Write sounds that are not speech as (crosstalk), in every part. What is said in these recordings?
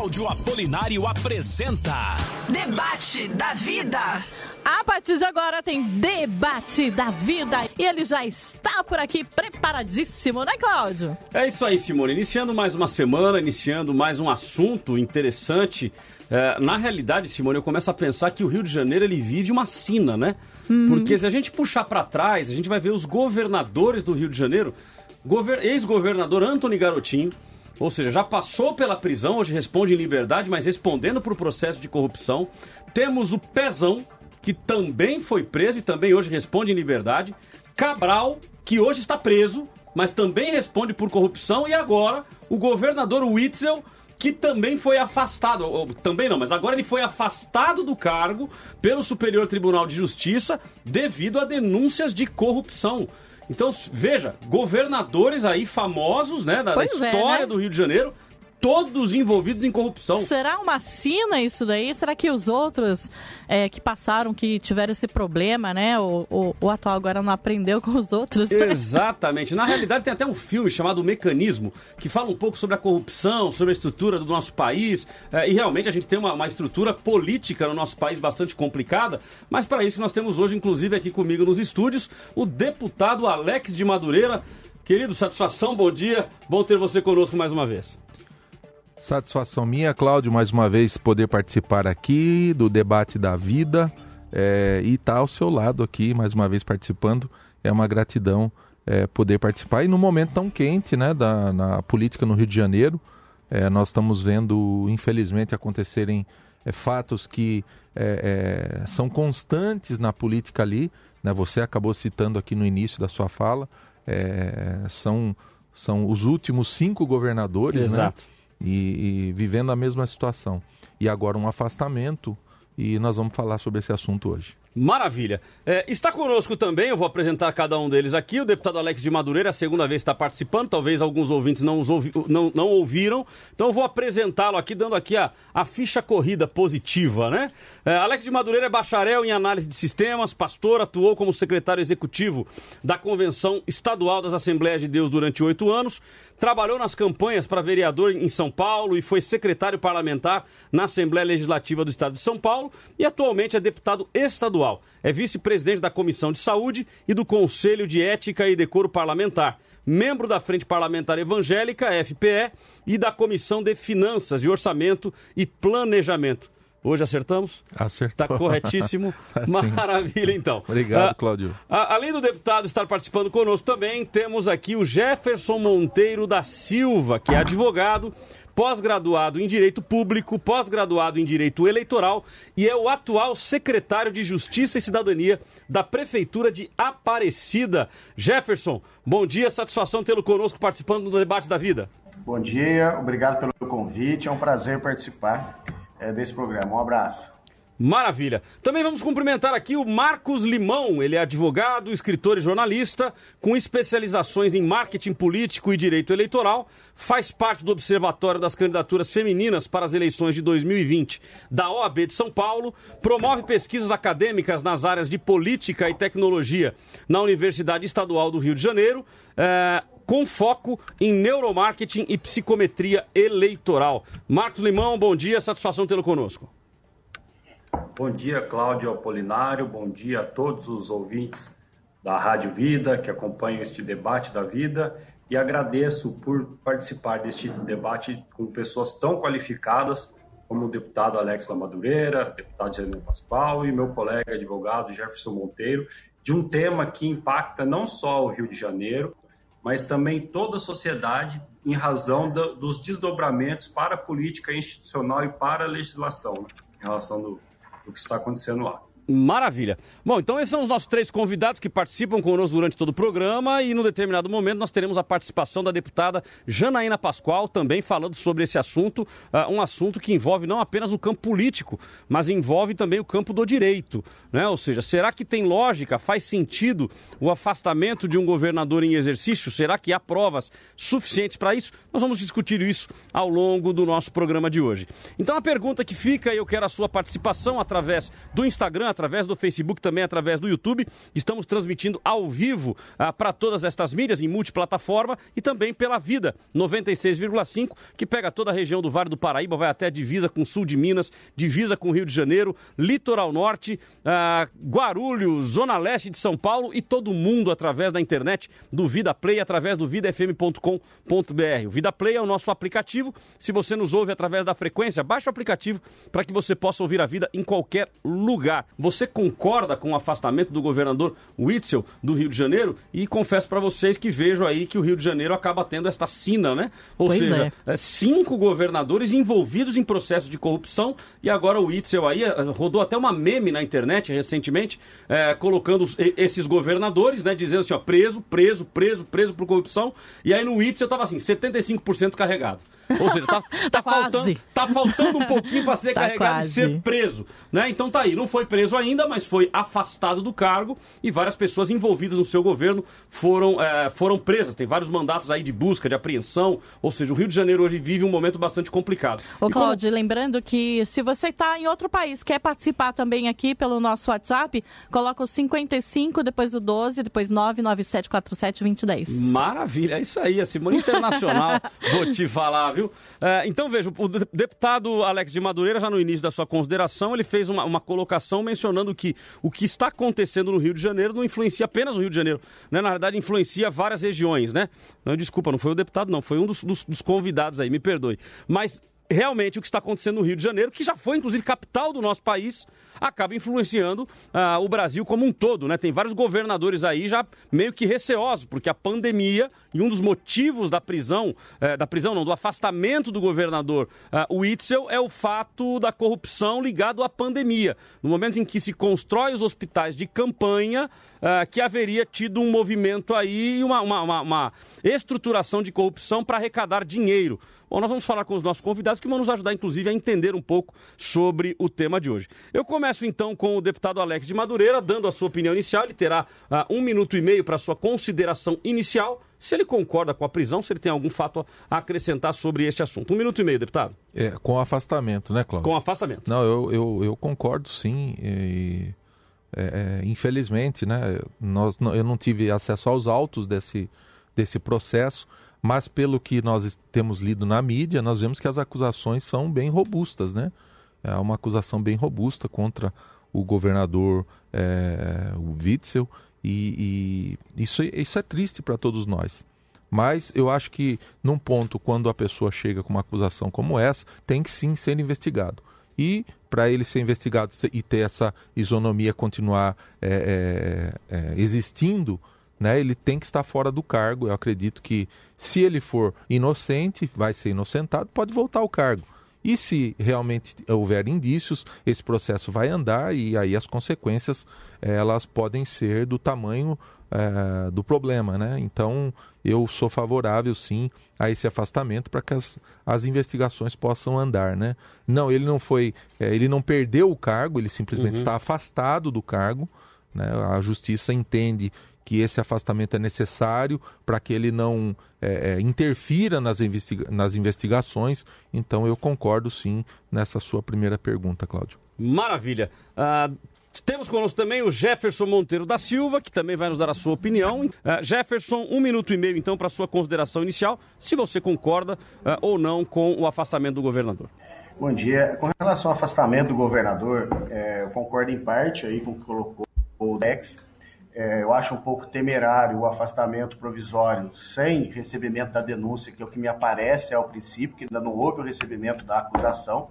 Cláudio Apolinário apresenta Debate da Vida. A partir de agora tem Debate da Vida e ele já está por aqui preparadíssimo, né, Cláudio? É isso aí, Simone. Iniciando mais uma semana, iniciando mais um assunto interessante. É, na realidade, Simone, eu começo a pensar que o Rio de Janeiro ele vive uma sina, né? Uhum. Porque se a gente puxar para trás, a gente vai ver os governadores do Rio de Janeiro, gover... ex-governador Antony Garotinho, ou seja, já passou pela prisão, hoje responde em liberdade, mas respondendo por processo de corrupção. Temos o Pezão, que também foi preso e também hoje responde em liberdade. Cabral, que hoje está preso, mas também responde por corrupção. E agora, o governador Witzel, que também foi afastado, ou, também não, mas agora ele foi afastado do cargo pelo Superior Tribunal de Justiça devido a denúncias de corrupção. Então, veja, governadores aí famosos, né, da, da história é, né? do Rio de Janeiro, todos envolvidos em corrupção. Será uma sina isso daí? Será que os outros é, que passaram, que tiveram esse problema, né? O, o, o, atual agora não aprendeu com os outros? (laughs) Exatamente. Na realidade, tem até um filme chamado Mecanismo, que fala um pouco sobre a corrupção, sobre a estrutura do nosso país. É, e realmente a gente tem uma, uma estrutura política no nosso país bastante complicada. Mas para isso nós temos hoje, inclusive aqui comigo nos estúdios, o deputado Alex de Madureira. Querido, satisfação, bom dia. Bom ter você conosco mais uma vez. Satisfação minha, Cláudio, mais uma vez poder participar aqui do debate da vida é, e estar tá ao seu lado aqui, mais uma vez participando. É uma gratidão é, poder participar. E no momento tão quente né, da, na política no Rio de Janeiro, é, nós estamos vendo, infelizmente, acontecerem fatos que são constantes na política ali. Né, você acabou citando aqui no início da sua fala. são, são os últimos cinco governadores, né? Exato. Né? E, e vivendo a mesma situação. E agora um afastamento, e nós vamos falar sobre esse assunto hoje. Maravilha. É, está conosco também, eu vou apresentar cada um deles aqui, o deputado Alex de Madureira, a segunda vez está participando, talvez alguns ouvintes não, ouvi, não, não ouviram, então eu vou apresentá-lo aqui, dando aqui a, a ficha corrida positiva, né? É, Alex de Madureira é bacharel em análise de sistemas, pastor, atuou como secretário executivo da Convenção Estadual das Assembleias de Deus durante oito anos, trabalhou nas campanhas para vereador em São Paulo e foi secretário parlamentar na Assembleia Legislativa do Estado de São Paulo e atualmente é deputado estadual. É vice-presidente da Comissão de Saúde e do Conselho de Ética e Decoro Parlamentar. Membro da Frente Parlamentar Evangélica, FPE, e da Comissão de Finanças e Orçamento e Planejamento. Hoje acertamos? Acertou. Está corretíssimo. (laughs) Maravilha, então. Obrigado, ah, Cláudio. Ah, além do deputado estar participando conosco também, temos aqui o Jefferson Monteiro da Silva, que é advogado, pós-graduado em Direito Público, pós-graduado em Direito Eleitoral e é o atual secretário de Justiça e Cidadania da Prefeitura de Aparecida. Jefferson, bom dia, satisfação tê-lo conosco participando do debate da vida. Bom dia, obrigado pelo convite, é um prazer participar é, desse programa. Um abraço. Maravilha. Também vamos cumprimentar aqui o Marcos Limão. Ele é advogado, escritor e jornalista, com especializações em marketing político e direito eleitoral. Faz parte do Observatório das Candidaturas Femininas para as eleições de 2020 da OAB de São Paulo. Promove pesquisas acadêmicas nas áreas de política e tecnologia na Universidade Estadual do Rio de Janeiro. É com foco em neuromarketing e psicometria eleitoral. Marcos Limão, bom dia, satisfação tê-lo conosco. Bom dia, Cláudio Apolinário, bom dia a todos os ouvintes da Rádio Vida que acompanham este debate da vida. E agradeço por participar deste debate com pessoas tão qualificadas como o deputado Alex Lamadureira, deputado Janine Pascoal e meu colega advogado Jefferson Monteiro, de um tema que impacta não só o Rio de Janeiro, mas também toda a sociedade em razão do, dos desdobramentos para a política institucional e para a legislação, né, em relação do, do que está acontecendo lá. Maravilha. Bom, então esses são os nossos três convidados que participam conosco durante todo o programa e no determinado momento nós teremos a participação da deputada Janaína Pascoal também falando sobre esse assunto, uh, um assunto que envolve não apenas o campo político, mas envolve também o campo do direito, né? Ou seja, será que tem lógica, faz sentido o afastamento de um governador em exercício? Será que há provas suficientes para isso? Nós vamos discutir isso ao longo do nosso programa de hoje. Então a pergunta que fica, e eu quero a sua participação através do Instagram, através do Facebook, também através do YouTube. Estamos transmitindo ao vivo ah, para todas estas mídias, em multiplataforma e também pela Vida 96,5, que pega toda a região do Vale do Paraíba, vai até a divisa com o sul de Minas, divisa com o Rio de Janeiro, Litoral Norte, ah, Guarulhos, Zona Leste de São Paulo e todo mundo através da internet do Vida Play, através do vidafm.com.br. O Vida Play é o nosso aplicativo. Se você nos ouve através da frequência, baixe o aplicativo para que você possa ouvir a vida em qualquer lugar. Você concorda com o afastamento do governador Witzel do Rio de Janeiro? E confesso para vocês que vejo aí que o Rio de Janeiro acaba tendo esta sina, né? Ou Pois seja, é. é, cinco governadores envolvidos em processos de corrupção e agora o Witzel aí eh, rodou até uma meme na internet recentemente eh, colocando esses governadores, né, dizendo assim, ó, preso, preso, preso, preso por corrupção e aí no Witzel tava assim, 75% carregado. Ou seja, tá, (laughs) tá, Tá faltando, tá faltando um pouquinho para ser Tá carregado quase. e ser preso, né? Então tá aí, não foi preso ainda, mas foi afastado do cargo e várias pessoas envolvidas no seu governo foram, eh, foram presas. Tem vários mandatos aí de busca, de apreensão, ou seja, o Rio de Janeiro hoje vive um momento bastante complicado. Ô, E como- lembrando que se você está em outro país, quer participar também aqui pelo nosso WhatsApp, coloca o 55, depois do 12, depois 997472010. Maravilha, é isso aí, a Simone Internacional, (laughs) vou te falar, viu? É, então, veja, o de- deputado Alex de Madureira, já no início da sua consideração, ele fez uma, uma colocação mencionando que o que está acontecendo no Rio de Janeiro não influencia apenas o Rio de Janeiro, né? Na verdade, influencia várias regiões, né? Não, desculpa, não foi o deputado, não, foi um dos, dos- dos convidados aí, me perdoe. Mas realmente o que está acontecendo no Rio de Janeiro, que já foi inclusive capital do nosso país, acaba influenciando ah, o Brasil como um todo, né? Tem vários governadores aí já meio que receosos, porque a pandemia e um dos motivos da prisão, eh, da prisão não, do afastamento do governador ah, Witzel é o fato da corrupção ligado à pandemia. No momento em que se constrói os hospitais de campanha, ah, que haveria tido um movimento aí, uma, uma, uma, uma estruturação de corrupção para arrecadar dinheiro. Bom, nós vamos falar com os nossos convidados que vão nos ajudar, inclusive, a entender um pouco sobre o tema de hoje. Eu começo então com o deputado Alex de Madureira, dando a sua opinião inicial. Ele terá ah, um minuto e meio para sua consideração inicial. Se ele concorda com a prisão, se ele tem algum fato a acrescentar sobre este assunto. Um minuto e meio, deputado. É, com afastamento, né, Cláudio? Com afastamento. Não, eu, eu, eu concordo sim. E, é, é, infelizmente, né, nós, eu não tive acesso aos autos desse, desse processo, mas pelo que nós temos lido na mídia, nós vemos que as acusações são bem robustas, né? É uma acusação bem robusta contra o governador é, o Witzel e, e isso, isso é triste para todos nós. Mas eu acho que num ponto, quando a pessoa chega com uma acusação como essa, tem que sim ser investigado. E para ele ser investigado e ter essa isonomia continuar é, é, é, existindo, né, ele tem que estar fora do cargo. Eu acredito que se ele for inocente, vai ser inocentado, pode voltar ao cargo. E se realmente houver indícios, esse processo vai andar e aí as consequências eh, elas podem ser do tamanho eh, do problema, né? Então eu sou favorável sim a esse afastamento para que as, as investigações possam andar, né? Não, ele não foi, eh, ele não perdeu o cargo, ele simplesmente está afastado do cargo, né? A justiça entende que esse afastamento é necessário para que ele não é, é, interfira nas, investiga nas investigações. Então eu concordo sim nessa sua primeira pergunta, Cláudio. Maravilha. Ah, temos conosco também o Jefferson Monteiro da Silva, que também vai nos dar a sua opinião. Ah, Jefferson, um minuto e meio então para a sua consideração inicial, se você concorda ah, ou não com o afastamento do governador. Bom dia. Com relação ao afastamento do governador, é, eu concordo em parte aí com o que colocou o Dex. É, eu acho um pouco temerário o afastamento provisório sem recebimento da denúncia, que é o que me aparece ao princípio, que ainda não houve o recebimento da acusação.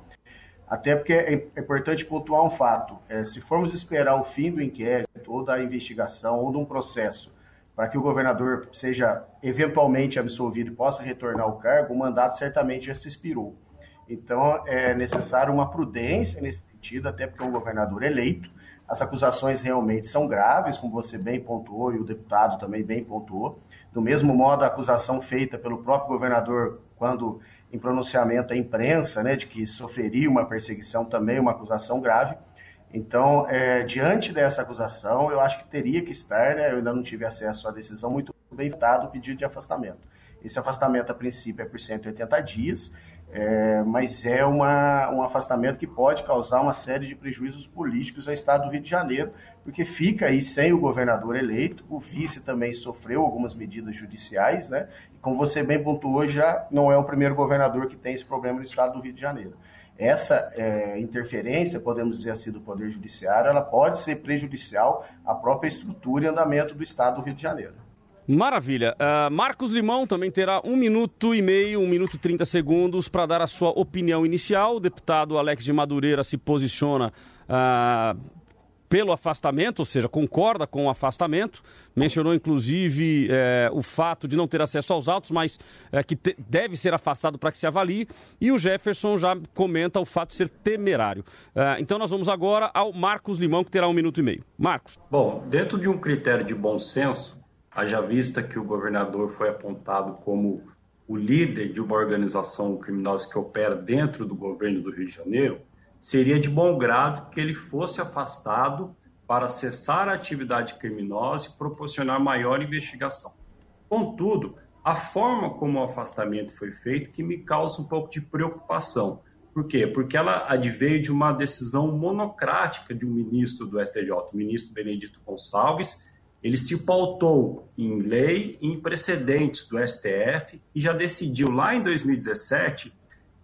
Até porque é é importante pontuar um fato: é, se formos esperar o fim do inquérito, ou da investigação, ou de um processo, para que o governador seja eventualmente absolvido e possa retornar ao cargo, o mandato certamente já se expirou. Então, é necessário uma prudência nesse sentido, até porque é um governador eleito. As acusações realmente são graves, como você bem pontuou e o deputado também bem pontuou. Do mesmo modo, a acusação feita pelo próprio governador, quando em pronunciamento à imprensa, né, de que sofreria uma perseguição, também é uma acusação grave. Então, é, diante dessa acusação, eu acho que teria que estar, né, eu ainda não tive acesso à decisão, muito bem votado o pedido de afastamento. Esse afastamento, a princípio, é por 180 dias. É, mas é uma, um afastamento que pode causar uma série de prejuízos políticos ao Estado do Rio de Janeiro, porque fica aí sem o governador eleito, o vice também sofreu algumas medidas judiciais, né? E como você bem pontuou, já não é o primeiro governador que tem esse problema no Estado do Rio de Janeiro. Essa é, interferência, podemos dizer assim, do Poder Judiciário, ela pode ser prejudicial à própria estrutura e andamento do Estado do Rio de Janeiro. Maravilha. Uh, Marcos Limão também terá um minuto e meio, um minuto e trinta segundos para dar a sua opinião inicial. O deputado Alex de Madureira se posiciona uh, pelo afastamento, ou seja, concorda com o afastamento. Mencionou inclusive eh, o fato de não ter acesso aos autos, mas eh, que te, deve ser afastado para que se avalie. E o Jefferson já comenta o fato de ser temerário. Uh, então nós vamos agora ao Marcos Limão, que terá um minuto e meio. Marcos. Bom, dentro de um critério de bom senso, haja vista que o governador foi apontado como o líder de uma organização criminosa que opera dentro do governo do Rio de Janeiro, seria de bom grado que ele fosse afastado para cessar a atividade criminosa e proporcionar maior investigação. Contudo, a forma como o afastamento foi feito que me causa um pouco de preocupação. Por quê? Porque ela adveio de uma decisão monocrática de um ministro do STJ, o ministro Benedito Gonçalves, ele se pautou em lei e em precedentes do STF, que já decidiu lá em 2017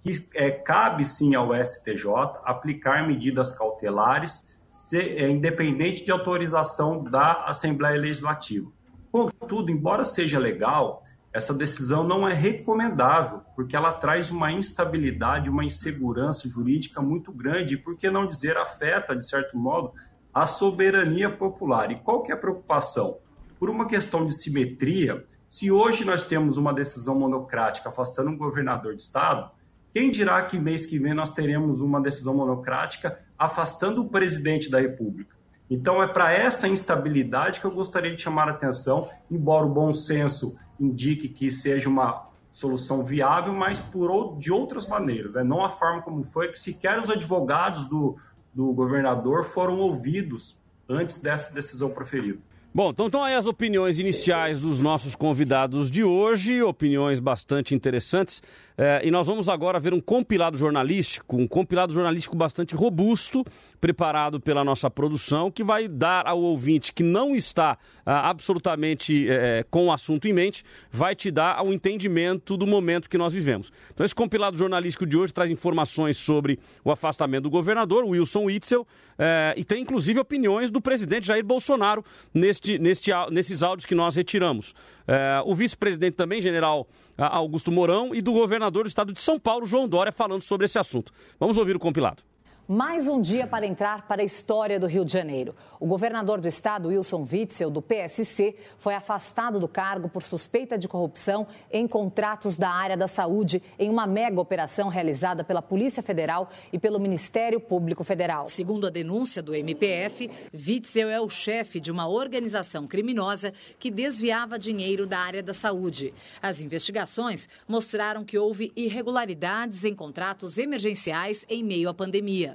que é, cabe sim ao STJ aplicar medidas cautelares se, é, independente de autorização da Assembleia Legislativa. Contudo, embora seja legal, essa decisão não é recomendável, porque ela traz uma instabilidade, uma insegurança jurídica muito grande, e por que não dizer afeta, de certo modo, a soberania popular. E qual que é a preocupação? Por uma questão de simetria, se hoje nós temos uma decisão monocrática afastando um governador de estado, quem dirá que mês que vem nós teremos uma decisão monocrática afastando o presidente da República? Então é para essa instabilidade que eu gostaria de chamar a atenção, embora o bom senso indique que seja uma solução viável, mas por de outras maneiras, né? não a forma como foi que sequer os advogados do, do governador foram ouvidos antes dessa decisão proferida. Bom, então estão aí as opiniões iniciais dos nossos convidados de hoje, opiniões bastante interessantes. É, e nós vamos agora ver um compilado jornalístico, um compilado jornalístico bastante robusto, preparado pela nossa produção, que vai dar ao ouvinte que não está ah, absolutamente é, com o assunto em mente, vai te dar o entendimento do momento que nós vivemos. Então, esse compilado jornalístico de hoje traz informações sobre o afastamento do governador, Wilson Witzel, é, e tem inclusive opiniões do presidente Jair Bolsonaro neste, neste, nesses áudios que nós retiramos. É, o vice-presidente também, general Augusto Mourão, e do governador do estado de São Paulo, João Dória, falando sobre esse assunto. Vamos ouvir o compilado. Mais um dia para entrar para a história do Rio de Janeiro. O governador do estado, Wilson Witzel, do PSC, foi afastado do cargo por suspeita de corrupção em contratos da área da saúde em uma mega operação realizada pela Polícia Federal e pelo Ministério Público Federal. Segundo a denúncia do MPF, Witzel é o chefe de uma organização criminosa que desviava dinheiro da área da saúde. As investigações mostraram que houve irregularidades em contratos emergenciais em meio à pandemia.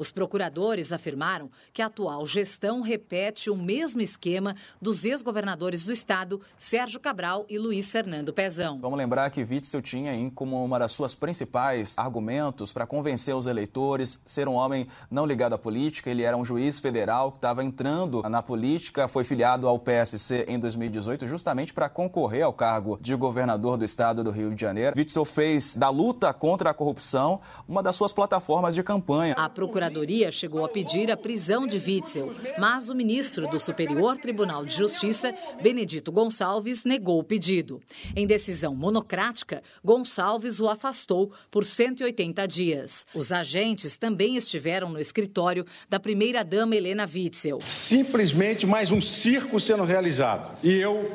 Os procuradores afirmaram que a atual gestão repete o mesmo esquema dos ex-governadores do estado, Sérgio Cabral e Luiz Fernando Pezão. Vamos lembrar que Witzel tinha como uma das suas principais argumentos para convencer os eleitores ser um homem não ligado à política. Ele era um juiz federal que estava entrando na política, foi filiado ao PSC em 2018 justamente para concorrer ao cargo de governador do estado do Rio de Janeiro. Witzel fez da luta contra a corrupção uma das suas plataformas de campanha. A Procuradoria chegou a pedir a prisão de Witzel, mas o ministro do Superior Tribunal de Justiça, Benedito Gonçalves, negou o pedido. Em decisão monocrática, Gonçalves o afastou por 180 dias. Os agentes também estiveram no escritório da primeira-dama Helena Witzel. Simplesmente mais um circo sendo realizado. E eu,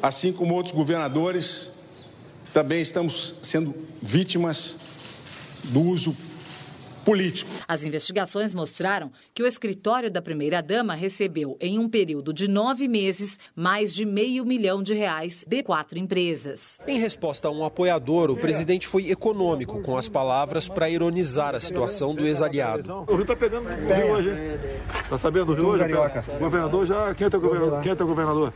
assim como outros governadores, também estamos sendo vítimas do uso político. As investigações mostraram que o escritório da primeira-dama recebeu, em um período de nove meses, mais de meio milhão de reais de quatro empresas. Em resposta a um apoiador, o presidente foi econômico com as palavras para ironizar a situação do ex-aliado. O Rio está pegando o Rio hoje. Está sabendo do Rio hoje? O governador já. Quem é teu governador? Quem é teu governador?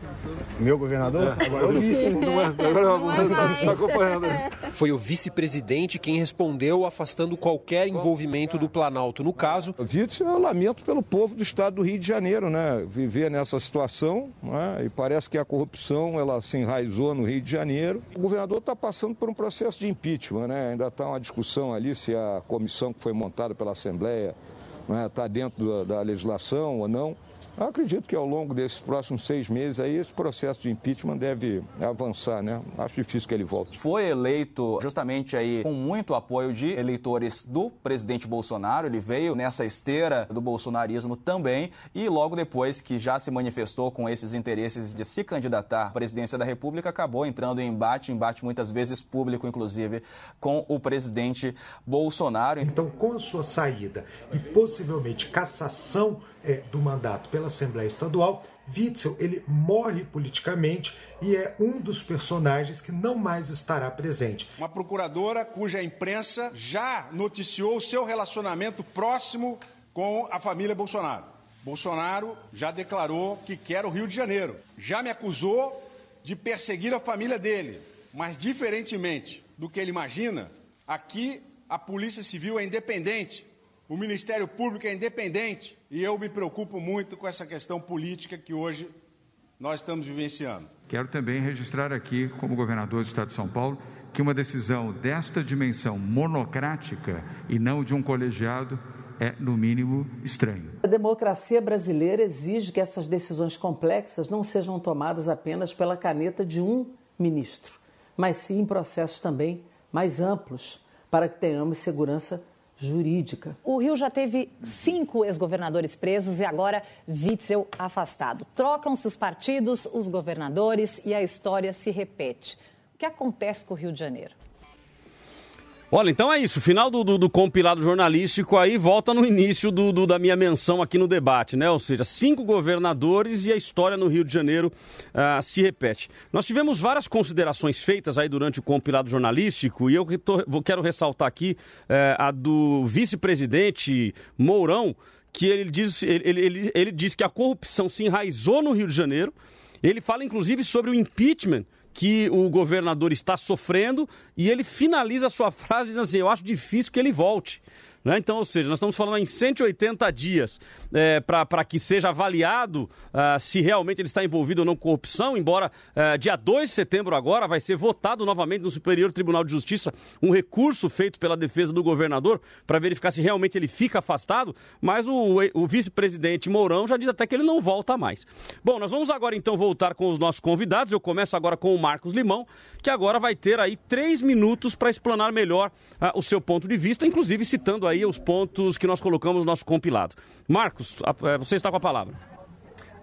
Meu governador? É. Agora eu disse. Não é? Agora acompanhando. Foi o vice-presidente quem respondeu afastando qualquer envolvimento do Planalto no caso. Vítor, eu lamento pelo povo do estado do Rio de Janeiro, né? Viver nessa situação, né? e parece que a corrupção ela se enraizou no Rio de Janeiro. O governador está passando por um processo de impeachment, né? Ainda está uma discussão ali se a comissão que foi montada pela Assembleia está né, dentro da, da legislação ou não. Eu acredito que ao longo desses próximos seis meses aí esse processo de impeachment deve avançar, né? Acho difícil que ele volte. Foi eleito justamente aí com muito apoio de eleitores do presidente Bolsonaro. Ele veio nessa esteira do bolsonarismo também e logo depois que já se manifestou com esses interesses de se candidatar à presidência da República, acabou entrando em embate, embate muitas vezes público, inclusive, com o presidente Bolsonaro. Então, com a sua saída e possivelmente cassação é, do mandato pela Assembleia Estadual, Witzel ele morre politicamente e é um dos personagens que não mais estará presente. Uma procuradora cuja imprensa já noticiou seu relacionamento próximo com a família Bolsonaro. Bolsonaro já declarou que quer o Rio de Janeiro. Já me acusou de perseguir a família dele. Mas, diferentemente do que ele imagina, aqui a Polícia Civil é independente o Ministério Público é independente e eu me preocupo muito com essa questão política que hoje nós estamos vivenciando. Quero também registrar aqui, como governador do Estado de São Paulo, que uma decisão desta dimensão monocrática e não de um colegiado é, no mínimo, estranho. A democracia brasileira exige que essas decisões complexas não sejam tomadas apenas pela caneta de um ministro, mas sim em processos também mais amplos, para que tenhamos segurança jurídica. O Rio já teve cinco ex-governadores presos e agora Witzel afastado. Trocam-se os partidos, os governadores e a história se repete. O que acontece com o Rio de Janeiro? Olha, então é isso. Final do, do, do compilado jornalístico aí volta no início do, do, da minha menção aqui no debate, né? Ou seja, cinco governadores e a história no Rio de Janeiro uh, se repete. Nós tivemos várias considerações feitas aí durante o compilado jornalístico e eu tô, quero ressaltar aqui uh, a do vice-presidente Mourão, que ele diz, ele, ele, ele diz que a corrupção se enraizou no Rio de Janeiro. Ele fala inclusive sobre o impeachment que o governador está sofrendo e ele finaliza a sua frase dizendo assim: Eu acho difícil que ele volte. Né? Então, ou seja, nós estamos falando em 180 dias é, para que seja avaliado uh, se realmente ele está envolvido ou não com corrupção, embora uh, dia 2 de setembro agora vai ser votado novamente no Superior Tribunal de Justiça um recurso feito pela defesa do governador para verificar se realmente ele fica afastado, mas o, o vice-presidente Mourão já diz até que ele não volta mais. Bom, nós vamos agora então voltar com os nossos convidados. Eu começo agora com o Marcos Limão, que agora vai ter aí três minutos para explanar melhor uh, o seu ponto de vista, inclusive citando aí aí os pontos que nós colocamos no nosso compilado. Marcos, é, você está com a palavra.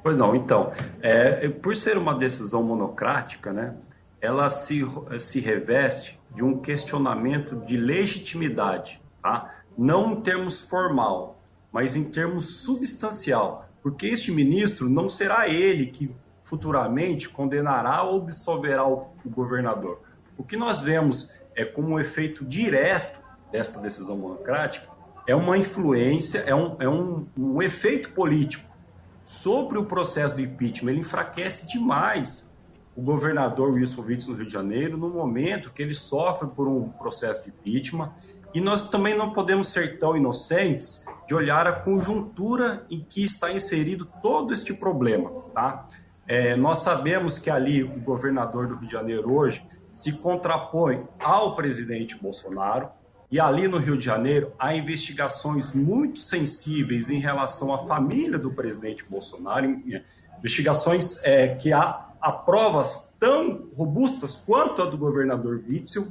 Pois não, então, é, por ser uma decisão monocrática, né, ela se, se reveste de um questionamento de legitimidade, tá? não em termos formal, mas em termos substancial, porque este ministro não será ele que futuramente condenará ou absolverá o, o governador. O que nós vemos é como um efeito direto desta decisão monocrática é uma influência, é um, é um, um efeito político sobre o processo do impeachment. Ele enfraquece demais o governador Wilson Witts no Rio de Janeiro no momento que ele sofre por um processo de impeachment. E nós também não podemos ser tão inocentes de olhar a conjuntura em que está inserido todo este problema. Tá? É, nós sabemos que ali o governador do Rio de Janeiro hoje se contrapõe ao presidente Bolsonaro, e ali no Rio de Janeiro há investigações muito sensíveis em relação à família do presidente Bolsonaro, investigações é, que há, há, provas tão robustas quanto a do governador Witzel,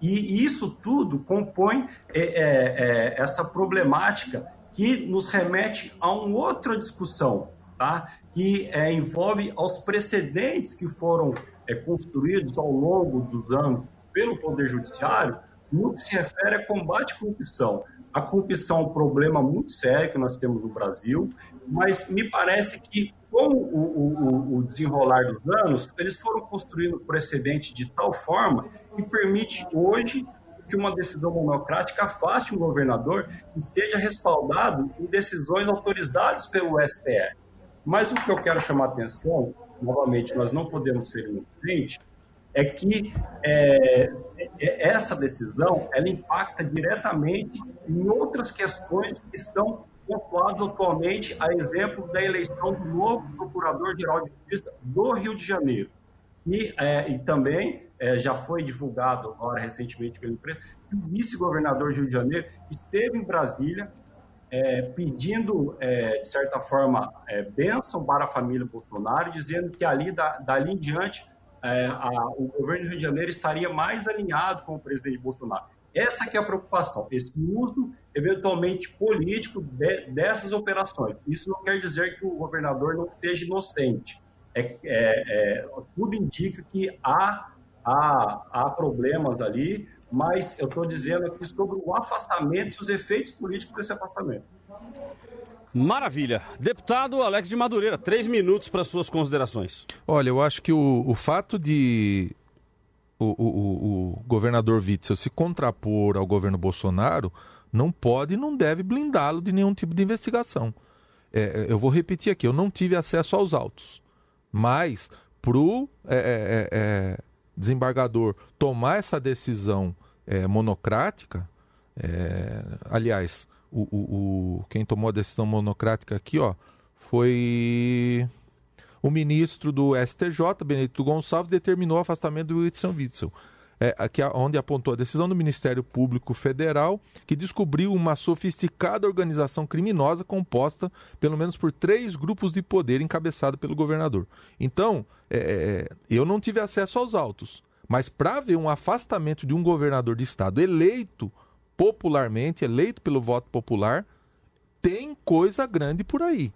e isso tudo compõe é, é, é, essa problemática que nos remete a uma outra discussão, tá? que é, envolve aos precedentes que foram é, construídos ao longo dos anos pelo Poder Judiciário no que se refere a combate à corrupção. A corrupção é um problema muito sério que nós temos no Brasil, mas me parece que com o, o, o, desenrolar dos anos, eles foram construindo precedente de tal forma que permite hoje que uma decisão monocrática afaste um governador e seja respaldado em decisões autorizadas pelo STF. Mas o que eu quero chamar a atenção, novamente, nós não podemos ser inocentes, é que é, é, essa decisão ela impacta diretamente em outras questões que estão pontuadas atualmente, a exemplo da eleição do novo Procurador-Geral de Justiça do Rio de Janeiro. E, é, e também é, já foi divulgado agora recentemente pela imprensa que o vice-governador de Rio de Janeiro esteve em Brasília é, pedindo, é, de certa forma, é, bênção para a família Bolsonaro, dizendo que ali, da, dali em diante, é, a, o governo do Rio de Janeiro estaria mais alinhado com o presidente Bolsonaro. Essa que é a preocupação, esse uso eventualmente político de, dessas operações. Isso não quer dizer que o governador não seja inocente. É, é, é, tudo indica que há, há, há problemas ali, mas eu estou dizendo aqui sobre o afastamento e os efeitos políticos desse afastamento. Maravilha. Deputado Alex de Madureira, três minutos para suas considerações. Olha, eu acho que o, o fato de o, o, o, governador Witzel se contrapor ao governo Bolsonaro não pode e não deve blindá-lo de nenhum tipo de investigação. É, eu vou repetir aqui, eu não tive acesso aos autos, mas para o é, é, é, é, desembargador tomar essa decisão é, monocrática, aliás, o, o, o, quem tomou a decisão monocrática aqui, ó, foi o ministro do STJ, Benedito Gonçalves, determinou o afastamento do Edson Witzel. É, aqui, onde apontou a decisão do Ministério Público Federal, que descobriu uma sofisticada organização criminosa composta pelo menos por três grupos de poder encabeçado pelo governador. Então, é, é eu não tive acesso aos autos, mas para ver um afastamento de um governador de estado eleito popularmente, eleito pelo voto popular, tem coisa grande por aí.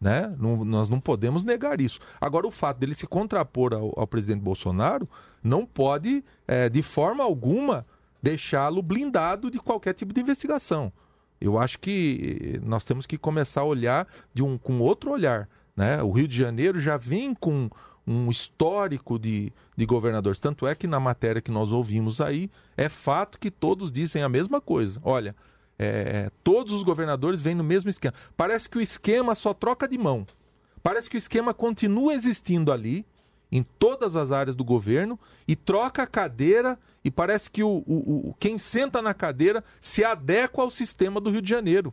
Né? Não, nós não podemos negar isso. Agora, o fato dele se contrapor ao, ao presidente Bolsonaro não pode, é, de forma alguma, deixá-lo blindado de qualquer tipo de investigação. Eu acho que nós temos que começar a olhar de um, com outro olhar. Né? O Rio de Janeiro já vem com um histórico de, de governadores. Tanto é que na matéria que nós ouvimos aí, é fato que todos dizem a mesma coisa. Olha, é, todos os governadores vêm no mesmo esquema. Parece que o esquema só troca de mão. Parece que o esquema continua existindo ali, em todas as áreas do governo, e troca a cadeira, e parece que o, o, o quem senta na cadeira se adequa ao sistema do Rio de Janeiro.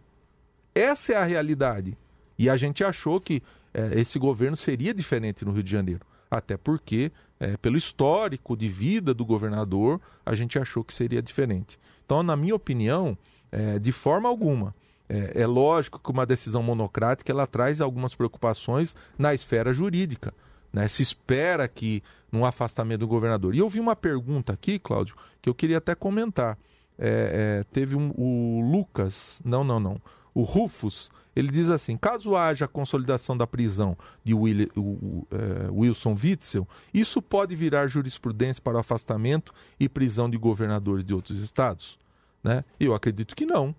Essa é a realidade. E a gente achou que é, esse governo seria diferente no Rio de Janeiro. Até porque, é, pelo histórico de vida do governador, a gente achou que seria diferente. Então, na minha opinião, é, de forma alguma, é, é, lógico que uma decisão monocrática ela traz algumas preocupações na esfera jurídica. Né? Se espera que num afastamento do governador. E eu vi uma pergunta aqui, Cláudio, que eu queria até comentar. É, é, teve um, o Lucas, não, não, não. O Rufus, ele diz assim: caso haja a consolidação da prisão de é, Wilson Witzel, isso pode virar jurisprudência para o afastamento e prisão de governadores de outros estados? Né? Eu acredito que não.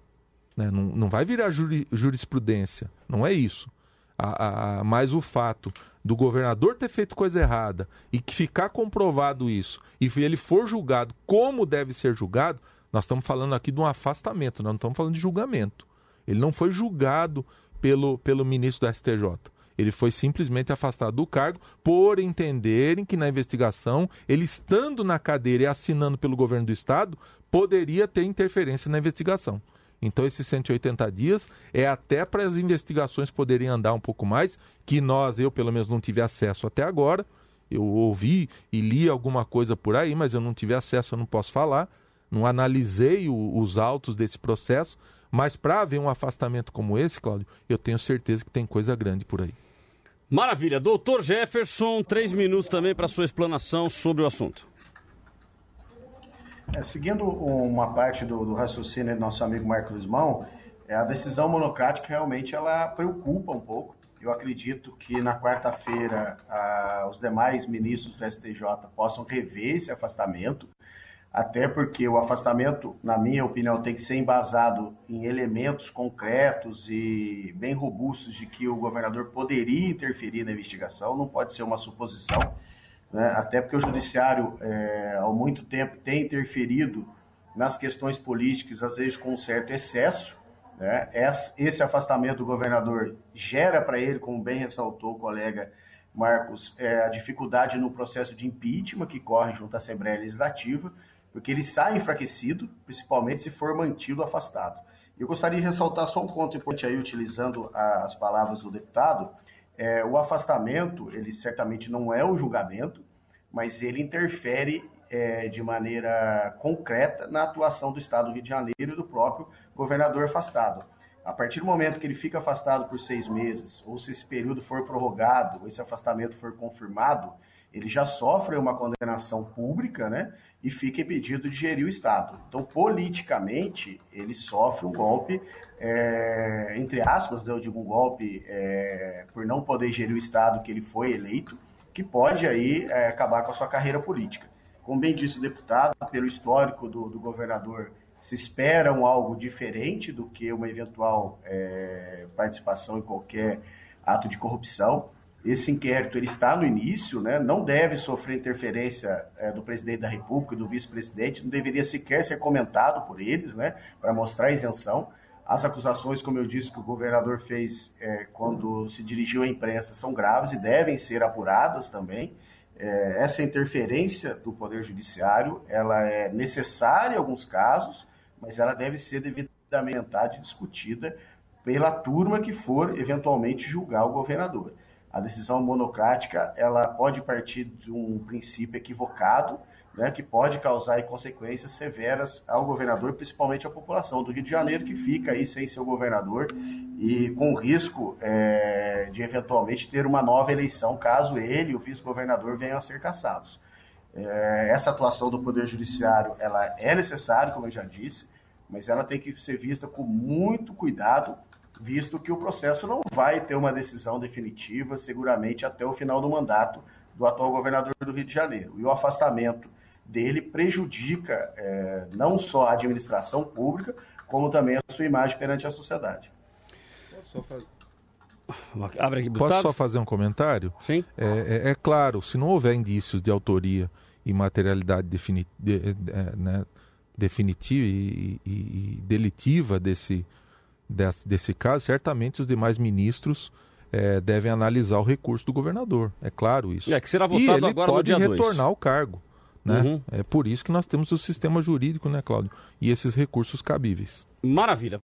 Né? Não, não vai virar juri, jurisprudência, não é isso. A, a, mas o fato do governador ter feito coisa errada e que ficar comprovado isso e ele for julgado como deve ser julgado, nós estamos falando aqui de um afastamento, nós não estamos falando de julgamento. Ele não foi julgado pelo, pelo ministro da STJ. Ele foi simplesmente afastado do cargo por entenderem que na investigação, ele estando na cadeira e assinando pelo governo do estado, poderia ter interferência na investigação. Então, esses 180 dias é até para as investigações poderem andar um pouco mais, que nós, eu pelo menos, não tive acesso até agora. Eu ouvi e li alguma coisa por aí, mas eu não tive acesso, eu não posso falar. Não analisei o, os autos desse processo, mas para haver um afastamento como esse, Cláudio, eu tenho certeza que tem coisa grande por aí. Maravilha. Doutor Jefferson, três minutos também para sua explanação sobre o assunto. É, seguindo uma parte do, do, raciocínio do nosso amigo Marcos Lismão, é, a decisão monocrática realmente ela preocupa um pouco. Eu acredito que na quarta-feira os demais ministros do STJ possam rever esse afastamento até porque o afastamento, na minha opinião, tem que ser embasado em elementos concretos e bem robustos de que o governador poderia interferir na investigação, não pode ser uma suposição, né? até porque o judiciário, é, há muito tempo, tem interferido nas questões políticas, às vezes com um certo excesso. Né? Esse afastamento do governador gera para ele, como bem ressaltou o colega Marcos, é, a dificuldade no processo de impeachment que corre junto à Assembleia Legislativa, porque ele sai enfraquecido, principalmente se for mantido afastado. Eu gostaria de ressaltar só um ponto importante aí, utilizando as palavras do deputado. É, o afastamento, ele certamente não é o julgamento, mas ele interfere é, de maneira concreta na atuação do Estado do Rio de Janeiro e do próprio governador afastado. A partir do momento que ele fica afastado por seis meses, ou se esse período for prorrogado, ou esse afastamento for confirmado, ele já sofre uma condenação pública, né? E fica impedido de gerir o Estado. Então, politicamente, ele sofre um golpe, é, entre aspas, eu digo um golpe é, por não poder gerir o Estado que ele foi eleito, que pode aí é, acabar com a sua carreira política. Como bem disse o deputado, pelo histórico do, do governador, se espera um algo diferente do que uma eventual é, participação em qualquer ato de corrupção. Esse inquérito ele está no início, né? não deve sofrer interferência é, do presidente da República e do vice-presidente, não deveria sequer ser comentado por eles, né? para mostrar isenção. As acusações, como eu disse, que o governador fez é, quando se dirigiu à imprensa são graves e devem ser apuradas também. É, essa interferência do Poder Judiciário ela é necessária em alguns casos, mas ela deve ser devidamente discutida pela turma que for eventualmente julgar o governador a decisão monocrática ela pode partir de um princípio equivocado, né, que pode causar consequências severas ao governador, principalmente à população do Rio de Janeiro, que fica aí sem seu governador e com risco é, de eventualmente ter uma nova eleição, caso ele e o vice-governador venham a ser caçados. É, essa atuação do Poder Judiciário ela é necessária, como eu já disse, mas ela tem que ser vista com muito cuidado visto que o processo não vai ter uma decisão definitiva, seguramente até o final do mandato do atual governador do Rio de Janeiro. E o afastamento dele prejudica é, não só a administração pública, como também a sua imagem perante a sociedade. Abre aqui, Posso só fazer um comentário? Sim. É, é, é, claro, se não houver indícios de autoria e materialidade defini de, é, né, definitiva e, e, e delitiva desse, desse, desse caso, certamente os demais ministros é, devem analisar o recurso do governador. É claro isso. É que será votado e ele agora pode no dia retornar ao cargo. Né? Uhum. É por isso que nós temos o sistema jurídico, né, Cláudio? E esses recursos cabíveis. Maravilha.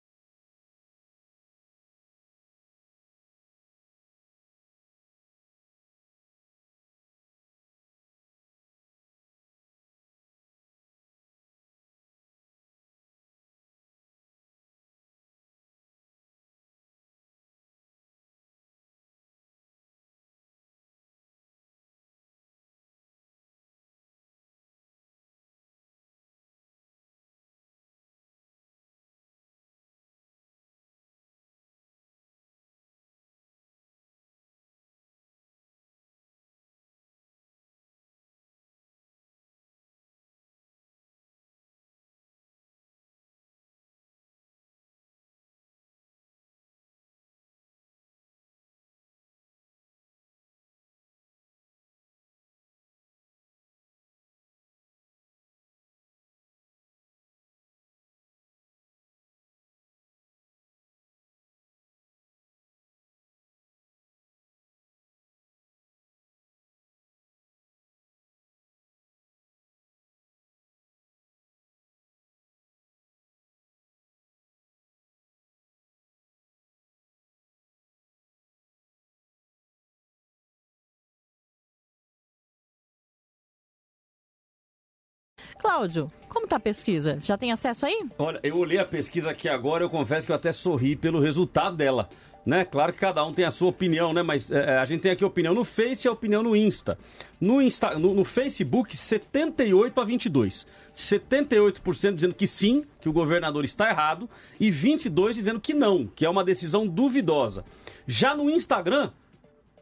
Cláudio, como está a pesquisa? Já tem acesso aí? Olha, eu olhei a pesquisa aqui agora, eu confesso que eu até sorri pelo resultado dela. Né? Claro que cada um tem a sua opinião, né? Mas é, a gente tem aqui a opinião no Face e a opinião no Insta. No, Insta, no, no Facebook, 78 a 22. 78% dizendo que sim, que o governador está errado, e 22 dizendo que não, que é uma decisão duvidosa. Já no Instagram,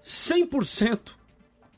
100%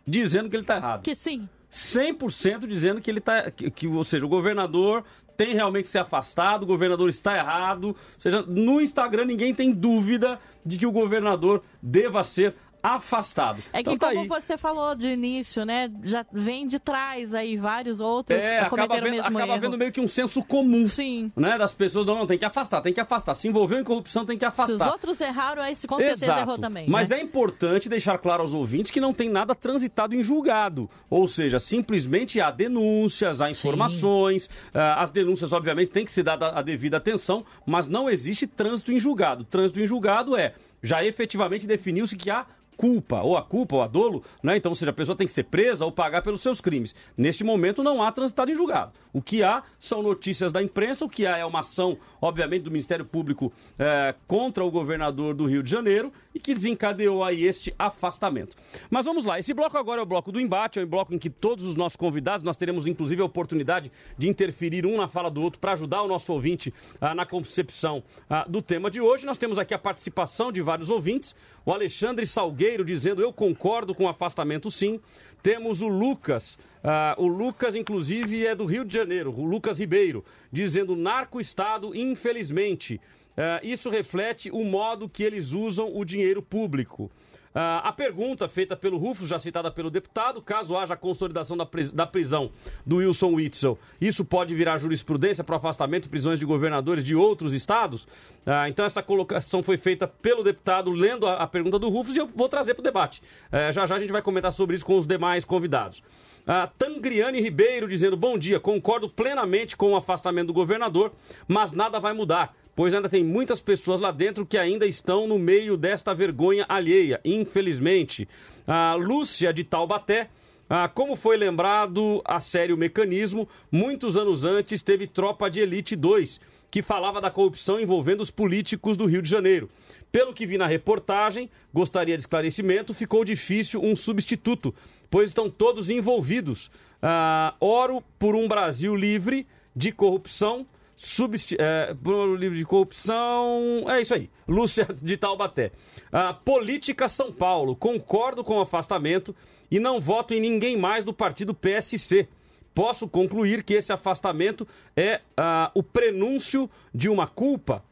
dizendo que ele está errado. Que sim. 100% dizendo que ele tá. Que, que, ou seja, o governador tem realmente que ser afastado, o governador está errado. Ou seja, no Instagram ninguém tem dúvida de que o governador deva ser afastado. É que, então, tá como aí. você falou de início, né? Já vem de trás aí vários outros é, acaba vendo, o mesmo acaba erro. vendo meio que um senso comum. Sim. Né, das pessoas, não, não, tem que afastar, tem que afastar. Se envolveu em corrupção, tem que afastar. Se os outros erraram, aí com certeza Exato. errou também. Mas né? é importante deixar claro aos ouvintes que não tem nada transitado em julgado. Ou seja, simplesmente há denúncias, há informações. Uh, as denúncias, obviamente, têm que se dar a devida atenção, mas não existe trânsito em julgado. Trânsito em julgado é já efetivamente definiu-se que há culpa, ou a culpa, ou a dolo, né? Então, ou seja, a pessoa tem que ser presa ou pagar pelos seus crimes. Neste momento não há transitado em julgado. O que há são notícias da imprensa, o que há é uma ação, obviamente, do Ministério Público é, contra o governador do Rio de Janeiro e que desencadeou aí este afastamento. Mas vamos lá, esse bloco agora é o bloco do embate, é o bloco em que todos os nossos convidados, nós teremos inclusive a oportunidade de interferir um na fala do outro para ajudar o nosso ouvinte ah, na concepção ah, do tema de hoje. Nós temos aqui a participação de vários ouvintes, o Alexandre Salgueiro dizendo eu concordo com o afastamento sim. Temos o Lucas, uh, o Lucas inclusive é do Rio de Janeiro, o Lucas Ribeiro, dizendo narco-estado infelizmente. Uh, isso reflete o modo que eles usam o dinheiro público. Uh, a pergunta feita pelo Rufus, já citada pelo deputado, caso haja consolidação da, pris da prisão do Wilson Witzel, isso pode virar jurisprudência para afastamento e prisões de governadores de outros estados? Uh, então, essa colocação foi feita pelo deputado, lendo a, a pergunta do Rufus, e eu vou trazer para o debate. Uh, já já a gente vai comentar sobre isso com os demais convidados. Uh, Tangriane Ribeiro dizendo: Bom dia, concordo plenamente com o afastamento do governador, mas nada vai mudar pois ainda tem muitas pessoas lá dentro que ainda estão no meio desta vergonha alheia, infelizmente. A Lúcia de Taubaté. Ah, como foi lembrado a sério mecanismo, muitos anos antes teve Tropa de Elite 2, que falava da corrupção envolvendo os políticos do Rio de Janeiro. Pelo que vi na reportagem, gostaria de esclarecimento, ficou difícil um substituto, pois estão todos envolvidos. Ah, oro por um Brasil livre de corrupção substi é, livro de corrupção. É isso aí. (laughs) Lúcia de Taubaté. Ah, Política São Paulo. Concordo com o afastamento e não voto em ninguém mais do partido PSC. Posso concluir que esse afastamento é ah, o prenúncio de uma culpa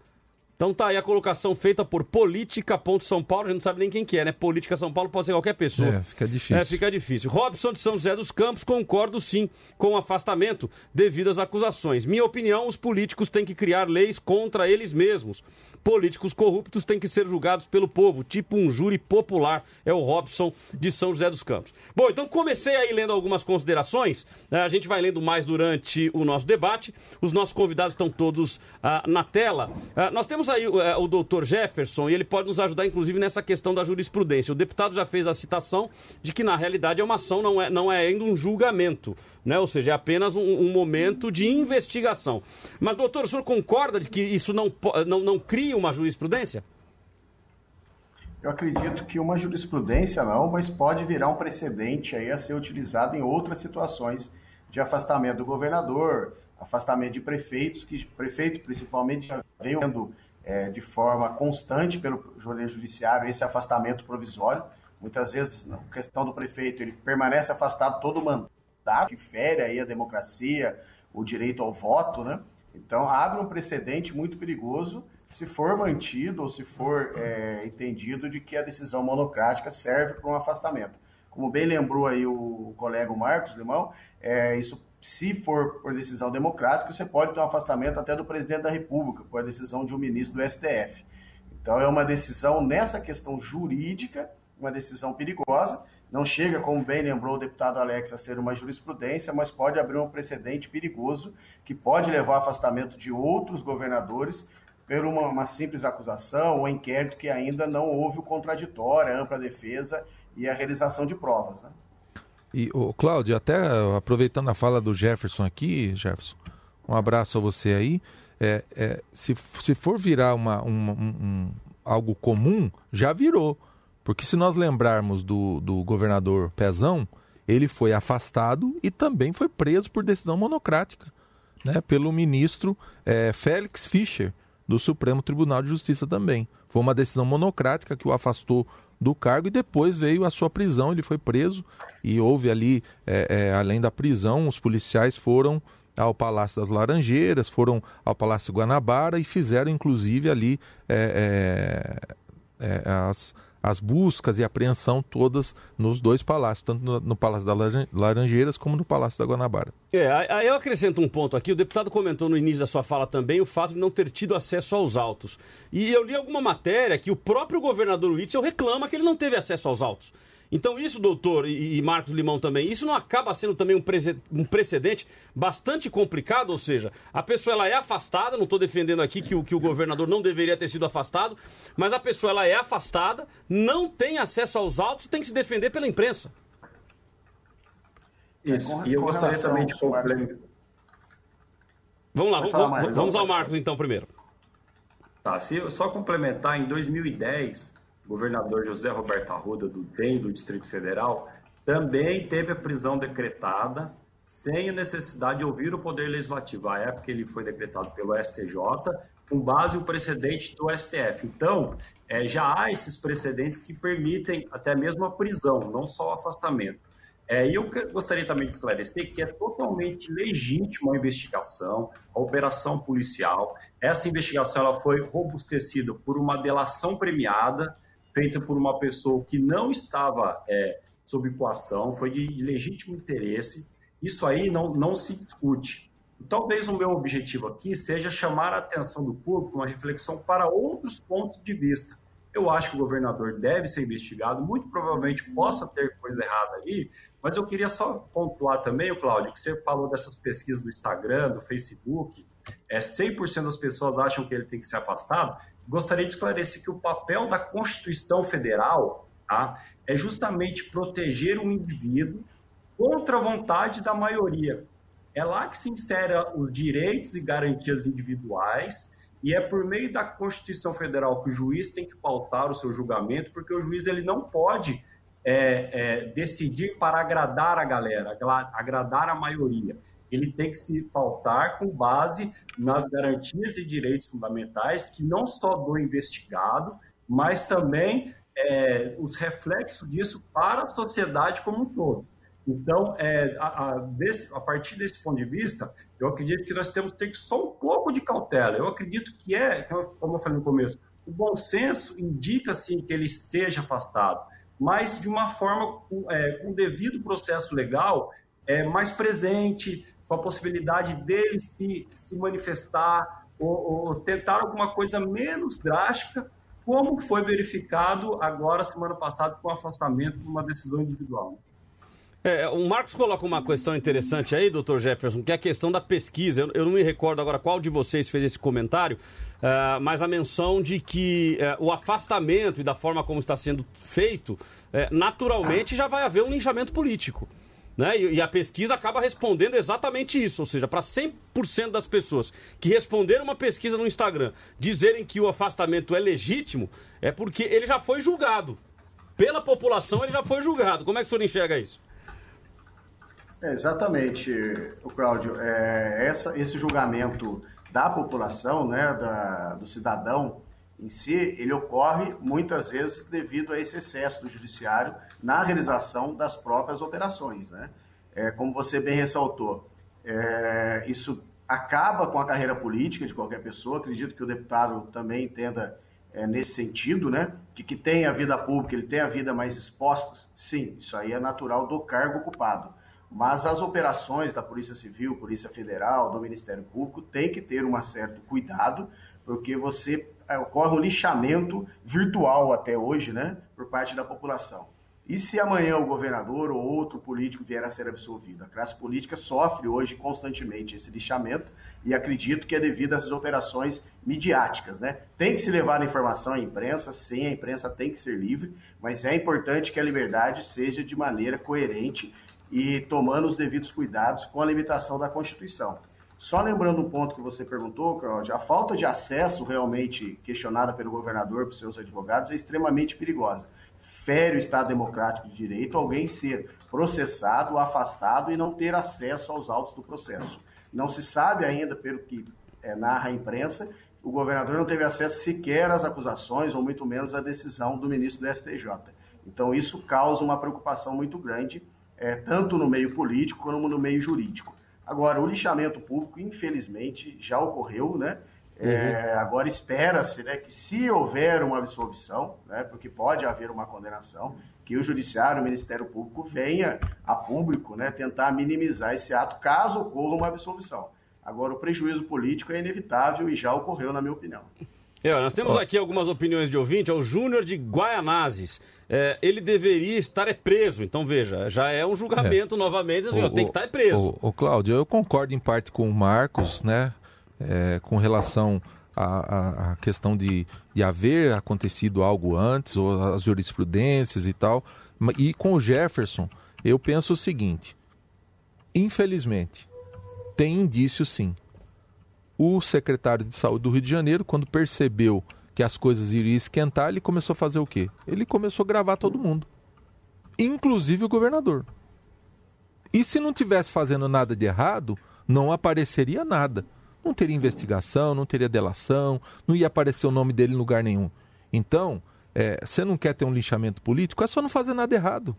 então tá aí a colocação feita por Política São Paulo, a gente não sabe nem quem que é, né? Política São Paulo pode ser qualquer pessoa. É, fica difícil. É, fica difícil. Robson de São José dos Campos, concordo sim com o afastamento devido às acusações. Minha opinião, os políticos têm que criar leis contra eles mesmos. Políticos corruptos têm que ser julgados pelo povo, tipo um júri popular. É o Robson de São José dos Campos. Bom, então comecei aí lendo algumas considerações. Né? A gente vai lendo mais durante o nosso debate. Os nossos convidados estão todos ah, na tela. Ah, nós temos aí uh, o doutor Jefferson e ele pode nos ajudar, inclusive, nessa questão da jurisprudência. O deputado já fez a citação de que, na realidade, é uma ação, não é, não é ainda um julgamento, né? ou seja, é apenas um, um momento de investigação. Mas, doutor, o senhor concorda de que isso não, não, não cria uma jurisprudência? Eu acredito que uma jurisprudência não, mas pode virar um precedente aí a ser utilizado em outras situações de afastamento do governador, afastamento de prefeitos, que prefeito principalmente já vem tendo é, de forma constante pelo Poder Judiciário esse afastamento provisório. Muitas vezes, na questão do prefeito, ele permanece afastado todo o mandato, que fere aí a democracia, o direito ao voto, né? Então, abre um precedente muito perigoso se for mantido ou se for é, entendido de que a decisão monocrática serve para um afastamento. Como bem lembrou aí o colega Marcos Limão, é, isso se for por decisão democrática, você pode ter um afastamento até do presidente da República, por decisão de um ministro do STF. Então é uma decisão nessa questão jurídica, uma decisão perigosa. Não chega, como bem lembrou o deputado Alex, a ser uma jurisprudência, mas pode abrir um precedente perigoso que pode levar ao afastamento de outros governadores por uma, uma simples acusação ou inquérito que ainda não houve o contraditório, a ampla defesa e a realização de provas. Né? E, o Cláudio, até aproveitando a fala do Jefferson aqui, Jefferson, um abraço a você aí. É, é, se, se for virar uma, uma um, um, algo comum, já virou. Porque se nós lembrarmos do, do governador Pezão, ele foi afastado e também foi preso por decisão monocrática, né, pelo ministro é, Félix Fischer, do Supremo Tribunal de Justiça também. Foi uma decisão monocrática que o afastou do cargo e depois veio a sua prisão. Ele foi preso e houve ali, é, é, além da prisão, os policiais foram ao Palácio das Laranjeiras, foram ao Palácio Guanabara e fizeram inclusive ali é as, as buscas e apreensão todas nos dois palácios, tanto no, no, Palácio das Laranjeiras como no Palácio da Guanabara. É, aí eu acrescento um ponto aqui. O deputado comentou no início da sua fala também o fato de não ter tido acesso aos autos. E eu li alguma matéria que o próprio governador Witzel reclama que ele não teve acesso aos autos. Então, isso, doutor, e, Marcos Limão também, isso não acaba sendo também um, um precedente bastante complicado? Ou seja, a pessoa ela é afastada, não estou defendendo aqui que o, que o governador não deveria ter sido afastado, mas a pessoa ela é afastada, não tem acesso aos autos e tem que se defender pela imprensa. Isso, e eu gostaria também de complementar. Vamos lá, vamos, vamos ao Marcos então primeiro. Tá, se eu só complementar, em 2010, o governador José Roberto Arruda, do DEM, do Distrito Federal, também teve a prisão decretada sem a necessidade de ouvir o Poder Legislativo. À época ele foi decretado pelo STJ, com base no precedente do STF. Então, é, já há esses precedentes que permitem até mesmo a prisão, não só o afastamento. É, e eu gostaria também de esclarecer que é totalmente legítima a investigação, a operação policial. Essa investigação ela foi robustecida por uma delação premiada, feita por uma pessoa que não estava é, sob coação, foi de, legítimo interesse. Isso aí não, não se discute. Talvez o meu objetivo aqui seja chamar a atenção do público, uma reflexão para outros pontos de vista. Eu acho que o governador deve ser investigado, muito provavelmente possa ter coisa errada ali, mas eu queria só pontuar também, Cláudio, que você falou dessas pesquisas do Instagram, do Facebook, é 100% das pessoas acham que ele tem que ser afastado gostaria de esclarecer que o papel da Constituição Federal tá, é justamente proteger o indivíduo contra a vontade da maioria. É lá que se insere os direitos e garantias individuais e é por meio da Constituição Federal que o juiz tem que pautar o seu julgamento, porque o juiz ele não pode é, é, decidir para agradar a galera, agradar a maioria ele tem que se pautar com base nas garantias e direitos fundamentais, que não só do investigado, mas também é, os reflexos disso para a sociedade como um todo. Então, é, a, a, desse, a, partir desse ponto de vista, eu acredito que nós temos que ter só um pouco de cautela. Eu acredito que é, como eu falei no começo, o bom senso indica sim que ele seja afastado, mas de uma forma com, é, com devido processo legal, é, mais presente, com a possibilidade dele se, se manifestar ou, ou tentar alguma coisa menos drástica, como foi verificado agora, semana passada, com o afastamento de uma decisão individual. É, o Marcos coloca uma questão interessante aí, doutor Jefferson, que é a questão da pesquisa. Eu, eu não me recordo agora qual de vocês fez esse comentário, uh, mas a menção de que uh, o afastamento e da forma como está sendo feito, uh, naturalmente já vai haver um linchamento político. Né? E, e, a pesquisa acaba respondendo exatamente isso, ou seja, para 100% das pessoas que responderam uma pesquisa no Instagram dizerem que o afastamento é legítimo, é porque ele já foi julgado. Pela população, ele já foi julgado. Como é que o senhor enxerga isso? É, exatamente, o Cláudio. É, essa, esse julgamento da população, né, da, do cidadão, em si, ele ocorre muitas vezes devido a esse excesso do judiciário na realização das próprias operações. Né? É, como você bem ressaltou, é, isso acaba com a carreira política de qualquer pessoa. Acredito que o deputado também entenda é, nesse sentido, né? Que, que tem a vida pública, ele tem a vida mais exposta. Sim, isso aí é natural do cargo ocupado. Mas as operações da Polícia Civil, Polícia Federal, do Ministério Público, tem que ter um certo cuidado, porque você ocorre um lixamento virtual até hoje, né, por parte da população. E se amanhã o governador ou outro político vier a ser absolvido? A classe política sofre hoje constantemente esse lixamento e acredito que é devido a essas operações midiáticas, né? Tem que se levar a informação à imprensa, sim, a imprensa tem que ser livre, mas é importante que a liberdade seja de maneira coerente e tomando os devidos cuidados com a limitação da Constituição. Só lembrando um ponto que você perguntou, Claudio, a falta de acesso realmente questionada pelo governador para seus advogados é extremamente perigosa. Fere o Estado Democrático de Direito alguém ser processado, afastado e não ter acesso aos autos do processo. Não se sabe ainda, pelo que é, narra a imprensa, o governador não teve acesso sequer às acusações, ou muito menos à decisão do ministro do STJ. Então, isso causa uma preocupação muito grande, é, tanto no meio político como no meio jurídico. Agora, o lixamento público, infelizmente, já ocorreu, né? É, uhum. agora espera-se né, que se houver uma absolvição, né, porque pode haver uma condenação, que o Judiciário, o Ministério Público venha a público né, tentar minimizar esse ato caso ocorra uma absolvição. Agora, o prejuízo político é inevitável e já ocorreu, na minha opinião. É, nós temos aqui algumas opiniões de ouvinte. É o Júnior de Guaianazes. É, ele deveria estar é preso. Então, veja, já é um julgamento é. novamente. Assim, o, ó, tem que estar é preso. O, o, Cláudio, eu concordo em parte com o Marcos, né? É, com relação à, à questão de, de haver acontecido algo antes, ou as jurisprudências e tal. E com o Jefferson, eu penso o seguinte: infelizmente, tem indício sim o secretário de saúde do Rio de Janeiro, quando percebeu que as coisas iriam esquentar, ele começou a fazer o quê? Ele começou a gravar todo mundo, inclusive o governador. E se não tivesse fazendo nada de errado, não apareceria nada. Não teria investigação, não teria delação, não ia aparecer o nome dele em lugar nenhum. Então, é, você não quer ter um lixamento político, é só não fazer nada errado.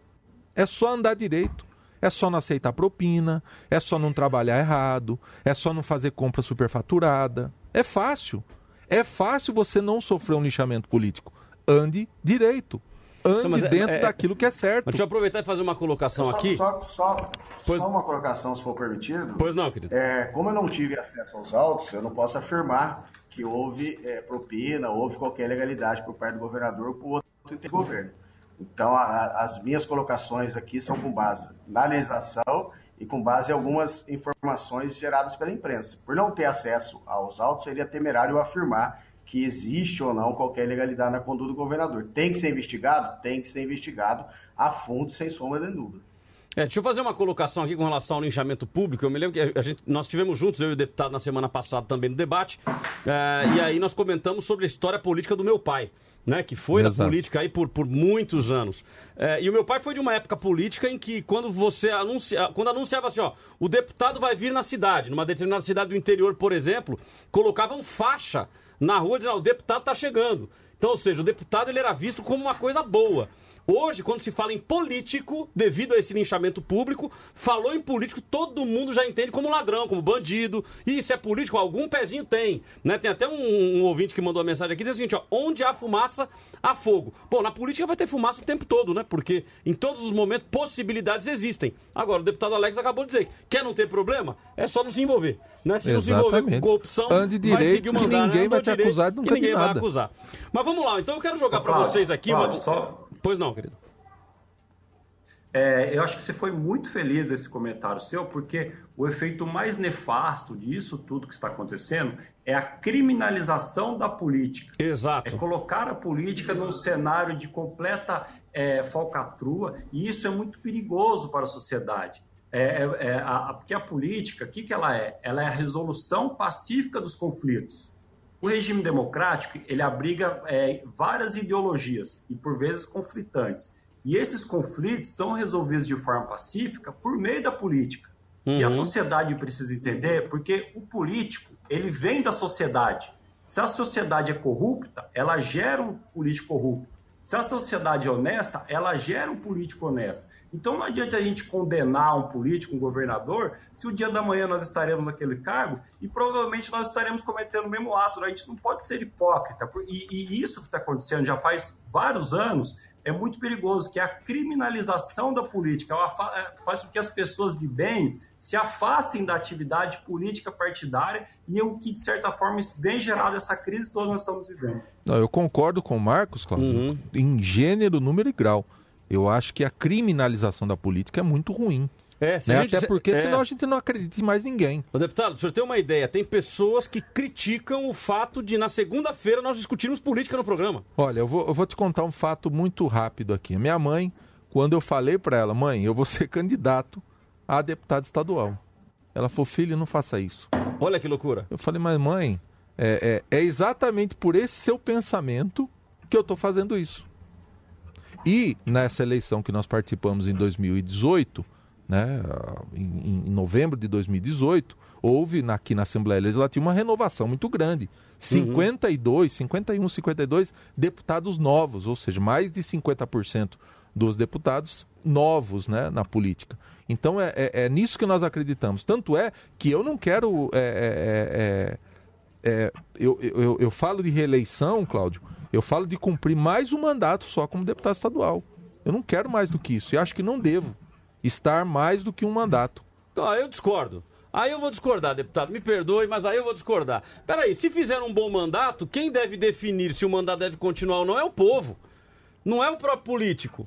É só andar direito. É só não aceitar propina, é só não trabalhar errado, é só não fazer compra superfaturada. É fácil. É fácil você não sofrer um lixamento político. Ande direito. Ande é, dentro é, daquilo que é certo. Deixa eu aproveitar e fazer uma colocação só, aqui. Só, só, pois... só, uma colocação, se for permitido. Pois não, querido. É, como eu não tive acesso aos autos, eu não posso afirmar que houve é, propina, houve qualquer legalidade por parte do governador ou por outro governo. Então, a, as minhas colocações aqui são com base na legislação e com base em algumas informações geradas pela imprensa. Por não ter acesso aos autos, seria temerário afirmar que existe ou não qualquer ilegalidade na conduta do governador. Tem que ser investigado? Tem que ser investigado a fundo, sem sombra de dúvida. É, deixa eu fazer uma colocação aqui com relação ao linchamento público. Eu me lembro que a gente, nós tivemos juntos, eu e o deputado, na semana passada também no debate, é, e aí nós comentamos sobre a história política do meu pai né, que foi Exato. na política aí por, por muitos anos. É, e o meu pai foi de uma época política em que quando você anuncia, quando anunciava assim, ó, o deputado vai vir na cidade, numa determinada cidade do interior, por exemplo, colocavam faixa na rua dizendo, o deputado está chegando. Então, ou seja, o deputado ele era visto como uma coisa boa. Hoje, quando se fala em político, devido a esse linchamento público, falou em político, todo mundo já entende como ladrão, como bandido. E se é político, algum pezinho tem. Né? Tem até um, um ouvinte que mandou uma mensagem aqui dizendo o seguinte: ó, onde há fumaça, há fogo. Bom, na política vai ter fumaça o tempo todo, né? Porque em todos os momentos possibilidades existem. Agora, o deputado Alex acabou de dizer: quer não ter problema? É só não se envolver. Né? Se Exatamente. não se envolver com corrupção, Ande direito, vai seguir o mandato. Que ninguém né? vai te acusar de nunca que ninguém vai acusar. Mas vamos lá, então eu quero jogar para vocês aqui uma. Só Pois não, querido. É, eu acho que você foi muito feliz desse comentário seu, porque o efeito mais nefasto disso tudo que está acontecendo é a criminalização da política. Exato. É colocar a política num cenário de completa é, falcatrua, e isso é muito perigoso para a sociedade. É, é, é a, porque a política, o que, que ela é? Ela é a resolução pacífica dos conflitos. O regime democrático ele abriga é, várias ideologias e por vezes conflitantes. E esses conflitos são resolvidos de forma pacífica por meio da política. Uhum. E a uhum. sociedade precisa entender porque o político ele vem da sociedade. Se a sociedade é corrupta, ela gera um político corrupto. Se a sociedade é honesta, ela gera um político honesto. Então não adianta a gente condenar um político, um governador, se o dia da manhã nós estaremos naquele cargo e provavelmente nós estaremos cometendo o mesmo ato. A gente não pode ser hipócrita. E, e isso que está acontecendo já faz vários anos é muito perigoso, que é a criminalização da política. Ela é, faz com que as pessoas de bem se afastem da atividade política partidária e é o que, de certa forma, vem gerado essa crise toda nós estamos vivendo. Não, eu concordo com o Marcos, Cláudio, uhum. em gênero, número e grau. Eu acho que a criminalização da política é muito ruim. É, né? Até porque é... senão a gente não acredita em mais ninguém. Ô, deputado, o senhor ter uma ideia, tem pessoas que criticam o fato de na segunda-feira nós discutirmos política no programa. Olha, eu vou, eu vou te contar um fato muito rápido aqui. Minha mãe, quando eu falei para ela, mãe, eu vou ser candidato a deputado estadual. Ela falou, filho, não faça isso. Olha que loucura. Eu falei, mas mãe, é, é, é exatamente por esse seu pensamento que eu estou fazendo isso. E nessa eleição que nós participamos em 2018, né, em, em novembro de 2018, houve na, aqui na Assembleia Legislativa uma renovação muito grande. 52, 51, 52 deputados novos, ou seja, mais de 50% dos deputados novos né, na política. Então é, é, é, nisso que nós acreditamos. Tanto é que eu não quero. É, é, é, é eu, eu, eu falo de reeleição, Cláudio, eu falo de cumprir mais um mandato só como deputado estadual. Eu não quero mais do que isso. E acho que não devo estar mais do que um mandato. Então, eu discordo. Aí eu vou discordar, deputado. Me perdoe, mas aí eu vou discordar. Peraí, se fizer um bom mandato, quem deve definir se o mandato deve continuar ou não é o povo. Não é o próprio político.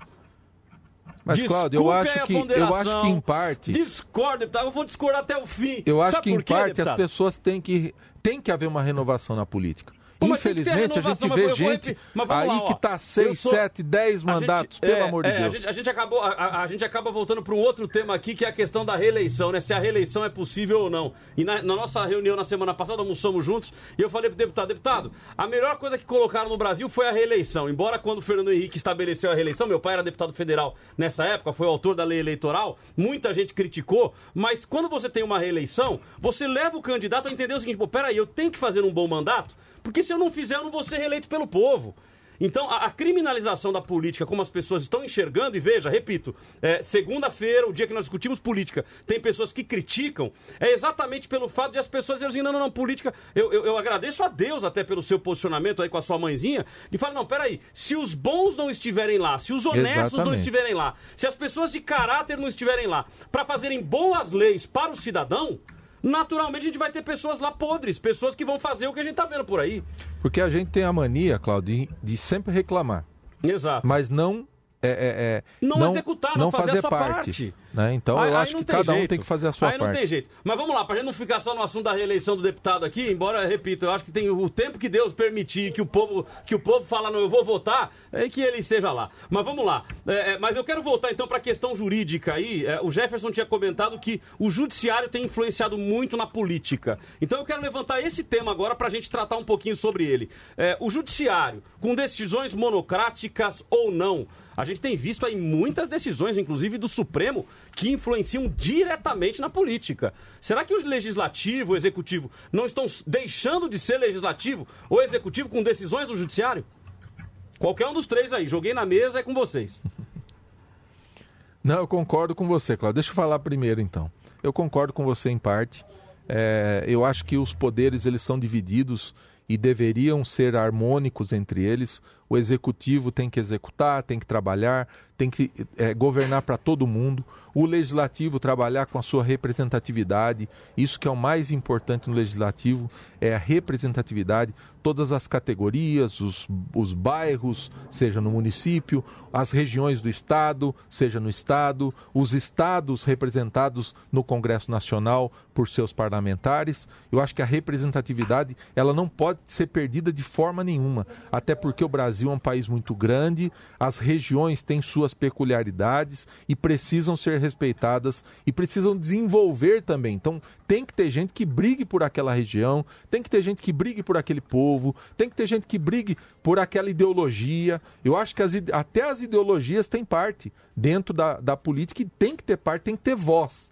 Mas, Cláudio, eu acho, que, eu acho que em parte. Discordo, deputado. Eu vou discordar até o fim. Eu acho Sabe que em quê, parte deputado? as pessoas têm que. Tem que haver uma renovação na política. Pô, Infelizmente, a gente vê gente aí lá, que está 6, 7, 10 mandatos, gente, pelo é, amor de é, Deus. A gente, a gente acabou, a, a, gente acaba voltando para um outro tema aqui, que é a questão da reeleição, né? Se a reeleição é possível ou não. E na, na nossa reunião na semana passada, almoçamos juntos, e eu falei para o deputado, deputado, a melhor coisa que colocaram no Brasil foi a reeleição. Embora quando o Fernando Henrique estabeleceu a reeleição, meu pai era deputado federal nessa época, foi o autor da lei eleitoral, muita gente criticou, mas quando você tem uma reeleição, você leva o candidato a entender o seguinte, pô, peraí, eu tenho que fazer um bom mandato? Porque se eu não fizer, eu não vou ser reeleito pelo povo. Então, a, a, criminalização da política, como as pessoas estão enxergando, e veja, repito, é, segunda-feira, o dia que nós discutimos política, tem pessoas que criticam, é exatamente pelo fato de as pessoas dizerem, não, não, não, política, eu, eu, eu, agradeço a Deus até pelo seu posicionamento aí com a sua mãezinha, de falar, não, peraí, se os bons não estiverem lá, se os honestos exatamente. não estiverem lá, se as pessoas de caráter não estiverem lá, para fazerem boas leis para o cidadão, naturalmente a gente vai ter pessoas lá podres, pessoas que vão fazer o que a gente tá vendo por aí. Porque a gente tem a mania, Claudio, de sempre reclamar. Exato. Mas não é, é, é, não, não, executar, não, não fazer, fazer parte. parte. Né? Então aí, eu acho que cada jeito. um tem que fazer a sua aí parte. Aí não tem jeito. Mas vamos lá, para gente não ficar só no assunto da reeleição do deputado aqui, embora, repito, eu acho que tem o tempo que Deus permitir que o povo, que o povo fala, não, eu vou votar, é que ele esteja lá. Mas vamos lá. É, é mas eu quero voltar então para a questão jurídica aí. É, o Jefferson tinha comentado que o judiciário tem influenciado muito na política. Então eu quero levantar esse tema agora para a gente tratar um pouquinho sobre ele. É, o judiciário, com decisões monocráticas ou não, a gente tem visto aí muitas decisões, inclusive do Supremo, que influenciam diretamente na política. Será que o legislativo, o executivo, não estão deixando de ser legislativo ou executivo com decisões do judiciário? Qualquer um dos três aí, joguei na mesa, é com vocês. (laughs) Não, eu concordo com você, Cláudio. Deixa eu falar primeiro, então. Eu concordo com você em parte. É, eu acho que os poderes eles são divididos e deveriam ser harmônicos entre eles. O executivo tem que executar, tem que trabalhar, tem que é, governar para todo mundo. O legislativo trabalhar com a sua representatividade. Isso que é o mais importante no legislativo é a representatividade. Todas as categorias, os, os bairros, seja no município, as regiões do estado, seja no estado, os estados representados no Congresso Nacional por seus parlamentares. Eu acho que a representatividade ela não pode ser perdida de forma nenhuma, até porque o Brasil é um país muito grande, as regiões têm suas peculiaridades e precisam ser respeitadas e precisam desenvolver também. Então, tem que ter gente que brigue por aquela região, tem que ter gente que brigue por aquele povo, tem que ter gente que brigue por aquela ideologia. Eu acho que as, até as ideologias têm parte dentro da, da política e tem que ter parte, tem que ter voz.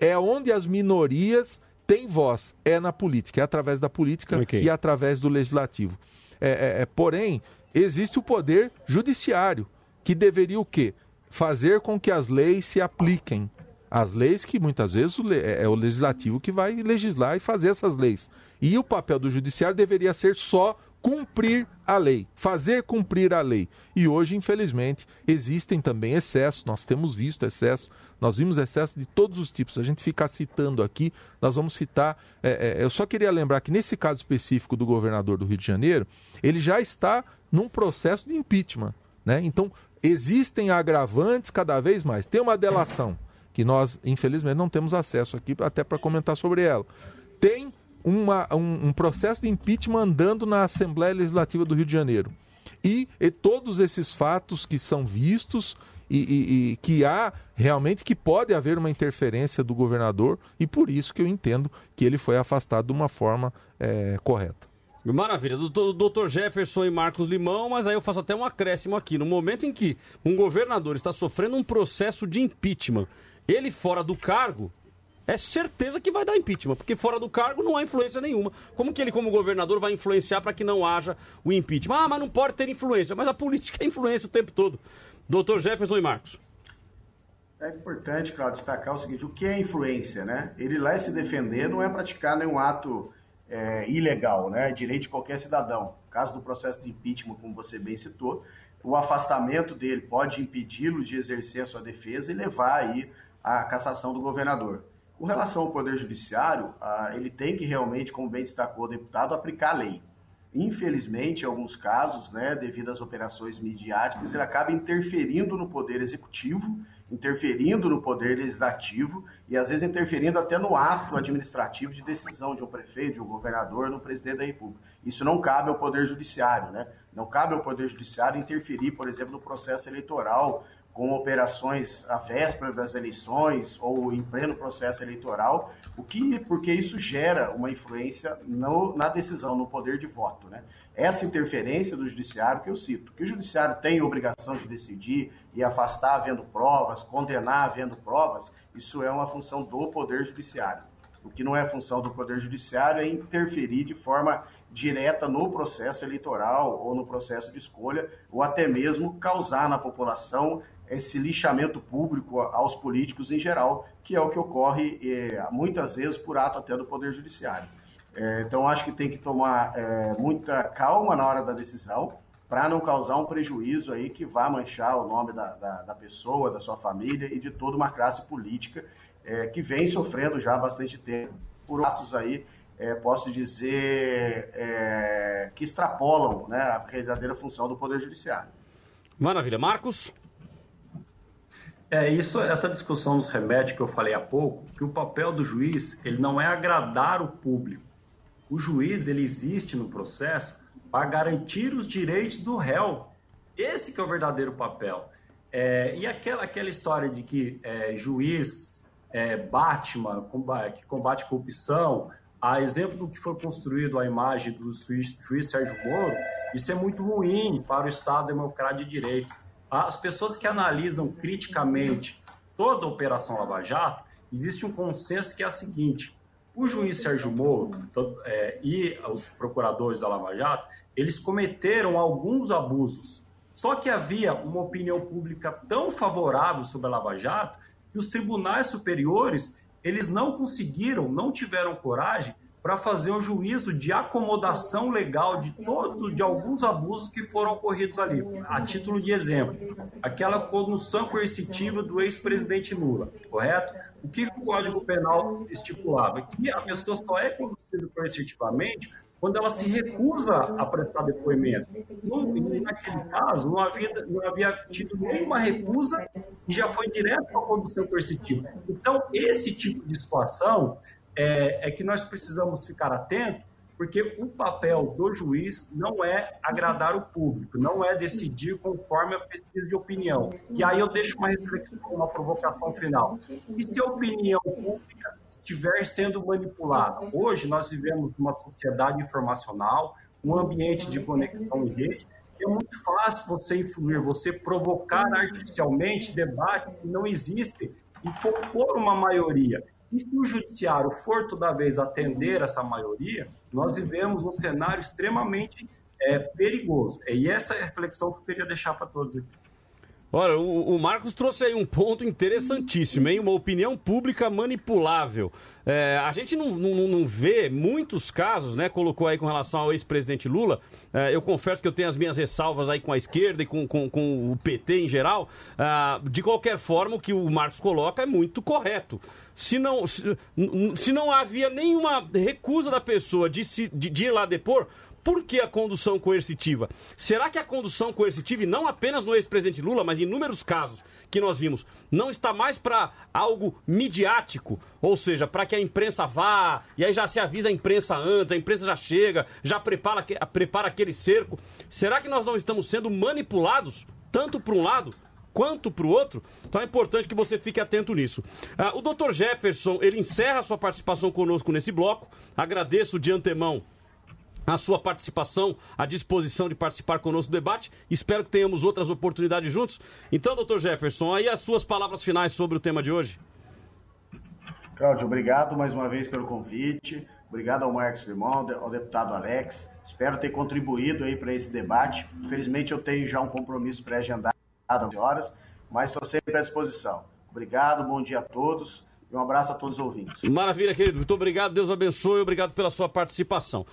É onde as minorias têm voz, é na política, é através da política okay. e através do legislativo. É, é, é, porém, existe o poder judiciário, que deveria o quê? Fazer com que as leis se apliquem. As leis que muitas vezes é, é o legislativo que vai legislar e fazer essas leis. E o papel do judiciário deveria ser só cumprir a lei, fazer cumprir a lei. E hoje, infelizmente, existem também excessos, nós temos visto excessos, nós vimos excessos de todos os tipos. A gente ficar citando aqui, nós vamos citar. É, é, eu só queria lembrar que nesse caso específico do governador do Rio de Janeiro, ele já está num processo de impeachment. Né? Então, existem agravantes cada vez mais. Tem uma delação, que nós, infelizmente, não temos acesso aqui até para comentar sobre ela. Tem uma, um, um, processo de impeachment andando na Assembleia Legislativa do Rio de Janeiro. E, e todos esses fatos que são vistos e, e, e, que há realmente que pode haver uma interferência do governador e por isso que eu entendo que ele foi afastado de uma forma é, correta. Maravilha, doutor, Jefferson e Marcos Limão, mas aí eu faço até um acréscimo aqui. No momento em que um governador está sofrendo um processo de impeachment, ele fora do cargo, é certeza que vai dar impeachment, porque fora do cargo não há influência nenhuma. Como que ele, como governador, vai influenciar para que não haja o impeachment? Ah, mas não pode ter influência. Mas a política é influência o tempo todo. Doutor Jefferson e Marcos. É importante, Claudio, destacar o seguinte: o que é influência, né? Ele lá se defender não é praticar nenhum ato é, ilegal, né? É direito de qualquer cidadão. No caso do processo de impeachment, como você bem citou, o afastamento dele pode impedi-lo de exercer a sua defesa e levar aí a cassação do governador. Com relação ao Poder Judiciário, ah, ele tem que realmente, como bem destacou o deputado, aplicar a lei. Infelizmente, em alguns casos, né, devido às operações midiáticas, ele acaba interferindo no Poder Executivo, interferindo no Poder Legislativo e, às vezes, interferindo até no ato administrativo de decisão de um prefeito, de um governador, no presidente da República. Isso não cabe ao Poder Judiciário, né? Não cabe ao Poder Judiciário interferir, por exemplo, no processo eleitoral com operações à véspera das eleições ou em pleno processo eleitoral, o que porque isso gera uma influência no, na decisão, no poder de voto, né? Essa interferência do judiciário que eu cito, que o judiciário tem obrigação de decidir e afastar havendo provas, condenar havendo provas, isso é uma função do poder judiciário. O que não é função do poder judiciário é interferir de forma direta no processo eleitoral ou no processo de escolha, ou até mesmo causar na população esse lixamento público aos políticos em geral, que é o que ocorre é, muitas vezes por ato até do Poder Judiciário. É, então, acho que tem que tomar é, muita calma na hora da decisão, para não causar um prejuízo aí que vá manchar o nome da, da, da, pessoa, da sua família e de toda uma classe política que vem sofrendo já há bastante tempo por atos aí, é, posso dizer, é, que extrapolam né, a verdadeira função do Poder Judiciário. Maravilha. Marcos? É, isso, essa discussão nos remete que eu falei há pouco, que o papel do juiz, ele não é agradar o público. O juiz, ele existe no processo para garantir os direitos do réu. Esse que é o verdadeiro papel. É, e aquela, aquela história de que é, juiz é, Batman, que combate corrupção, a exemplo do que foi construído a imagem do juiz, juiz Sérgio Moro, isso é muito ruim para o Estado Democrático de Direito as pessoas que analisam criticamente toda a Operação Lava Jato, existe um consenso que é a seguinte: o juiz Sérgio Moro é, e os procuradores da Lava Jato, eles cometeram alguns abusos. Só que havia uma opinião pública tão favorável sobre a Lava Jato que os tribunais superiores eles não conseguiram, não tiveram coragem para fazer um juízo de acomodação legal de todos, de alguns abusos que foram ocorridos ali. A título de exemplo, aquela condução coercitiva do ex-presidente Lula, correto? O que o Código Penal estipulava? Que a pessoa só é conduzida coercitivamente quando ela se recusa a prestar depoimento. No, naquele caso, não havia, não havia tido nenhuma recusa e já foi direto para a condução coercitiva. Então, esse tipo de situação é, é que nós precisamos ficar atentos, porque o papel do juiz não é agradar o público, não é decidir conforme a pesquisa de opinião. E aí eu deixo uma reflexão, uma provocação final. E se a opinião pública estiver sendo manipulada? Hoje nós vivemos numa sociedade informacional, um ambiente de conexão em rede, é muito fácil você influir, você provocar artificialmente debates que não existem e compor uma maioria. E se o judiciário for toda vez atender essa maioria, nós vivemos um cenário extremamente é, perigoso. E essa é a reflexão que eu queria deixar para todos aqui. Olha, o, o, Marcos trouxe aí um ponto interessantíssimo, hein? Uma opinião pública manipulável. É, a gente não, não, não, vê muitos casos, né? Colocou aí com relação ao ex-presidente Lula. É, eu confesso que eu tenho as minhas ressalvas aí com a esquerda e com, com, com o PT em geral. É, de qualquer forma, o que o Marcos coloca é muito correto. Se não, se, se não havia nenhuma recusa da pessoa de, se, de, de ir lá depor, por que a condução coercitiva? Será que a condução coercitiva, e não apenas no ex-presidente Lula, mas em inúmeros casos que nós vimos, não está mais para algo midiático? Ou seja, para que a imprensa vá, e aí já se avisa a imprensa antes, a imprensa já chega, já prepara, prepara aquele cerco. Será que nós não estamos sendo manipulados, tanto para um lado quanto para o outro. Então é importante que você fique atento nisso. Ah, o Dr. Jefferson, ele encerra sua participação conosco nesse bloco. Agradeço de antemão a sua participação, a disposição de participar conosco do debate. Espero que tenhamos outras oportunidades juntos. Então, doutor Jefferson, aí as suas palavras finais sobre o tema de hoje. Cláudio, obrigado mais uma vez pelo convite. Obrigado ao Marcos Limão, ao deputado Alex. Espero ter contribuído aí para esse debate. Infelizmente, eu tenho já um compromisso pré-agendado às horas, mas estou sempre à disposição. Obrigado, bom dia a todos e um abraço a todos os ouvintes. Maravilha, querido. Muito obrigado, Deus abençoe. Obrigado pela sua participação.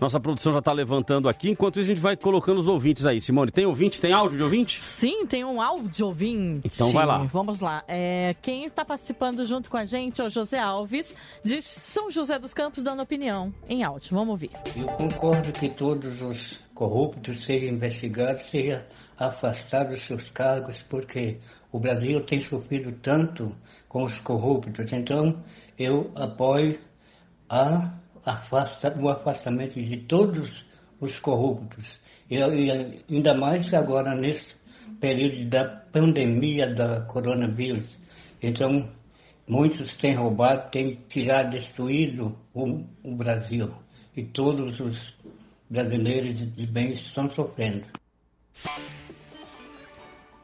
Nossa produção já está levantando aqui. Enquanto isso, a gente vai colocando os ouvintes aí. Simone, tem ouvinte? Tem áudio de ouvinte? Sim, tem um áudio ouvinte. Então vai lá. Vamos lá. É, quem está participando junto com a gente é o José Alves, de São José dos Campos, dando opinião em áudio. Vamos ouvir. Eu concordo que todos os corruptos sejam investigados, sejam afastados dos seus cargos, porque o Brasil tem sofrido tanto com os corruptos. Então, eu apoio a afasta, o afastamento de todos os corruptos. E, e ainda mais agora nesse período da pandemia da coronavírus. Então, muitos têm roubado, têm tirado, destruído o, o Brasil. E todos os brasileiros de bens estão sofrendo.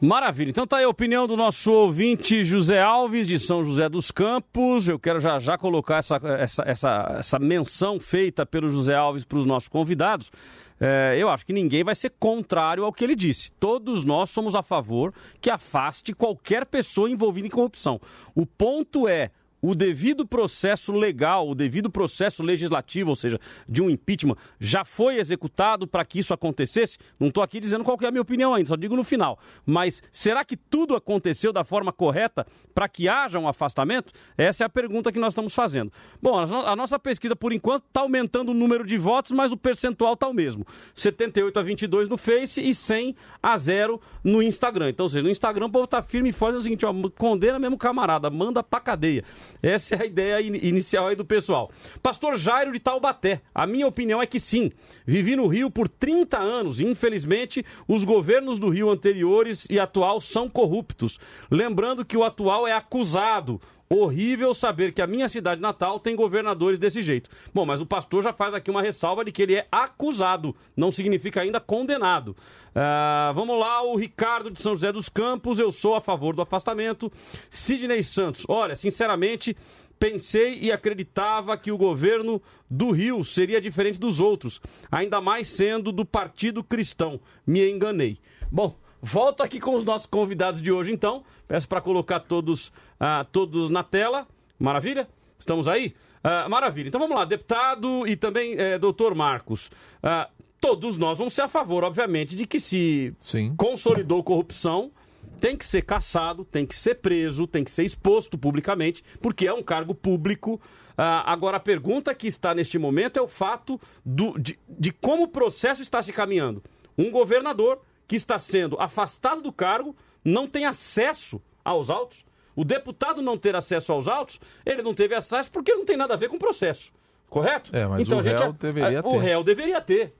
Maravilha. Então tá aí a opinião do nosso ouvinte José Alves, de São José dos Campos. Eu quero já já colocar essa, essa, essa, essa menção feita pelo José Alves para os nossos convidados. É, eu acho que ninguém vai ser contrário ao que ele disse. Todos nós somos a favor que afaste qualquer pessoa envolvida em corrupção. O ponto é o devido processo legal, o devido processo legislativo, ou seja, de um impeachment, já foi executado para que isso acontecesse? Não estou aqui dizendo qual é a minha opinião ainda, só digo no final. Mas será que tudo aconteceu da forma correta para que haja um afastamento? Essa é a pergunta que nós estamos fazendo. Bom, a nossa pesquisa, por enquanto, está aumentando o número de votos, mas o percentual está o mesmo. 78 a 22 no Face e 100 a 0 no Instagram. Então, ou seja, no Instagram o povo está firme e forte, é o seguinte, ó, condena mesmo camarada, manda para cadeia. Essa é a ideia in inicial aí do pessoal. Pastor Jairo de Taubaté, a minha opinião é que sim. Vivi no Rio por 30 anos e, infelizmente, os governos do Rio anteriores e atual são corruptos. Lembrando que o atual é acusado Horrível saber que a minha cidade natal tem governadores desse jeito. Bom, mas o pastor já faz aqui uma ressalva de que ele é acusado, não significa ainda condenado. Uh, vamos lá, o Ricardo de São José dos Campos, eu sou a favor do afastamento. Sidney Santos, olha, sinceramente, pensei e acreditava que o governo do Rio seria diferente dos outros, ainda mais sendo do Partido Cristão. Me enganei. Bom. Volto aqui com os nossos convidados de hoje, então. Peço para colocar todos, uh, todos na tela. Maravilha? Estamos aí? Uh, maravilha. Então vamos lá, deputado e também uh, doutor Marcos. Uh, todos nós vamos ser a favor, obviamente, de que se Sim. consolidou corrupção, tem que ser caçado, tem que ser preso, tem que ser exposto publicamente, porque é um cargo público. Uh, agora, a pergunta que está neste momento é o fato do, de, de como o processo está se caminhando. Um governador que está sendo afastado do cargo não tem acesso aos autos. O deputado não ter acesso aos autos, ele não teve acesso porque não tem nada a ver com o processo. Correto? É, mas então, o gente, réu deveria a- ter. O réu deveria ter.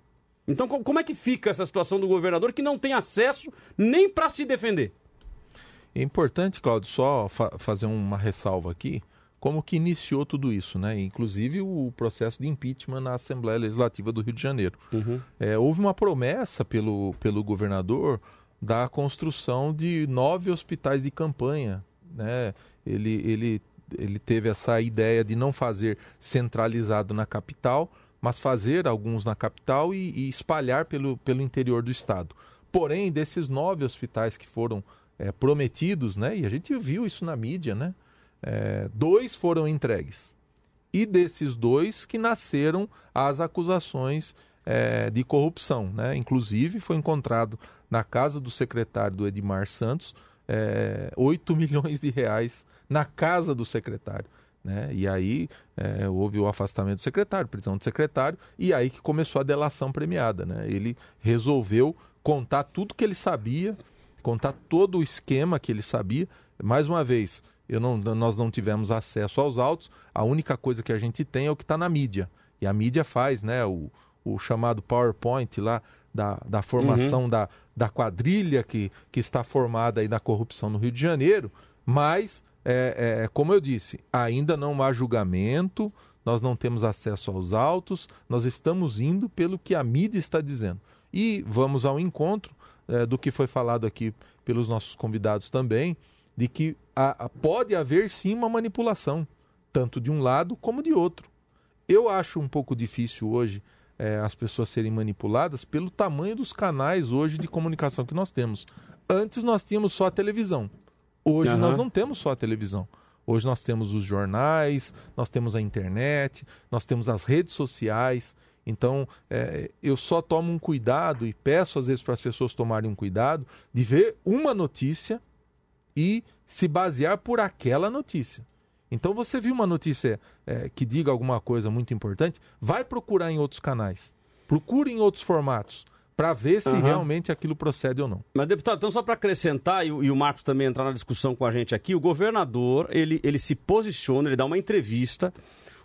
Então, co- como é que fica essa situação do governador que não tem acesso nem para se defender? É importante, Cláudio, só fa- fazer uma ressalva aqui, como que iniciou tudo isso, né? Inclusive o processo de impeachment na Assembleia Legislativa do Rio de Janeiro. É, houve uma promessa pelo, pelo governador da construção de nove hospitais de campanha, né? Ele, ele, ele teve essa ideia de não fazer centralizado na capital, mas fazer alguns na capital e, e espalhar pelo, pelo interior do estado. Porém, desses nove hospitais que foram é, prometidos, né? E a gente viu isso na mídia, né? É, dois foram entregues. E desses dois que nasceram as acusações é, de corrupção. Né? Inclusive, foi encontrado na casa do secretário do Edmar Santos é, 8 (laughs) milhões de reais na casa do secretário. Né? E aí é, houve o afastamento do secretário, prisão do secretário, e aí que começou a delação premiada. Né? Ele resolveu contar tudo que ele sabia, contar todo o esquema que ele sabia. Mais uma vez, não, nós não tivemos acesso aos autos, a única coisa que a gente tem é o que está na mídia. E a mídia faz né, o, o chamado PowerPoint lá da, da formação Uhum. da, da quadrilha que, que está formada aí na corrupção no Rio de Janeiro, mas, é, é, como eu disse, ainda não há julgamento, nós não temos acesso aos autos, nós estamos indo pelo que a mídia está dizendo. E vamos ao encontro é, do que foi falado aqui pelos nossos convidados também, de que a- a- pode haver sim uma manipulação, tanto de um lado como de outro. Eu acho um pouco difícil hoje eh, as pessoas serem manipuladas pelo tamanho dos canais hoje de comunicação que nós temos. Antes nós tínhamos só a televisão. Hoje Aham. nós não temos só a televisão. Hoje nós temos os jornais, nós temos a internet, nós temos as redes sociais. Então, eh, eu só tomo um cuidado e peço às vezes para as pessoas tomarem um cuidado de ver uma notícia e se basear por aquela notícia. Então você viu uma notícia eh, que diga alguma coisa muito importante, vai procurar em outros canais. Procure em outros formatos para ver se Aham. realmente aquilo procede ou não. Mas, deputado, então só para acrescentar, e, o- e o Marcos também entrar na discussão com a gente aqui, o governador, ele, ele se posiciona, ele dá uma entrevista,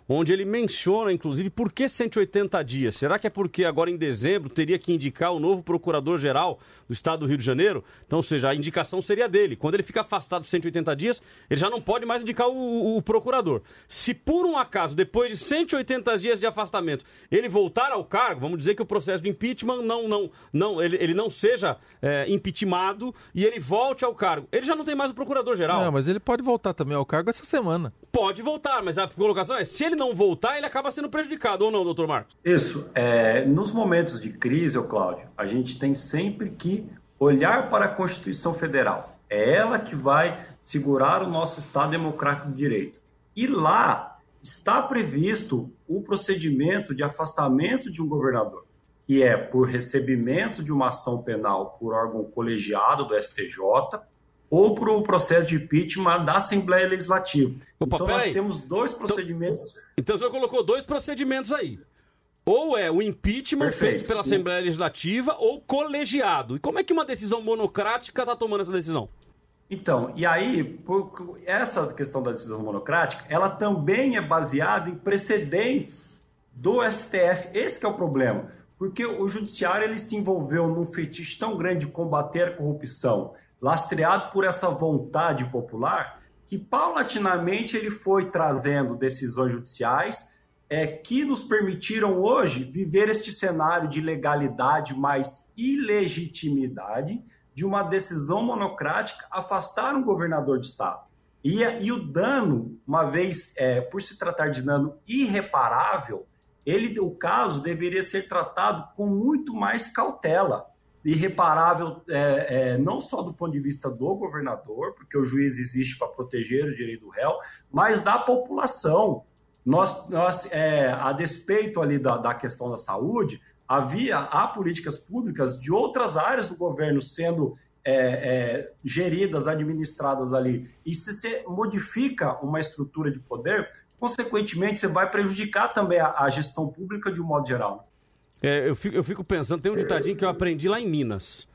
onde ele menciona, inclusive, por que 180 dias? Será que é porque agora em dezembro teria que indicar o novo procurador-geral do estado do Rio de Janeiro? Então, ou seja, a indicação seria dele. Quando ele fica afastado 180 dias, ele já não pode mais indicar o, o- procurador. Se por um acaso, depois de 180 dias de afastamento, ele voltar ao cargo, vamos dizer que o processo de impeachment não, não, não, ele, ele não seja é, impeachmentado e ele volte ao cargo. Ele já não tem mais o procurador-geral. Não, mas ele pode voltar também ao cargo essa semana. Pode voltar, mas a colocação é: se ele não voltar, ele acaba sendo prejudicado, ou não, doutor Marcos? Isso. É, nos momentos de crise, Cláudio, a gente tem sempre que olhar para a Constituição Federal. É ela que vai segurar o nosso Estado Democrático de Direito. E lá está previsto o procedimento de afastamento de um governador, que é por recebimento de uma ação penal por órgão colegiado do STJ ou por um processo de impeachment da Assembleia Legislativa. Opa, então nós peraí. temos dois procedimentos. Então o senhor colocou dois procedimentos aí. Ou é o impeachment Perfeito. feito pela Assembleia Legislativa ou colegiado. E como é que uma decisão monocrática está tomando essa decisão? Então, e aí, por- essa questão da decisão monocrática, ela também é baseada em precedentes do STF. Esse que é o problema. Porque o judiciário ele se envolveu num fetiche tão grande de combater a corrupção, lastreado por essa vontade popular, que paulatinamente ele foi trazendo decisões judiciais é, que nos permitiram hoje viver este cenário de legalidade mais ilegitimidade de uma decisão monocrática afastar um governador de estado. E, e o dano, uma vez é, por se tratar de dano irreparável, ele, o caso deveria ser tratado com muito mais cautela. Irreparável é, é, não só do ponto de vista do governador, porque o juiz existe para proteger o direito do réu, mas da população. Nós, nós é, a despeito ali da, da questão da saúde, havia há políticas públicas de outras áreas do governo sendo é, é, geridas, administradas ali. E se você modifica uma estrutura de poder, consequentemente você vai prejudicar também a, a gestão pública de um modo geral. É, eu, fico, eu fico pensando, tem um ditadinho que eu aprendi lá em Minas.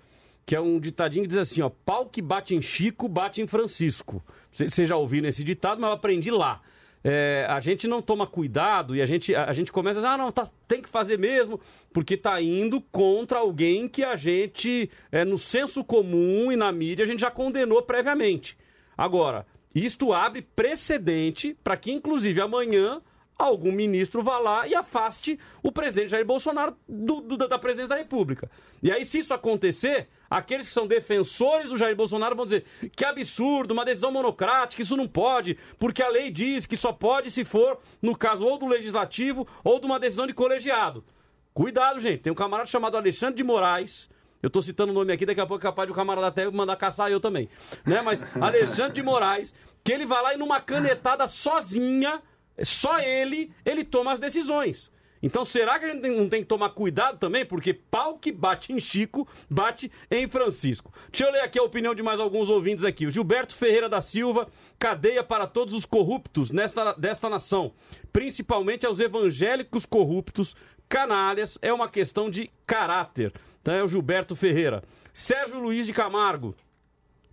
que é um ditadinho que diz assim, ó, pau que bate em Chico, bate em Francisco. Você já ouviu esse ditado, mas eu aprendi lá. É, a gente não toma cuidado e a gente, a, a gente começa a dizer, ah, não, tá, tem que fazer mesmo, porque tá indo contra alguém que a gente, é, no senso comum e na mídia, a gente já condenou previamente. Agora, isto abre precedente para que, inclusive, amanhã algum ministro vá lá e afaste o presidente Jair Bolsonaro do, do, da presidência da República. E aí, se isso acontecer, aqueles que são defensores do Jair Bolsonaro vão dizer que absurdo, uma decisão monocrática, isso não pode, porque a lei diz que só pode se for no caso ou do legislativo ou de uma decisão de colegiado. Cuidado, gente. Tem um camarada chamado Alexandre de Moraes. Eu estou citando o nome aqui, daqui a pouco é capaz de o camarada até mandar caçar eu também. Né? Mas Alexandre de Moraes, que ele vai lá e numa canetada sozinha só ele, ele toma as decisões. Então, será que a gente não tem que tomar cuidado também? Porque pau que bate em Chico, bate em Francisco. Deixa eu ler aqui a opinião de mais alguns ouvintes aqui. O Gilberto Ferreira da Silva, cadeia para todos os corruptos nesta, desta nação, principalmente aos evangélicos corruptos, canalhas, é uma questão de caráter. Então é o Gilberto Ferreira. Sérgio Luiz de Camargo,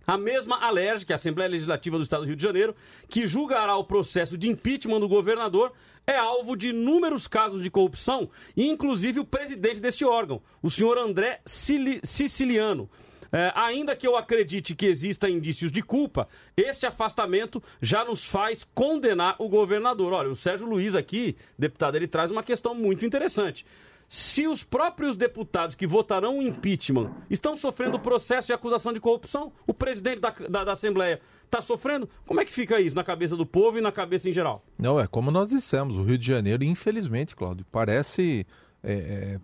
a mesma Alerj, que é a Assembleia Legislativa do Estado do Rio de Janeiro, que julgará o processo de impeachment do governador, é alvo de inúmeros casos de corrupção, inclusive o presidente deste órgão, o senhor André Siciliano. É, ainda que eu acredite que exista indícios de culpa, este afastamento já nos faz condenar o governador. Olha, o Sérgio Luiz aqui, deputado, ele traz uma questão muito interessante. Se os próprios deputados que votarão o impeachment estão sofrendo processo de acusação de corrupção, o presidente da, da, da Assembleia está sofrendo, como é que fica isso na cabeça do povo e na cabeça em geral? Não, é como nós dissemos, o Rio de Janeiro, infelizmente, Cláudio, parece. É, é,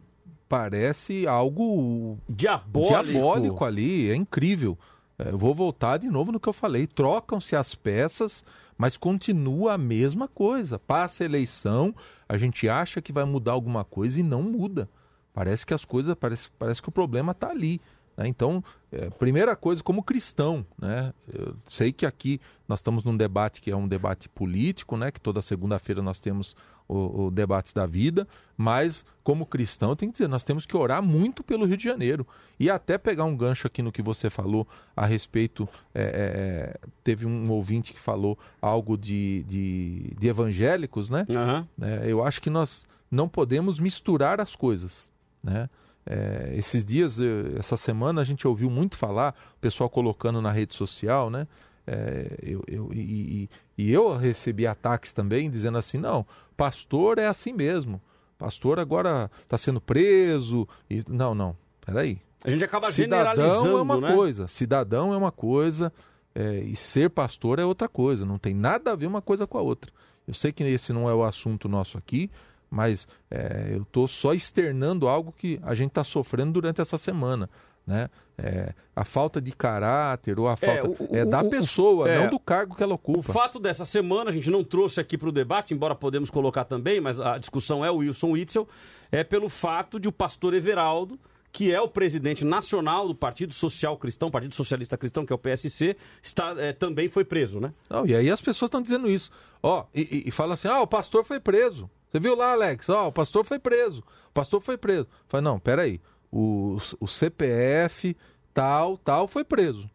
parece algo diabólico. diabólico ali, é incrível. É, eu vou voltar de novo no que eu falei. Trocam-se as peças mas continua a mesma coisa. Passa a eleição, a gente acha que vai mudar alguma coisa e não muda. Parece que as coisas, parece, parece que o problema está ali. Né? Então, é, primeira coisa, como cristão, né? eu sei que aqui nós estamos num debate que é um debate político, né? que toda segunda-feira nós temos o, o debates da vida, mas como cristão, eu tenho que dizer, nós temos que orar muito pelo Rio de Janeiro. E até pegar um gancho aqui no que você falou a respeito, é, é, é teve um ouvinte que falou algo de, de, de evangélicos, né? Uhum. eu acho que nós não podemos misturar as coisas, né? É, esses dias, essa semana, a gente ouviu muito falar, o pessoal colocando na rede social, né? É, eu, eu, e, e, eu recebi ataques também dizendo assim: não, pastor é assim mesmo. Pastor agora está sendo preso. E, não, não, peraí. A gente acaba cidadão generalizando, é uma né? coisa, cidadão é uma coisa é, e ser pastor é outra coisa. Não tem nada a ver uma coisa com a outra. Eu sei que esse não é o assunto nosso aqui, mas é, eu estou só externando algo que a gente está sofrendo durante essa semana. Né? É, a falta de caráter ou a é, falta é, o, é da o, pessoa, é, não do cargo que ela ocupa. O fato dessa semana, a gente não trouxe aqui para o debate, embora podemos colocar também, mas a discussão é o Wilson Witzel, é pelo fato de o pastor Everaldo, que é o presidente nacional do Partido Social Cristão, Partido Socialista Cristão, que é o PSC, está, é, também foi preso, né? Não, e aí as pessoas estão dizendo isso. Ó, e, e, e fala assim: ah, o pastor foi preso. Você viu lá, Alex? Ó, o pastor foi preso. O pastor foi preso. Falei, não, peraí. O, o CPF, tal, tal, foi preso.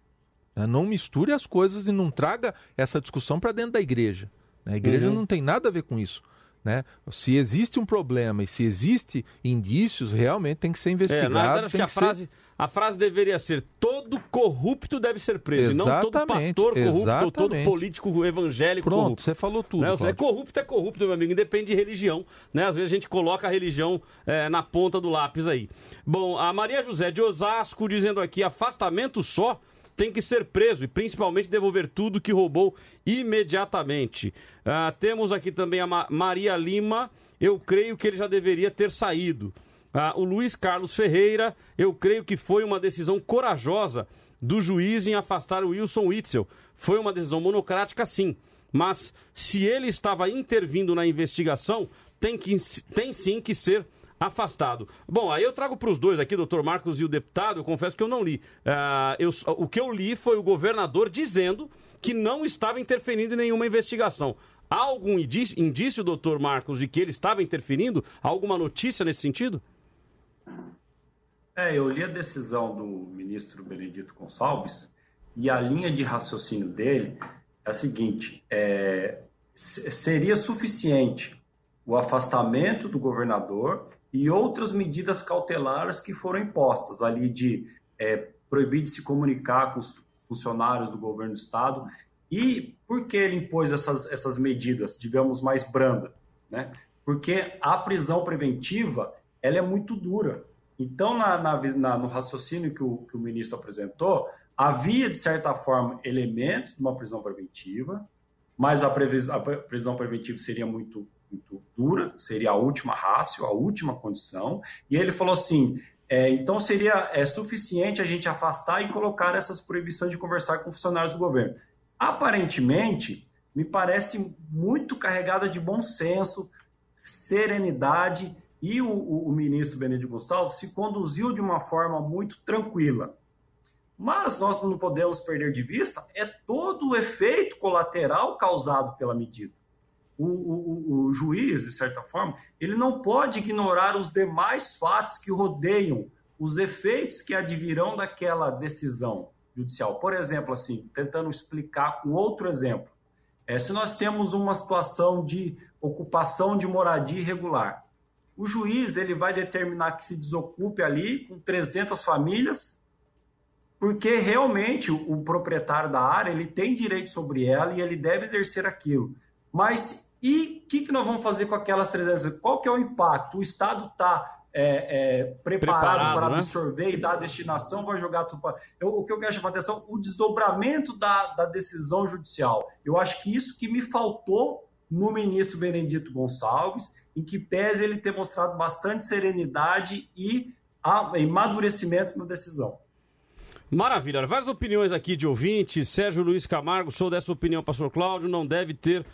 Né? Não misture as coisas e não traga essa discussão para dentro da igreja. A igreja uhum. não tem nada a ver com isso. Né? Se existe um problema e se existe indícios, realmente tem que ser investigado. É, na verdade, que a, ser... frase, a frase deveria ser: todo corrupto deve ser preso, exatamente, e não todo pastor corrupto exatamente. ou todo político evangélico Pronto, corrupto. você falou tudo. Né? É corrupto é corrupto, meu amigo, independe de religião. Né? Às vezes a gente coloca a religião é, na ponta do lápis aí. Bom, a Maria José de Osasco dizendo aqui: afastamento só tem que ser preso e principalmente devolver tudo que roubou imediatamente. Ah, temos aqui também a Ma Maria Lima, eu creio que ele já deveria ter saído. Ah, o Luiz Carlos Ferreira, eu creio que foi uma decisão corajosa do juiz em afastar o Wilson Witzel. Foi uma decisão monocrática, sim. Mas se ele estava intervindo na investigação, tem, que, tem sim que ser afastado. Bom, aí eu trago para os dois aqui, doutor Marcos e o deputado, eu confesso que eu não li. Uh, eu, o que eu li foi o governador dizendo que não estava interferindo em nenhuma investigação. Há algum indício, indício, doutor Marcos, de que ele estava interferindo? Há alguma notícia nesse sentido? É, eu li a decisão do ministro Benedito Gonçalves e a linha de raciocínio dele é a seguinte: é, seria suficiente o afastamento do governador e outras medidas cautelares que foram impostas ali de é, proibir de se comunicar com os funcionários do governo do estado. E por que ele impôs essas, essas medidas, digamos, mais brandas? Né? Porque a prisão preventiva ela é muito dura. Então, na, na, no raciocínio que o, que o ministro apresentou, havia, de certa forma, elementos de uma prisão preventiva, mas a, a prisão preventiva seria muito, muito dura, seria a última rácio, a última condição. E ele falou assim: é, então seria é, suficiente a gente afastar e colocar essas proibições de conversar com funcionários do governo. Aparentemente, me parece muito carregada de bom senso, serenidade e o, o, o ministro Benedito Gonçalves se conduziu de uma forma muito tranquila. Mas nós não podemos perder de vista é todo o efeito colateral causado pela medida. O, o, o, juiz, de certa forma, ele não pode ignorar os demais fatos que rodeiam os efeitos que advirão daquela decisão judicial. Por exemplo, assim, tentando explicar com outro exemplo, é, se nós temos uma situação de ocupação de moradia irregular, o juiz ele vai determinar que se desocupe ali com 300 famílias, porque realmente o, o proprietário da área ele tem direito sobre ela e ele deve exercer aquilo. Mas e o que, que nós vamos fazer com aquelas 300? Qual que é o impacto? O Estado está é, é, preparado, preparado, para né? absorver e dar a destinação, vai jogar tudo para. o que eu quero chamar a atenção, o desdobramento da, da decisão judicial. Eu acho que isso que me faltou no ministro Benedito Gonçalves, em que pese ele ter mostrado bastante serenidade e amadurecimento na decisão. Maravilha. Várias opiniões aqui de ouvintes. Sérgio Luiz Camargo, sou dessa opinião, pastor Cláudio. Não deve ter,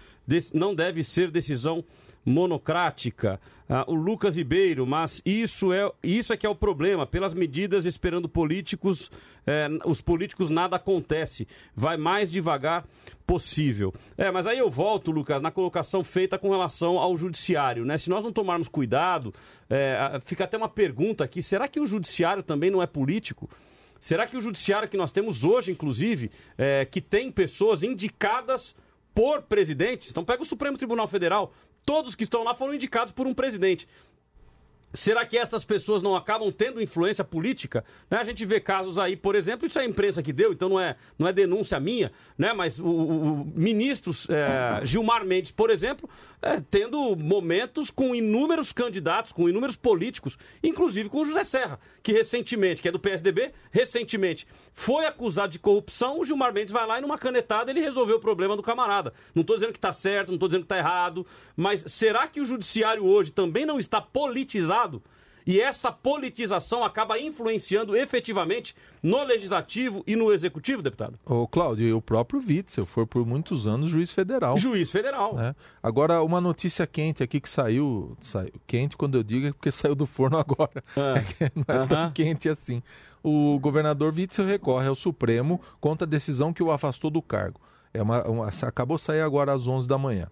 não deve ser decisão monocrática. Ah, o Lucas Ribeiro, mas isso é, isso é que é o problema. Pelas medidas esperando políticos, eh, os políticos nada acontece. Vai mais devagar possível. É, mas aí eu volto, Lucas, na colocação feita com relação ao judiciário, né? Se nós não tomarmos cuidado, é, fica até uma pergunta aqui: será que o judiciário também não é político? Será que o judiciário que nós temos hoje, inclusive, é, que tem pessoas indicadas por presidentes, então pega o Supremo Tribunal Federal, todos que estão lá foram indicados por um presidente. Será que essas pessoas não acabam tendo influência política? Né? A gente vê casos aí, por exemplo, isso é a imprensa que deu, então não é, não é denúncia minha, né? mas o, o ministros é, Gilmar Mendes, por exemplo, é, tendo momentos com inúmeros candidatos, com inúmeros políticos, inclusive com o José Serra, que recentemente, que é do PSDB, recentemente foi acusado de corrupção, o Gilmar Mendes vai lá e numa canetada ele resolveu o problema do camarada. Não estou dizendo que está certo, não estou dizendo que está errado, mas será que o judiciário hoje também não está politizado? E esta politização acaba influenciando efetivamente no legislativo e no executivo, deputado? O Cláudio, o próprio Witzel foi por muitos anos juiz federal. Juiz federal. Né? Agora, uma notícia quente aqui que saiu, saiu, quente quando eu digo é porque saiu do forno (laughs) agora. É. não é tão quente assim. O governador Witzel recorre ao Supremo contra a decisão que o afastou do cargo. É uma, uma, acabou de sair agora às 11 da manhã.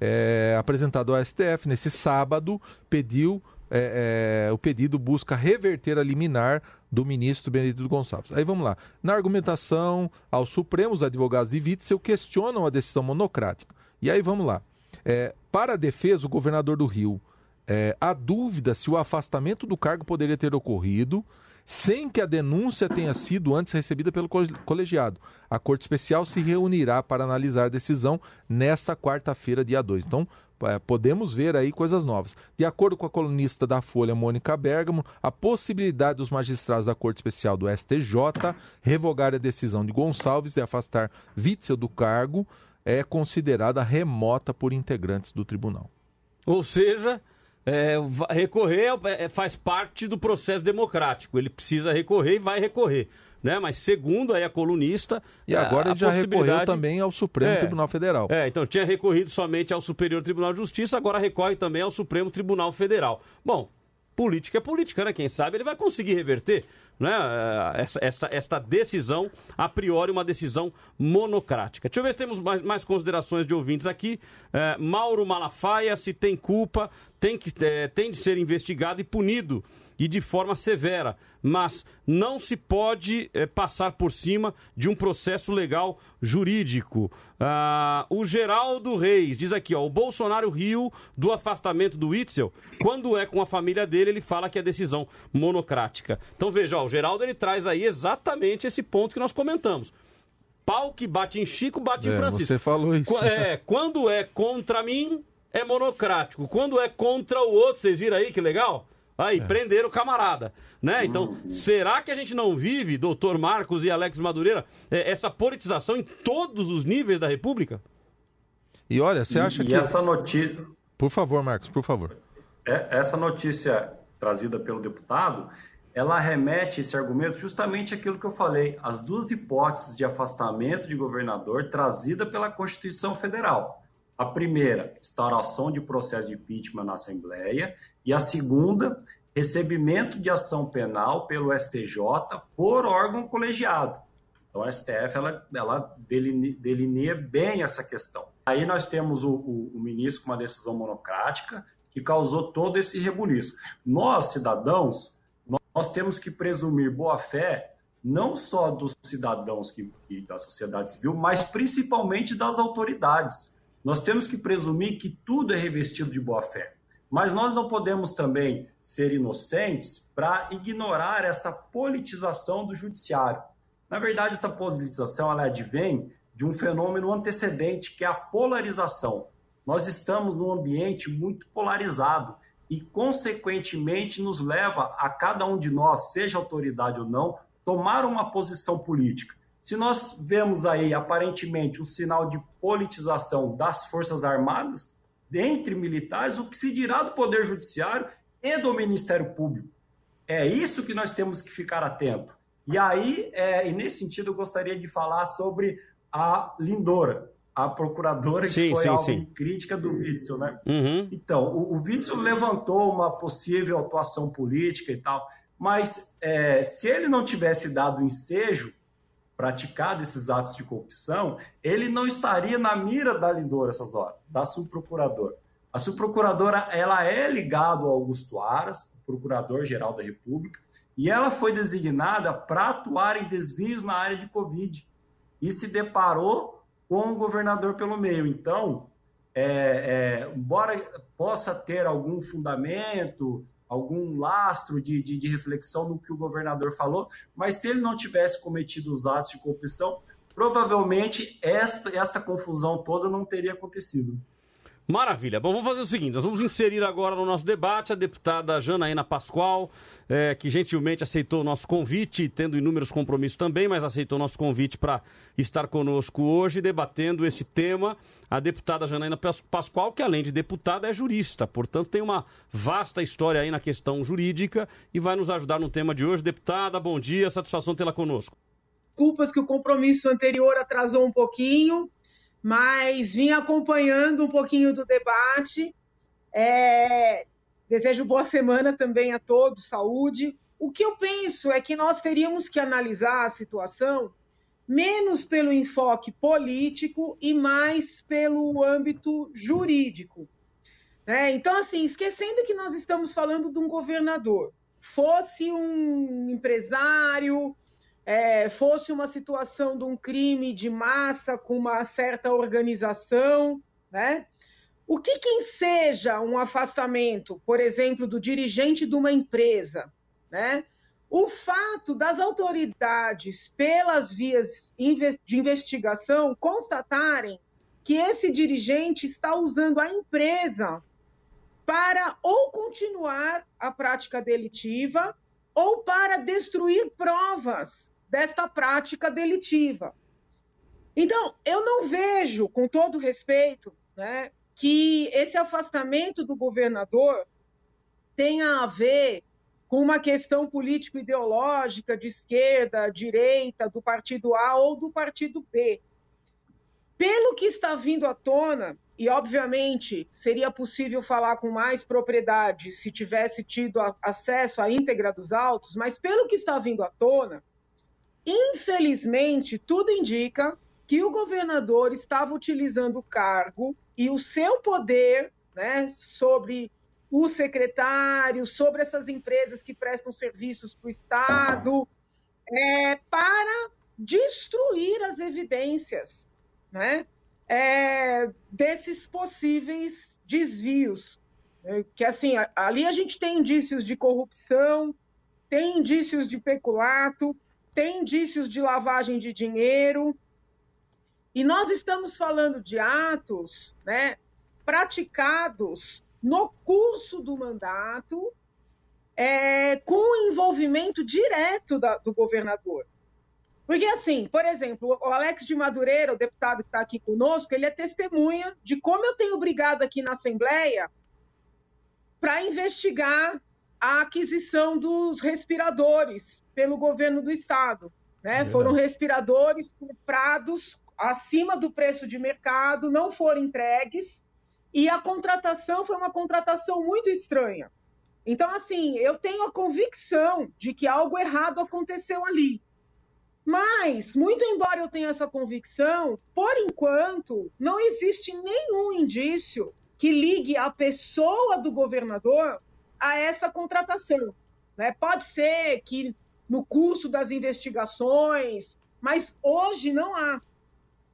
É. É, apresentado ao STF nesse sábado, pediu é, é, o pedido busca reverter a liminar do ministro Benedito Gonçalves. Aí vamos lá. Na argumentação ao Supremo, os advogados de Witzel questionam a decisão monocrática. E aí vamos lá. É, para a defesa, o governador do Rio, é, há dúvida se o afastamento do cargo poderia ter ocorrido sem que a denúncia tenha sido antes recebida pelo colegiado. A Corte Especial se reunirá para analisar a decisão nesta quarta-feira, dia 2. Então, é, podemos ver aí coisas novas. De acordo com a colunista da Folha, Mônica Bergamo, a possibilidade dos magistrados da Corte Especial do STJ revogar a decisão de Gonçalves de afastar Witzel do cargo é considerada remota por integrantes do tribunal. Ou seja, é, recorrer é, faz parte do processo democrático. Ele precisa recorrer e vai recorrer. Né? Mas segundo aí a colunista. E agora a, ele já recorreu também ao Supremo é, Tribunal Federal. É, então tinha recorrido somente ao Superior Tribunal de Justiça, agora recorre também ao Supremo Tribunal Federal. Bom, política é política, né? Quem sabe ele vai conseguir reverter né? Eh, essa, essa, esta decisão, a priori, uma decisão monocrática. Deixa eu ver se temos mais, mais considerações de ouvintes aqui. É, Mauro Malafaia, se tem culpa, tem, que, é, tem de ser investigado e punido. e de forma severa, mas não se pode é, passar por cima de um processo legal jurídico. Ah, o Geraldo Reis diz aqui, ó, o Bolsonaro riu do afastamento do Itzel. Quando é com a família dele, ele fala que é decisão monocrática. Então veja, ó, o Geraldo ele traz aí exatamente esse ponto que nós comentamos pau que bate em Chico, bate é, em Francisco. Você falou isso. É, quando é contra mim, é monocrático. Quando é contra o outro, vocês viram aí que legal? Aí, é. prenderam o camarada, né? Então, será que a gente não vive, doutor Marcos e Alex Madureira, é, essa politização em todos os níveis da República? E olha, você acha e, que... E essa notícia... Por favor, Marcos, por favor. É, essa notícia trazida pelo deputado, ela remete esse argumento justamente àquilo que eu falei, as duas hipóteses de afastamento de governador trazida pela Constituição Federal. A primeira, instauração de processo de impeachment na Assembleia, e a segunda, recebimento de ação penal pelo STJ por órgão colegiado. Então, a STF ela, ela delineia bem essa questão. Aí nós temos o, o, o ministro com uma decisão monocrática que causou todo esse rebuliço. Nós, cidadãos, nós temos que presumir boa-fé não só dos cidadãos que, da sociedade civil, mas principalmente das autoridades. Nós temos que presumir que tudo é revestido de boa-fé. Mas nós não podemos também ser inocentes para ignorar essa politização do judiciário. Na verdade, essa politização ela advém de um fenômeno antecedente, que é a polarização. Nós estamos num ambiente muito polarizado e, consequentemente, nos leva a cada um de nós, seja autoridade ou não, tomar uma posição política. Se nós vemos aí, aparentemente, um sinal de politização das Forças Armadas, entre militares, o que se dirá do Poder Judiciário e do Ministério Público? É isso que nós temos que ficar atento. E aí, é, e nesse sentido, eu gostaria de falar sobre a Lindora, a procuradora sim, que foi sim, alvo sim. de crítica do Witzel, né? Uhum. Então, o, o Witzel levantou uma possível atuação política e tal, mas é, se ele não tivesse dado ensejo praticado esses atos de corrupção, ele não estaria na mira da Lindora essas horas, da subprocuradora. A subprocuradora ela é ligada ao Augusto Aras, procurador-geral da República, e ela foi designada para atuar em desvios na área de Covid e se deparou com o governador pelo meio. Então, é, é, embora possa ter algum fundamento, algum lastro de, de, de, reflexão no que o governador falou, mas se ele não tivesse cometido os atos de corrupção, provavelmente esta, esta confusão toda não teria acontecido. Maravilha. Bom, vamos fazer o seguinte: nós vamos inserir agora no nosso debate a deputada Janaína Pascoal, é, que gentilmente aceitou o nosso convite, tendo inúmeros compromissos também, mas aceitou o nosso convite para estar conosco hoje, debatendo este tema. A deputada Janaína Pascoal, que além de deputada, é jurista, portanto tem uma vasta história aí na questão jurídica e vai nos ajudar no tema de hoje. Deputada, bom dia, satisfação tê-la conosco. Desculpas que o compromisso anterior atrasou um pouquinho mas vim acompanhando um pouquinho do debate. É, desejo boa semana também a todos, saúde. O que eu penso é que nós teríamos que analisar a situação menos pelo enfoque político e mais pelo âmbito jurídico. Né? Então, assim, esquecendo que nós estamos falando de um governador, fosse um empresário, é, fosse uma situação de um crime de massa com uma certa organização, né? O que, que enseja um afastamento, por exemplo, do dirigente de uma empresa, né? O fato das autoridades, pelas vias de investigação, constatarem que esse dirigente está usando a empresa para ou continuar a prática delitiva ou para destruir provas desta prática delitiva. Então, eu não vejo, com todo respeito, né, que esse afastamento do governador tenha a ver com uma questão político-ideológica de esquerda, direita, do partido A ou do partido B. Pelo que está vindo à tona, e obviamente seria possível falar com mais propriedade se tivesse tido acesso à íntegra dos autos, mas pelo que está vindo à tona, Infelizmente, tudo indica que o governador estava utilizando o cargo e o seu poder né, sobre os secretários, sobre essas empresas que prestam serviços para o Estado, é, para destruir as evidências né, é, desses possíveis desvios. Que assim, ali a gente tem indícios de corrupção, tem indícios de peculato, tem indícios de lavagem de dinheiro. E nós estamos falando de atos né, praticados no curso do mandato, é, com o envolvimento direto da, do governador. Porque, assim, por exemplo, o Alex de Madureira, o deputado que está aqui conosco, ele é testemunha de como eu tenho brigado aqui na Assembleia para investigar a aquisição dos respiradores pelo governo do Estado. Né? É Foram respiradores comprados acima do preço de mercado, não foram entregues e a contratação foi uma contratação muito estranha. Então, assim, eu tenho a convicção de que algo errado aconteceu ali. Mas, muito embora eu tenha essa convicção, por enquanto, não existe nenhum indício que ligue a pessoa do governador a essa contratação. Né? Pode ser que no curso das investigações, mas hoje não há.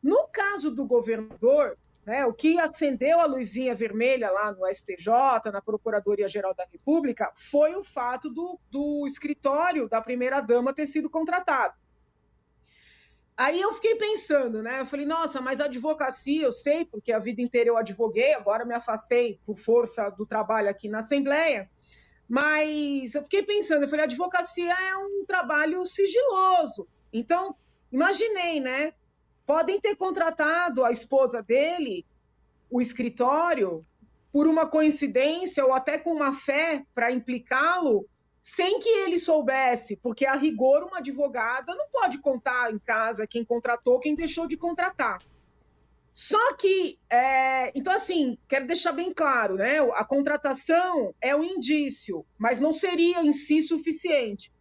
No caso do governador, né? O que acendeu a luzinha vermelha lá no STJ, na Procuradoria-Geral da República, foi o fato do, do escritório da primeira-dama ter sido contratado. Aí eu fiquei pensando, né? Eu falei, nossa, mas advocacia, eu sei, porque a vida inteira eu advoguei, agora me afastei por força do trabalho aqui na Assembleia. Mas eu fiquei pensando, eu falei, a advocacia é um trabalho sigiloso. Então, imaginei, né? podem ter contratado a esposa dele, o escritório, por uma coincidência ou até com uma fé para implicá-lo, sem que ele soubesse, porque a rigor uma advogada não pode contar em casa quem contratou, quem deixou de contratar. Só que, é, então assim, quero deixar bem claro, né? A contratação é um indício, mas não seria em si suficiente.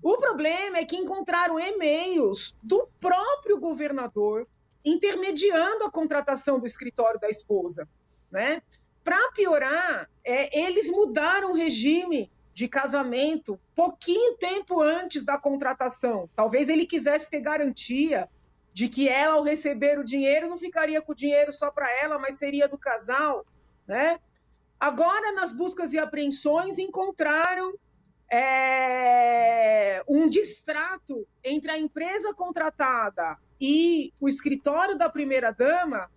O problema é que encontraram e-mails do próprio governador intermediando a contratação do escritório da esposa, né? Para piorar, é, eles mudaram o regime de casamento pouquinho tempo antes da contratação. Talvez ele quisesse ter garantia de que ela, ao receber o dinheiro, não ficaria com o dinheiro só para ela, mas seria do casal, né? Agora, nas buscas e apreensões, encontraram é, um distrato entre a empresa contratada e o escritório da primeira-dama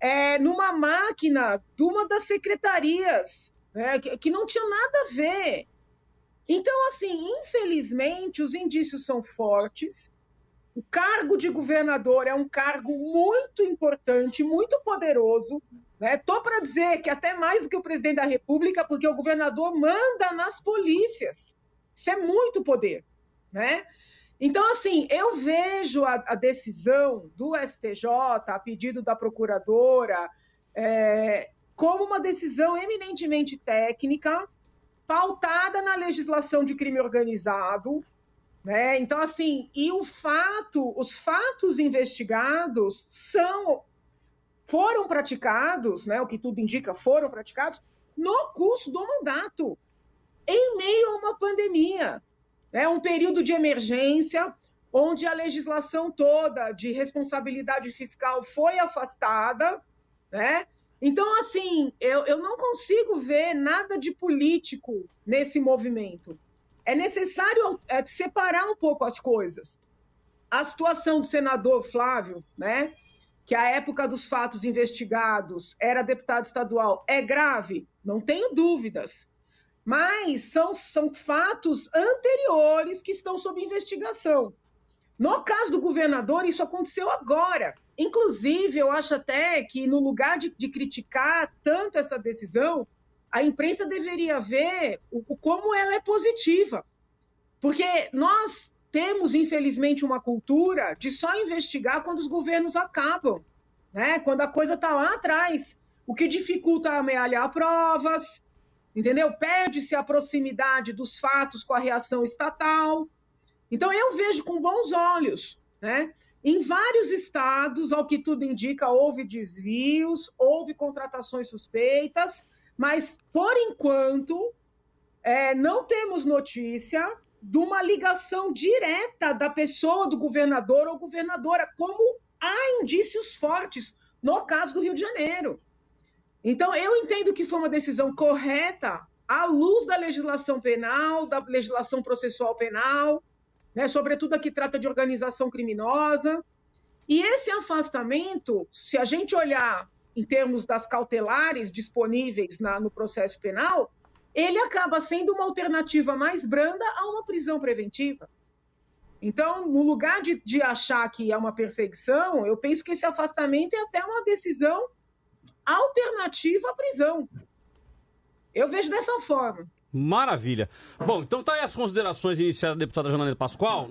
é, numa máquina de uma das secretarias, né, que, que não tinha nada a ver. Então, assim, infelizmente, os indícios são fortes. O cargo de governador é um cargo muito importante, muito poderoso. Estou né? para dizer que até mais do que o presidente da República, porque o governador manda nas polícias. Isso é muito poder. Né? Então, assim, eu vejo a, a decisão do STJ, a pedido da procuradora, é, como uma decisão eminentemente técnica, pautada na legislação de crime organizado, né? Então, assim, e o fato, os fatos investigados são foram praticados, né? O que tudo indica, foram praticados no curso do mandato, em meio a uma pandemia, né? Um período de emergência, onde a legislação toda de responsabilidade fiscal foi afastada, né? Então, assim, eu, eu não consigo ver nada de político nesse movimento é necessário é, separar um pouco as coisas. A situação do senador Flávio, né, que a época dos fatos investigados era deputado estadual, é grave, não tenho dúvidas. Mas são, são fatos anteriores que estão sob investigação. No caso do governador, isso aconteceu agora. Inclusive, eu acho até que, no lugar de, de criticar tanto essa decisão, a imprensa deveria ver o, como ela é positiva. Porque nós temos, infelizmente, uma cultura de só investigar quando os governos acabam, né? quando a coisa está lá atrás, o que dificulta amealhar provas, entendeu? Perde-se a proximidade dos fatos com a reação estatal. Então, eu vejo com bons olhos. Né? Em vários estados, ao que tudo indica, houve desvios, houve contratações suspeitas, Mas, por enquanto, é, não temos notícia de uma ligação direta da pessoa do governador ou governadora, como há indícios fortes no caso do Rio de Janeiro. Então, eu entendo que foi uma decisão correta à luz da legislação penal, da legislação processual penal, né, sobretudo a que trata de organização criminosa. E esse afastamento, se a gente olhar em termos das cautelares disponíveis na, no processo penal, ele acaba sendo uma alternativa mais branda a uma prisão preventiva. Então, no lugar de, de achar que é uma perseguição, eu penso que esse afastamento é até uma decisão alternativa à prisão. Eu vejo dessa forma. Maravilha. Bom, então tá aí as considerações iniciais da deputada Janaína Pascoal.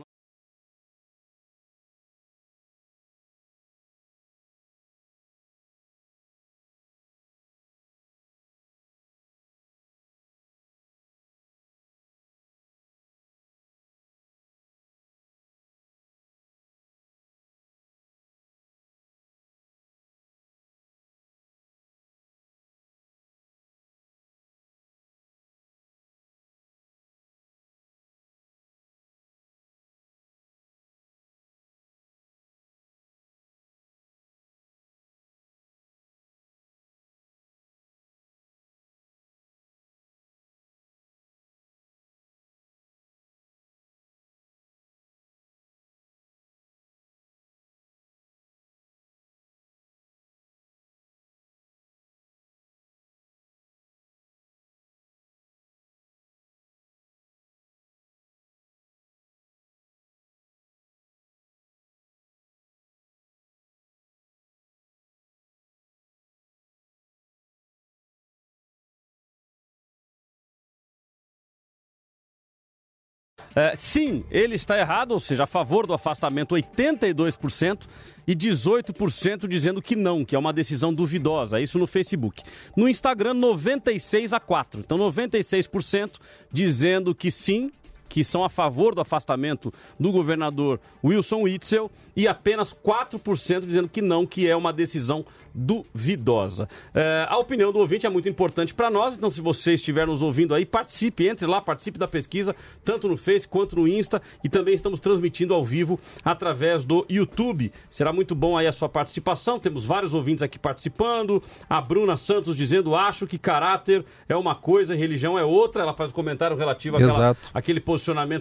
É, sim, ele está errado, ou seja, a favor do afastamento 82% e 18% dizendo que não, que é uma decisão duvidosa. Isso no Facebook. No Instagram, 96 a 4. Então, 96% dizendo que sim, que são a favor do afastamento do governador Wilson Witzel e apenas 4% dizendo que não, que é uma decisão duvidosa. É, a opinião do ouvinte é muito importante para nós, então se você estiver nos ouvindo aí, participe, entre lá, participe da pesquisa, tanto no Face quanto no Insta e também estamos transmitindo ao vivo através do YouTube. Será muito bom aí a sua participação, temos vários ouvintes aqui participando, a Bruna Santos dizendo, acho que caráter é uma coisa e religião é outra, ela faz um comentário relativo àquela, àquele posicionamento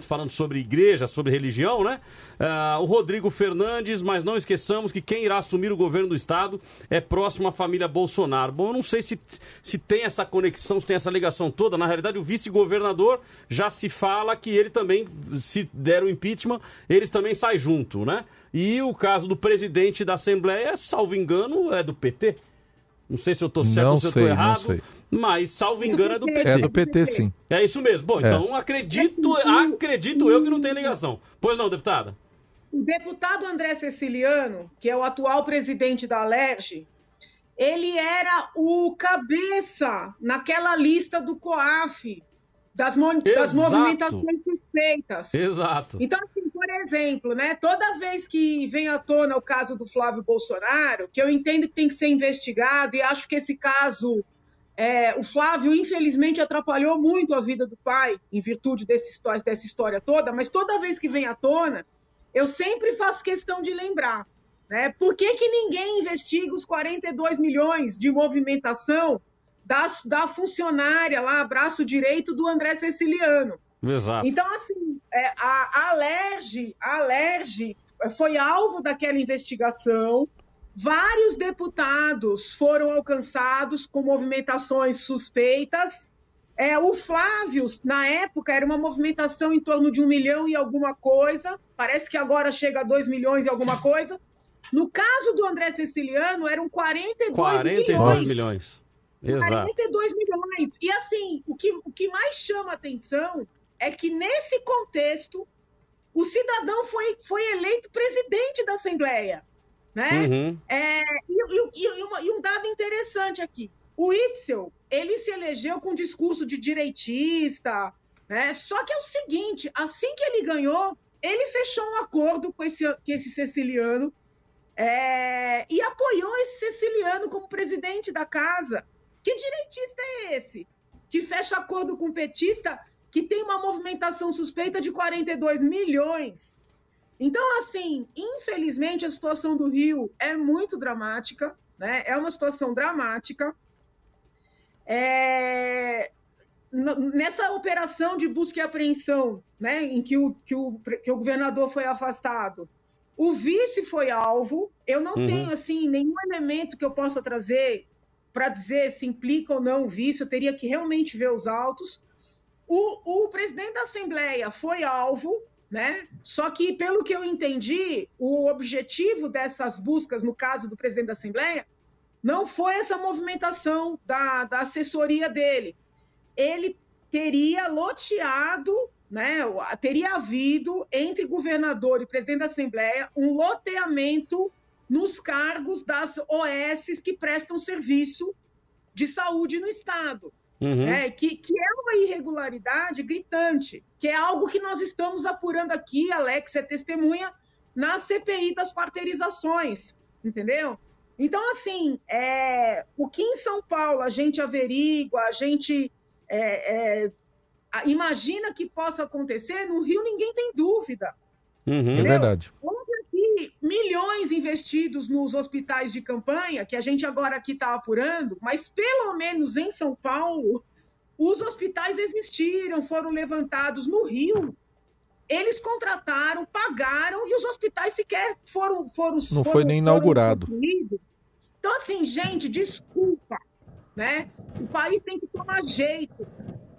falando sobre igreja, sobre religião, né? Uh, o Rodrigo Fernandes, mas não esqueçamos que quem irá assumir o governo do estado é próximo à família Bolsonaro. Bom, eu não sei se, se tem essa conexão, se tem essa ligação toda. Na realidade, o vice-governador já se fala que ele também, se der o impeachment, eles também saem junto, né? E o caso do presidente da Assembleia, salvo engano, é do PT. Não sei se eu estou certo não ou se sei, eu estou errado. Mas, salvo engano, é do PT. É do PT, sim. É isso mesmo. Bom, É. então acredito, acredito eu que não tem ligação. Pois não, deputada? O deputado André Ceciliano, que é o atual presidente da Alerj, ele era o cabeça naquela lista do COAF, das, das movimentações suspeitas. Exato. Então, assim, exemplo, né, toda vez que vem à tona o caso do Flávio Bolsonaro, que eu entendo que tem que ser investigado, e acho que esse caso, é, o Flávio, infelizmente, atrapalhou muito a vida do pai, em virtude desse, dessa história toda, mas toda vez que vem à tona, eu sempre faço questão de lembrar. Né? Por que, que ninguém investiga os 42 milhões de movimentação da, da funcionária lá, braço direito do André Ceciliano? Exato. Então, assim, a, a Alerj, a Alerj foi alvo daquela investigação. Vários deputados foram alcançados com movimentações suspeitas. É, o Flávio, na época, era uma movimentação em torno de um milhão e alguma coisa. Parece que agora chega a dois milhões e alguma coisa. No caso do André Ceciliano, eram 42, 42 milhões. milhões. Exato. 42 milhões. E assim, o que, o que mais chama atenção é que nesse contexto o cidadão foi, foi eleito presidente da Assembleia. Né? Uhum. É, e, e- e uma- e um dado interessante aqui. O Itzel, ele se elegeu com um discurso de direitista, né? Só que é o seguinte, assim que ele ganhou, ele fechou um acordo com esse, com esse Ceciliano é, e apoiou esse Ceciliano como presidente da casa, Que direitista é esse? Que fecha acordo com petista que tem uma movimentação suspeita de 42 milhões. Então, assim, infelizmente a situação do Rio é muito dramática, né? É uma situação dramática. É... Nessa operação de busca e apreensão, né, em que o, que o, que o governador foi afastado, o vice foi alvo. Eu não uhum. tenho assim nenhum elemento que eu possa trazer para dizer se implica ou não o vice. Eu teria que realmente ver os autos. O, o presidente da Assembleia foi alvo, né? Só que, pelo que eu entendi, o objetivo dessas buscas, no caso do presidente da Assembleia, não foi essa movimentação da, da assessoria dele. Ele teria loteado né, teria havido entre governador e presidente da Assembleia um loteamento nos cargos das OS que prestam serviço de saúde no Estado. Uhum. Né, que, que é uma irregularidade gritante, que é algo que nós estamos apurando aqui, Alex é testemunha, na CPI das parterizações, entendeu? Então, assim, é, o que em São Paulo a gente averigua, a gente é, é, imagina que possa acontecer, no Rio ninguém tem dúvida. Uhum, é verdade. Houve milhões investidos nos hospitais de campanha, que a gente agora aqui está apurando, mas pelo menos em São Paulo, os hospitais existiram, foram levantados no Rio. Eles contrataram, pagaram e os hospitais sequer foram. foram Não foram, foi nem inaugurado. Então, assim, gente, desculpa. Né? O país tem que tomar jeito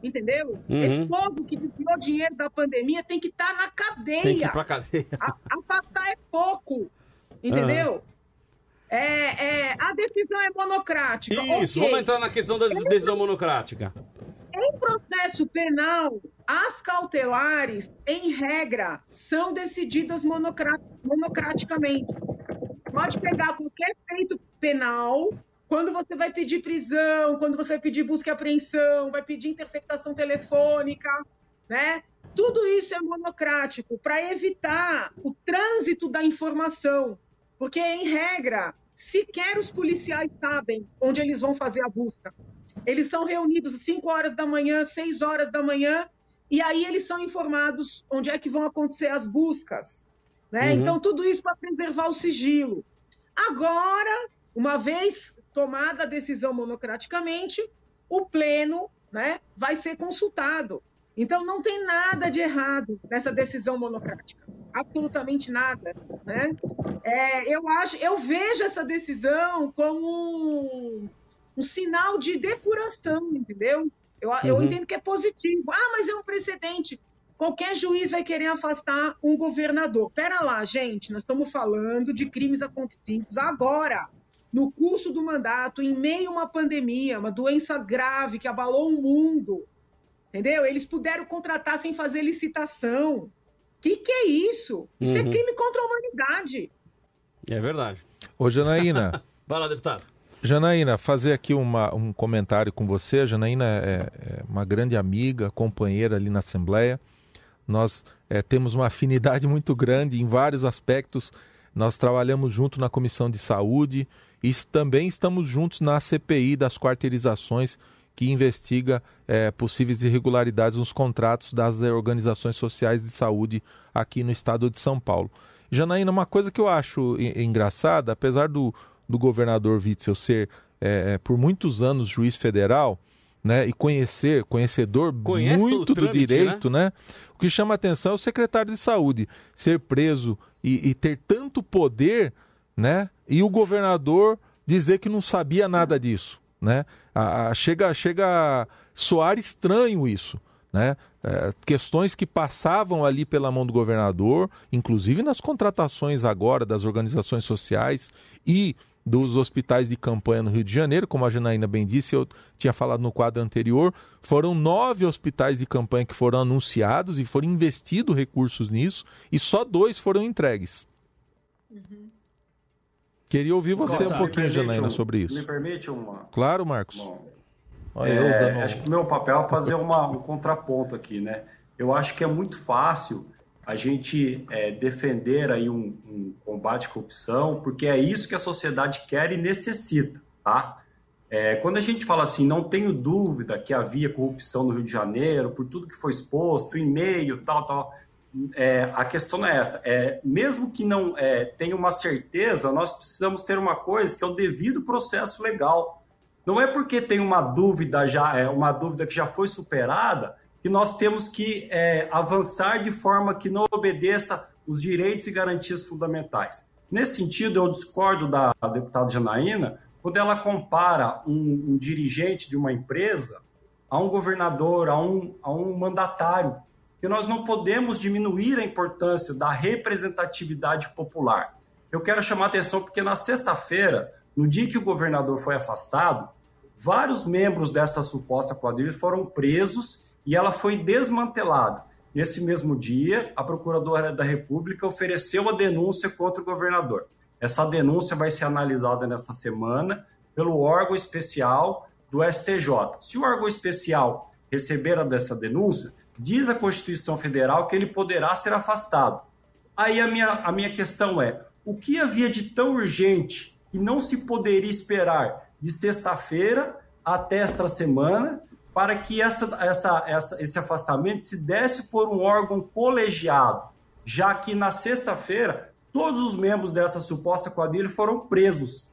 entendeu? Uhum. Esse povo que desviou dinheiro da pandemia tem que estar tá na cadeia. Tem que ir pra cadeia. Afastar é pouco, entendeu? Uhum. É, é, a decisão é monocrática. Isso, okay. vamos entrar na questão da decisão monocrática. Em processo penal, as cautelares, em regra, são decididas monocraticamente. Pode pegar qualquer feito penal, quando você vai pedir prisão, quando você vai pedir busca e apreensão, vai pedir interceptação telefônica, né? Tudo isso é monocrático para evitar o trânsito da informação, porque em regra sequer os policiais sabem onde eles vão fazer a busca. Eles são reunidos às 5 horas da manhã, 6 horas da manhã, e aí eles são informados onde é que vão acontecer as buscas. Né? Uhum. Então, tudo isso para preservar o sigilo. Agora, uma vez tomada a decisão monocraticamente, o pleno né, vai ser consultado. Então não tem nada de errado nessa decisão monocrática, absolutamente nada, né? É, eu acho, eu vejo essa decisão como um, um sinal de depuração, entendeu? Eu, uhum. eu entendo que é positivo. Ah, mas é um precedente. Qualquer juiz vai querer afastar um governador. Pera lá, gente, nós estamos falando de crimes acontecidos agora no curso do mandato, em meio a uma pandemia, uma doença grave que abalou o mundo, entendeu? Eles puderam contratar sem fazer licitação. O que, que é isso? Isso é uhum. é crime contra a humanidade. É verdade. Ô, Janaína. (laughs) Vai lá, deputado. Janaína, fazer aqui uma, um comentário com você. A Janaína é, é, uma grande amiga, companheira ali na Assembleia. Nós é, temos uma afinidade muito grande em vários aspectos. Nós trabalhamos junto na Comissão de Saúde e também estamos juntos na CPI das quarteirizações que investiga é, possíveis irregularidades nos contratos das organizações sociais de saúde aqui no estado de São Paulo. Janaína, uma coisa que eu acho engraçada, apesar do, do governador Witzel ser é, por muitos anos juiz federal, né, e conhecer, conhecedor Conhece muito trâmite, do direito, né? né? O que chama atenção é o secretário de saúde ser preso e, e ter tanto poder né? E o governador dizer que não sabia nada disso, né? A, a, chega, chega a soar estranho isso, né? É, questões que passavam ali pela mão do governador, inclusive nas contratações agora das organizações sociais e dos hospitais de campanha no Rio de Janeiro, como a Janaína bem disse, eu tinha falado no quadro anterior, foram nove hospitais de campanha que foram anunciados e foram investidos recursos nisso, e só dois foram entregues. Uhum. Queria ouvir você um pouquinho, Janaína, um, sobre isso. Me permite uma. Claro, Marcos. Bom, Olha, é, eu dando... Acho que o meu papel é fazer uma, um contraponto aqui, né? Eu acho que é muito fácil a gente é, defender aí um, um, combate à corrupção, porque é isso que a sociedade quer e necessita, tá? É, quando a gente fala assim, não tenho dúvida que havia corrupção no Rio de Janeiro, por tudo que foi exposto, e-mail, tal, tal. É, a questão é essa. É, mesmo que não é, tenha uma certeza, nós precisamos ter uma coisa que é o devido processo legal. Não é porque tem uma dúvida já, é uma dúvida que já foi superada, que nós temos que é, avançar de forma que não obedeça os direitos e garantias fundamentais. Nesse sentido, eu discordo da deputada Janaína quando ela compara um, um dirigente de uma empresa a um governador, a um, a um mandatário, que nós não podemos diminuir a importância da representatividade popular. Eu quero chamar a atenção porque na sexta-feira, no dia que o governador foi afastado, vários membros dessa suposta quadrilha foram presos e ela foi desmantelada. Nesse mesmo dia, a Procuradora da República ofereceu a denúncia contra o governador. Essa denúncia vai ser analisada nessa semana pelo órgão especial do STJ. Se o órgão especial receber dessa denúncia, diz a Constituição Federal que ele poderá ser afastado. Aí a minha, a minha questão é: o que havia de tão urgente que não se poderia esperar de sexta-feira até esta semana para que essa, essa, essa, esse afastamento se desse por um órgão colegiado, já que na sexta-feira todos os membros dessa suposta quadrilha foram presos.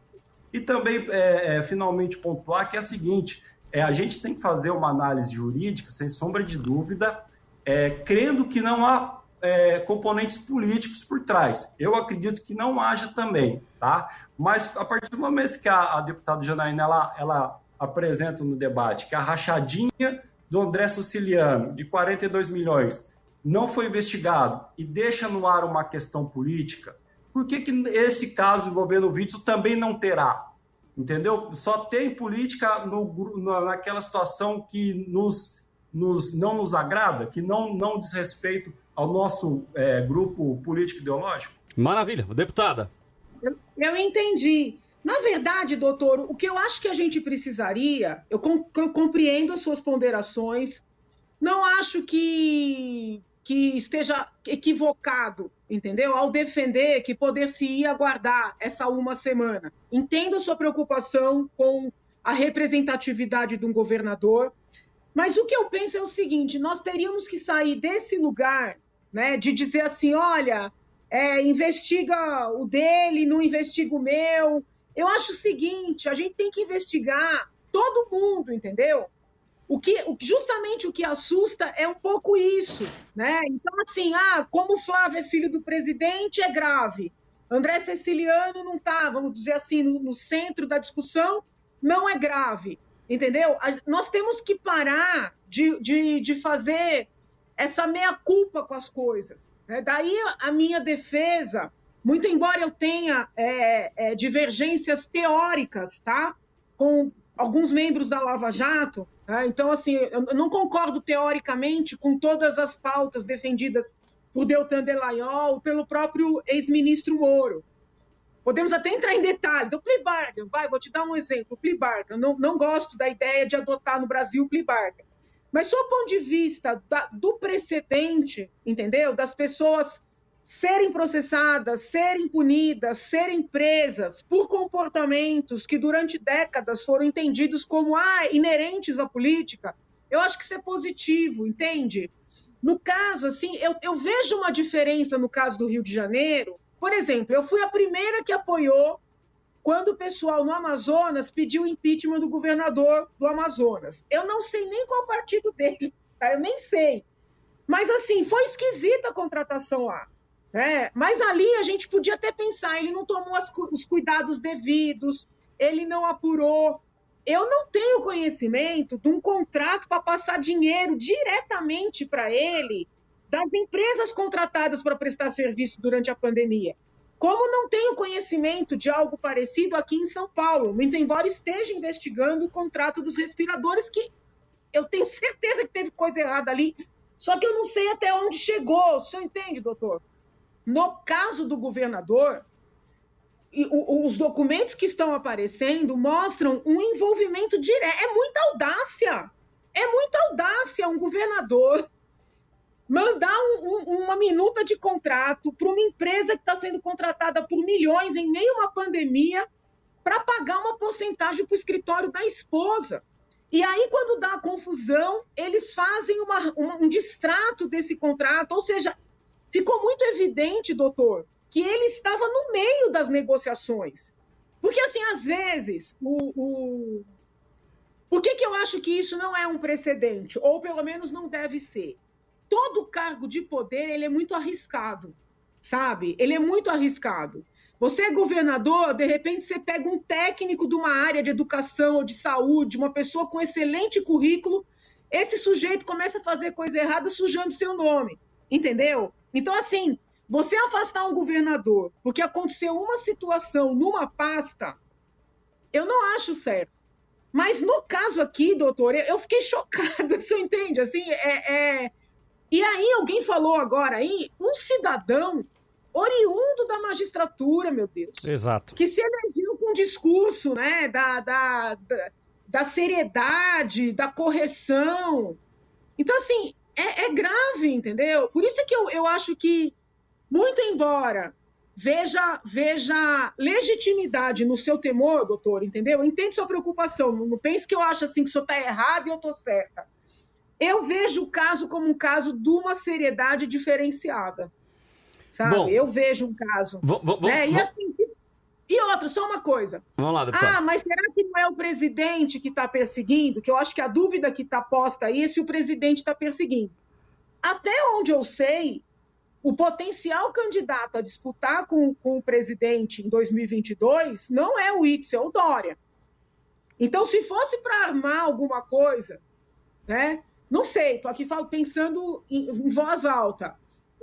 E também, é, é, finalmente, pontuar que é o seguinte: é, a gente tem que fazer uma análise jurídica, sem sombra de dúvida, é, crendo que não há é, componentes políticos por trás. Eu acredito que não haja também, tá? Mas a partir do momento que a, a deputada Janaína ela, ela apresenta no debate que a rachadinha do André Siciliano de 42 milhões não foi investigado e deixa no ar uma questão política, por que, que esse caso envolvendo o Witzel também não terá? Entendeu? Só tem política no, naquela situação que nos, nos, não nos agrada, que não, não diz respeito ao nosso é, grupo político ideológico? Maravilha. Deputada. Eu, eu entendi. Na verdade, doutor, o que eu acho que a gente precisaria, eu, com, eu compreendo as suas ponderações, não acho que que esteja equivocado, entendeu? Ao defender que poder-se-ia aguardar essa uma semana. Entendo sua preocupação com a representatividade de um governador, mas o que eu penso é o seguinte: nós teríamos que sair desse lugar, né, de dizer assim, olha, é, investiga o dele, não investiga o meu. Eu acho o seguinte: a gente tem que investigar todo mundo, entendeu? O que, justamente o que assusta é um pouco isso, né? Então, assim, ah, como o Flávio é filho do presidente, é grave. André Ceciliano não está, vamos dizer assim, no, no, centro da discussão, não é grave, entendeu? A, nós temos que parar de, de, de fazer essa meia-culpa com as coisas. Né? Daí a minha defesa, muito embora eu tenha é, é, divergências teóricas, tá? Com alguns membros da Lava Jato, né? então, assim, eu não concordo teoricamente com todas as pautas defendidas por Deltan Delagnol, pelo próprio ex-ministro Moro. Podemos até entrar em detalhes. O plea bargain, vai, vou te dar um exemplo. O plea bargain, não, não gosto da ideia de adotar no Brasil o plea bargain. Mas, sob o ponto de vista da, do precedente, entendeu? Das pessoas serem processadas, serem punidas, serem presas por comportamentos que durante décadas foram entendidos como ah, inerentes à política, eu acho que isso é positivo, entende? No caso, assim, eu, eu vejo uma diferença no caso do Rio de Janeiro. Por exemplo, eu fui a primeira que apoiou quando o pessoal no Amazonas pediu o impeachment do governador do Amazonas. Eu não sei nem qual partido dele, tá? eu nem sei. Mas, assim, foi esquisita a contratação lá. É, mas ali a gente podia até pensar, ele não tomou as, os cuidados devidos, ele não apurou. Eu não tenho conhecimento de um contrato para passar dinheiro diretamente para ele das empresas contratadas para prestar serviço durante a pandemia. Como não tenho conhecimento de algo parecido aqui em São Paulo, muito embora esteja investigando o contrato dos respiradores, que eu tenho certeza que teve coisa errada ali, só que eu não sei até onde chegou. O senhor entende, doutor? No caso do governador, os documentos que estão aparecendo mostram um envolvimento direto. É muita audácia. É muita audácia um governador mandar um, um, uma minuta de contrato para uma empresa que está sendo contratada por milhões em meio a uma pandemia para pagar uma porcentagem para o escritório da esposa. E aí, quando dá confusão, eles fazem uma, uma, um distrato desse contrato, ou seja, ficou muito evidente, doutor, que ele estava no meio das negociações. Porque, assim, às vezes, o, o... por que, que eu acho que isso não é um precedente? Ou pelo menos não deve ser? Todo cargo de poder ele é muito arriscado, sabe? Ele é muito arriscado. Você é governador, de repente você pega um técnico de uma área de educação ou de saúde, uma pessoa com excelente currículo, esse sujeito começa a fazer coisa errada sujando seu nome, entendeu? Então, assim, você afastar um governador porque aconteceu uma situação numa pasta, eu não acho certo. Mas no caso aqui, doutor, eu fiquei chocada, (laughs) você entende? Assim, é, é... E aí alguém falou agora aí, um cidadão oriundo da magistratura, meu Deus. Exato. Que se elegeu com um discurso né, da, da, da, da seriedade, da correção. Então, assim, é, é, grave, entendeu? Por isso é que eu, eu acho que, muito embora veja, veja legitimidade no seu temor, doutor, entendeu? Entende sua preocupação. Não, pense que eu acho assim que o senhor está errado e eu estou certa. Eu vejo o caso como um caso de uma seriedade diferenciada sabe? Bom, eu vejo um caso. né? E assim, e outra, só uma coisa. Vamos lá, deputado. Ah, mas será que não é o presidente que está perseguindo? Que eu acho que a dúvida que está posta aí é se o presidente está perseguindo. Até onde eu sei, o potencial candidato a disputar com, com o presidente em 2022 não é o Itzel, é o Dória. Então, se fosse para armar alguma coisa, né? Não sei, estou aqui pensando em, em voz alta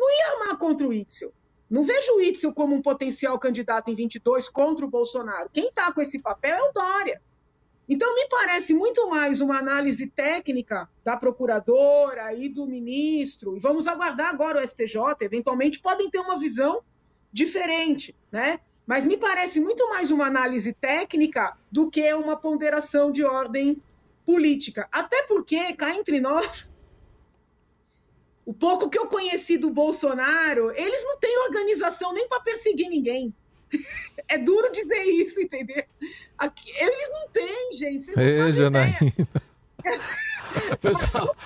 não ia armar contra o Itzel. Não vejo o Itzel como um potencial candidato em 22 contra o Bolsonaro. Quem está com esse papel é o Dória. Então, me parece muito mais uma análise técnica da procuradora e do ministro, e vamos aguardar agora o STJ, eventualmente podem ter uma visão diferente, né? Mas me parece muito mais uma análise técnica do que uma ponderação de ordem política. Até porque, cá entre nós, o pouco que eu conheci do Bolsonaro, eles não têm organização nem para perseguir ninguém. (laughs) É duro dizer isso, entendeu? Aqui, eles não têm, gente. Vocês Ei, Janaína. (laughs) Pessoal,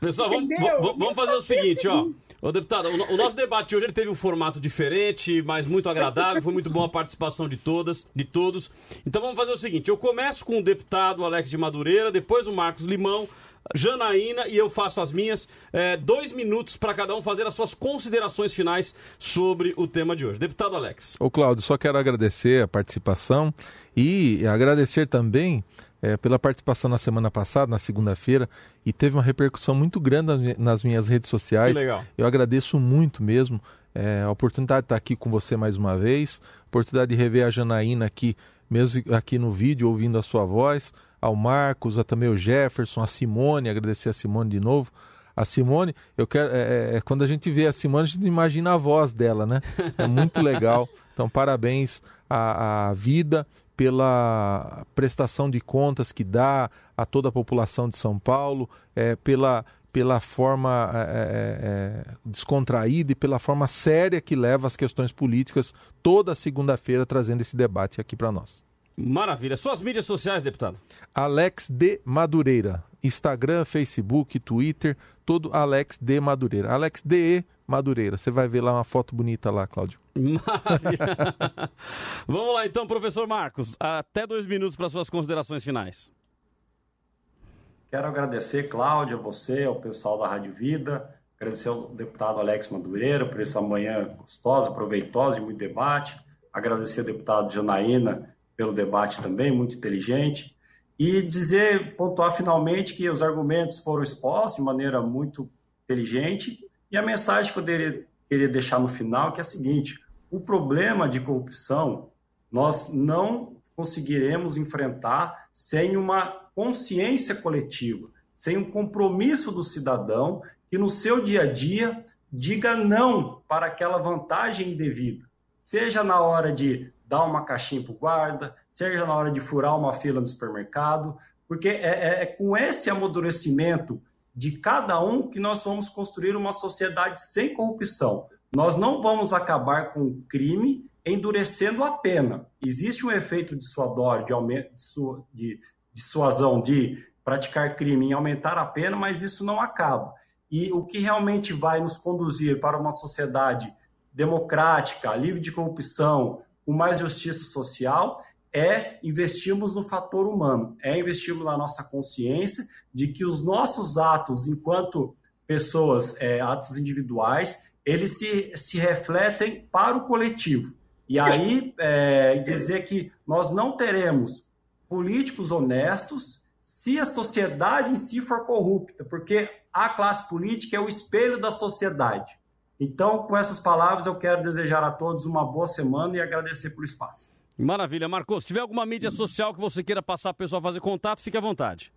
pessoal vamos, vamos, fazer o seguinte, ó. Ô, deputado, o, nosso debate hoje ele teve um formato diferente, mas muito agradável. Foi muito bom a participação de todas, de todos. Então vamos fazer o seguinte: eu começo com o deputado Alex de Madureira, depois o Marcos Limão, Janaína e eu faço as minhas. É, dois minutos para cada um fazer as suas considerações finais sobre o tema de hoje. Deputado Alex. Ô, Cláudio, só quero agradecer a participação e agradecer também é, pela participação na semana passada, na segunda-feira, e teve uma repercussão muito grande nas minhas redes sociais. Que legal. Eu agradeço muito mesmo é, a oportunidade de estar aqui com você mais uma vez, a oportunidade de rever a Janaína aqui, mesmo aqui no vídeo, ouvindo a sua voz, ao Marcos, a também o Jefferson, a Simone, agradecer a Simone de novo. A Simone, eu quero. É, é, é quando a gente vê a Simone, a gente imagina a voz dela, né? É muito legal. (laughs) Então, parabéns à, à vida pela prestação de contas que dá a toda a população de São Paulo, é, pela, pela forma é, é, é, descontraída e pela forma séria que leva as questões políticas toda segunda-feira trazendo esse debate aqui para nós. Maravilha. Suas mídias sociais, deputado? Alex de Madureira. Instagram, Facebook, Twitter, todo Alex de Madureira. Alex de Madureira. Você vai ver lá uma foto bonita lá, Cláudio. Maravilha. (laughs) Vamos lá então, professor Marcos. Até dois minutos para suas considerações finais. Quero agradecer, Cláudio, a você, ao pessoal da Rádio Vida, agradecer ao deputado Alex Madureira por essa manhã gostosa, proveitosa e muito debate. Agradecer ao deputado Janaína pelo debate também, muito inteligente. E dizer, pontuar finalmente que os argumentos foram expostos de maneira muito inteligente e a mensagem que eu queria, deixar no final que é a seguinte: o problema de corrupção nós não conseguiremos enfrentar sem uma consciência coletiva, sem um compromisso do cidadão que no seu dia a dia diga não para aquela vantagem indevida, seja na hora de dar uma caixinha para o guarda, seja na hora de furar uma fila no supermercado, porque é, é, é, com esse amadurecimento de cada um que nós vamos construir uma sociedade sem corrupção. Nós não vamos acabar com o crime endurecendo a pena. Existe um efeito de, aumento, de dissuasão de praticar crime em aumentar a pena, mas isso não acaba. E o que realmente vai nos conduzir para uma sociedade democrática, livre de corrupção, com mais justiça social, é investirmos no fator humano, é investirmos na nossa consciência de que os nossos atos, enquanto pessoas, é, atos individuais, eles se, se refletem para o coletivo. E aí é, dizer que nós não teremos políticos honestos se a sociedade em si for corrupta, porque a classe política é o espelho da sociedade. Então, com essas palavras, eu quero desejar a todos uma boa semana e agradecer pelo espaço. Maravilha. Marcos, se tiver alguma mídia social que você queira passar para o pessoal fazer contato, fique à vontade.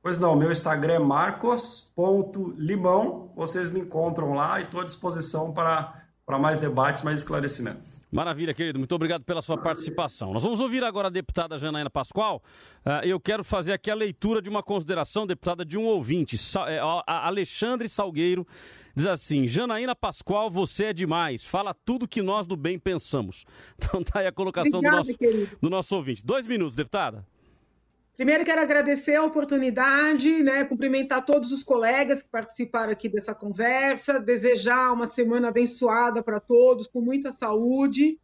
Pois não, meu Instagram é marcos.limão. Vocês me encontram lá e estou à disposição para para mais debates, mais esclarecimentos. Maravilha, querido. Muito obrigado pela sua participação. Nós vamos ouvir agora a deputada Janaína Pascoal. Uh, eu quero fazer aqui a leitura de uma consideração, deputada, de um ouvinte. É, Alexandre Salgueiro diz assim: Janaína Pascoal, você é demais. Fala tudo que nós do bem pensamos. (laughs) Então tá aí a colocação Obrigada, do, nosso, do nosso ouvinte. Dois minutos, deputada. Primeiro, quero agradecer a oportunidade, né, cumprimentar todos os colegas que participaram aqui dessa conversa, desejar uma semana abençoada para todos, com muita saúde.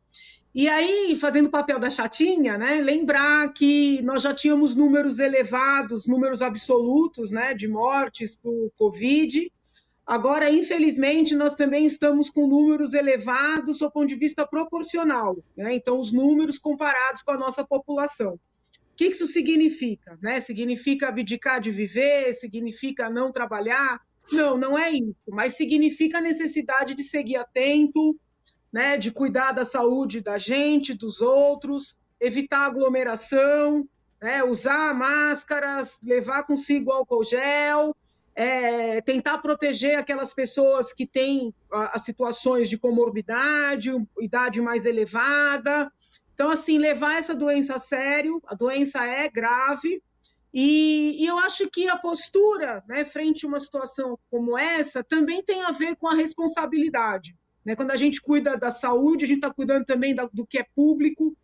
E aí, fazendo o papel da chatinha, né, lembrar que nós já tínhamos números elevados, números absolutos né, de mortes por Covid. Agora, infelizmente, nós também estamos com números elevados do ponto de vista proporcional. Né? Então, os números comparados com a nossa população. O que isso significa? Né? Significa abdicar de viver? Significa não trabalhar? Não, não é isso, mas significa a necessidade de seguir atento, né, de cuidar da saúde da gente, dos outros, evitar aglomeração, né, usar máscaras, levar consigo álcool gel, é, tentar proteger aquelas pessoas que têm as situações de comorbidade, idade mais elevada, então, assim, levar essa doença a sério, a doença é grave, e, e, eu acho que a postura, né, frente a uma situação como essa, também tem a ver com a responsabilidade. Né? Quando a gente cuida da saúde, a gente está cuidando também da, do que é público.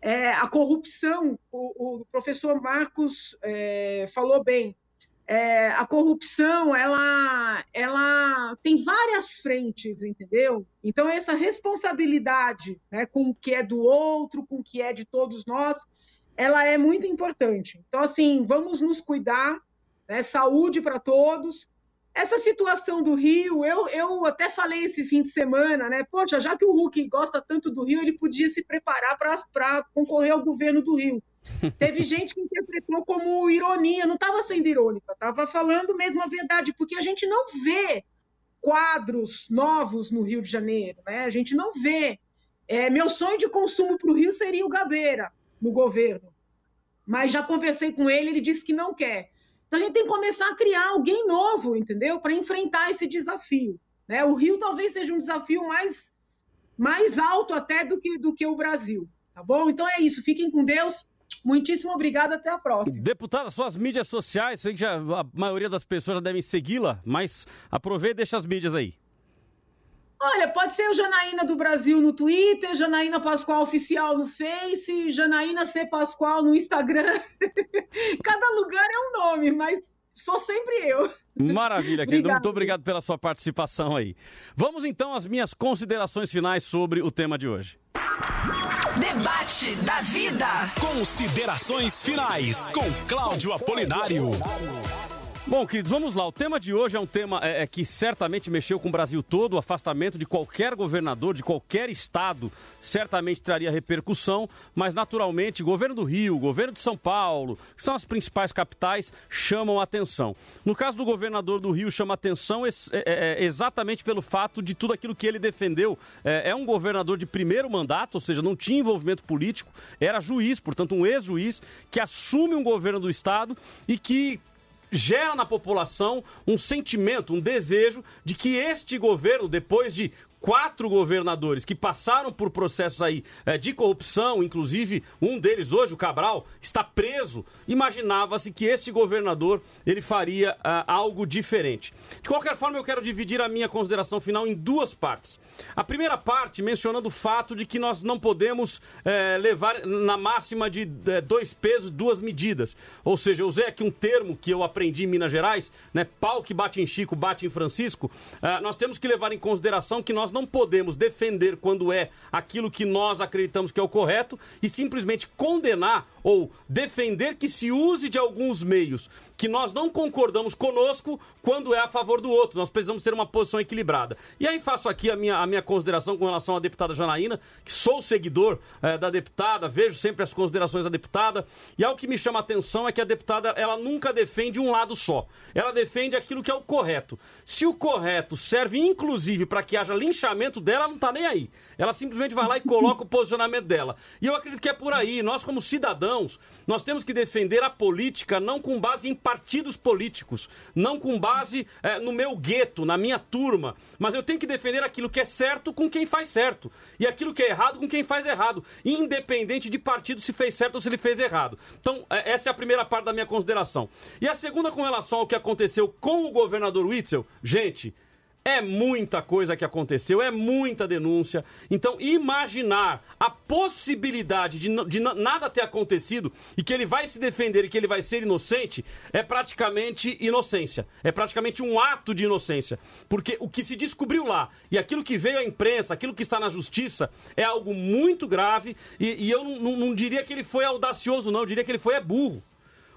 É, a corrupção, o, o professor Marcos é, falou bem, é, a corrupção ela, ela tem várias frentes, entendeu? Então essa responsabilidade né, com o que é do outro, com o que é de todos nós, ela é muito importante. Então assim, vamos nos cuidar, né, saúde para todos. Essa situação do Rio, eu, eu até falei esse fim de semana, né? Poxa, já que o Hulk gosta tanto do Rio, ele podia se preparar para concorrer ao governo do Rio. Teve gente que interpretou como ironia, não estava sendo irônica, estava falando mesmo a verdade, porque a gente não vê quadros novos no Rio de Janeiro, né? A gente não vê. É, meu sonho de consumo para o Rio seria o Gabeira no governo, mas já conversei com ele, ele disse que não quer. Então a gente tem que começar a criar alguém novo, entendeu? Para enfrentar esse desafio. Né? O Rio talvez seja um desafio mais, mais alto até do que, do que o Brasil. Tá bom? Então é isso. Fiquem com Deus. Muitíssimo obrigada, até a próxima. Deputada, suas mídias sociais, sei que já, a maioria das pessoas já devem segui-la, mas aproveita e deixa as mídias aí. Olha, pode ser o Janaína do Brasil no Twitter, Janaína Pascoal Oficial no Face, Janaína C. Pascoal no Instagram. (laughs) Cada lugar é um nome, mas sou sempre eu. Maravilha, querido. Muito obrigado pela sua participação aí. Vamos então às minhas considerações finais sobre o tema de hoje. Debate da vida. Considerações finais com Cláudio Apolinário. Bom, queridos, vamos lá. O tema de hoje é um tema é, é, que certamente mexeu com o Brasil todo. O afastamento de qualquer governador, de qualquer estado, certamente traria repercussão. Mas, naturalmente, governo do Rio, governo de São Paulo, que são as principais capitais, chamam atenção. No caso do governador do Rio, chama atenção é, é, exatamente pelo fato de tudo aquilo que ele defendeu. É um governador de primeiro mandato, ou seja, não tinha envolvimento político, era juiz, portanto, um ex-juiz, que assume um governo do estado e que gera na população um sentimento, um desejo de que este governo, depois de quatro governadores que passaram por processos aí é, de corrupção, inclusive um deles hoje, o Cabral, está preso. Imaginava-se que este governador ele faria uh, algo diferente. De qualquer forma, eu quero dividir a minha consideração final em duas partes. A primeira parte mencionando o fato de que nós não podemos é, levar na máxima de é, dois pesos, duas medidas. Ou seja, eu usei aqui um termo que eu aprendi em Minas Gerais, né? Pau que bate em Chico, bate em Francisco. Nós temos que levar em consideração que nós não podemos defender quando é aquilo que nós acreditamos que é o correto e simplesmente condenar ou defender que se use de alguns meios que nós não concordamos conosco quando é a favor do outro. Nós precisamos ter uma posição equilibrada. E aí faço aqui a minha, a minha consideração com relação à deputada Janaína, que sou seguidor é, da deputada, vejo sempre as considerações da deputada. E algo que me chama a atenção é que a deputada ela nunca defende um lado só. Ela defende aquilo que é o correto. Se o correto serve inclusive para que haja linchamento dela, ela não está nem aí. Ela simplesmente vai lá e coloca o posicionamento dela. E eu acredito que é por aí. Nós, como cidadãos, nós temos que defender a política não com base em partidos políticos, não com base é, no meu gueto, na minha turma, mas eu tenho que defender aquilo que é certo com quem faz certo e aquilo que é errado com quem faz errado, independente de partido se fez certo ou se ele fez errado. Então, é, essa é a primeira parte da minha consideração. E a segunda com relação ao que aconteceu com o governador Witzel, gente, é muita coisa que aconteceu, é muita denúncia. Então, imaginar a possibilidade de, de nada ter acontecido e que ele vai se defender e que ele vai ser inocente é praticamente inocência. É praticamente um ato de inocência. Porque o que se descobriu lá e aquilo que veio à imprensa, aquilo que está na justiça, é algo muito grave. E, e eu não, não, não diria que ele foi audacioso, não. Eu diria que ele foi é burro.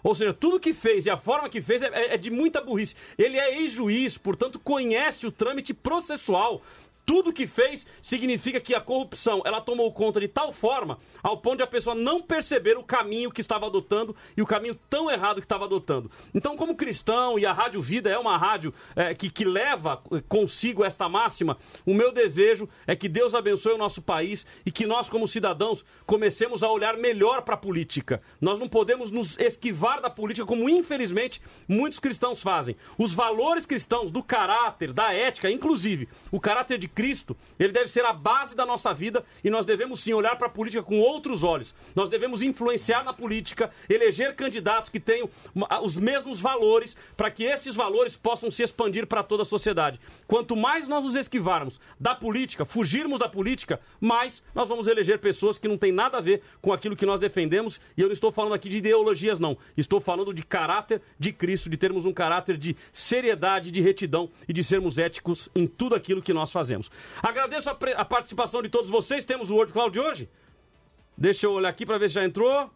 Ou seja, tudo que fez e a forma que fez é, é, é de muita burrice. Ele é ex-juiz, portanto conhece o trâmite processual tudo que fez significa que a corrupção ela tomou conta de tal forma ao ponto de a pessoa não perceber o caminho que estava adotando e o caminho tão errado que estava adotando. Então, como cristão, e a Rádio Vida é uma rádio é, que, que leva consigo esta máxima, o meu desejo é que Deus abençoe o nosso país e que nós, como cidadãos, comecemos a olhar melhor para a política. Nós não podemos nos esquivar da política, como infelizmente muitos cristãos fazem. Os valores cristãos, do caráter, da ética, inclusive o caráter de Cristo, ele deve ser a base da nossa vida e nós devemos sim olhar para a política com outros olhos. Nós devemos influenciar na política, eleger candidatos que tenham os mesmos valores para que esses valores possam se expandir para toda a sociedade. Quanto mais nós nos esquivarmos da política, fugirmos da política, mais nós vamos eleger pessoas que não têm nada a ver com aquilo que nós defendemos. E eu não estou falando aqui de ideologias, não. Estou falando de caráter de Cristo, de termos um caráter de seriedade, de retidão e de sermos éticos em tudo aquilo que nós fazemos. Agradeço a, a participação de todos vocês. Temos o Word Cloud de hoje? Deixa eu olhar aqui para ver se já entrou.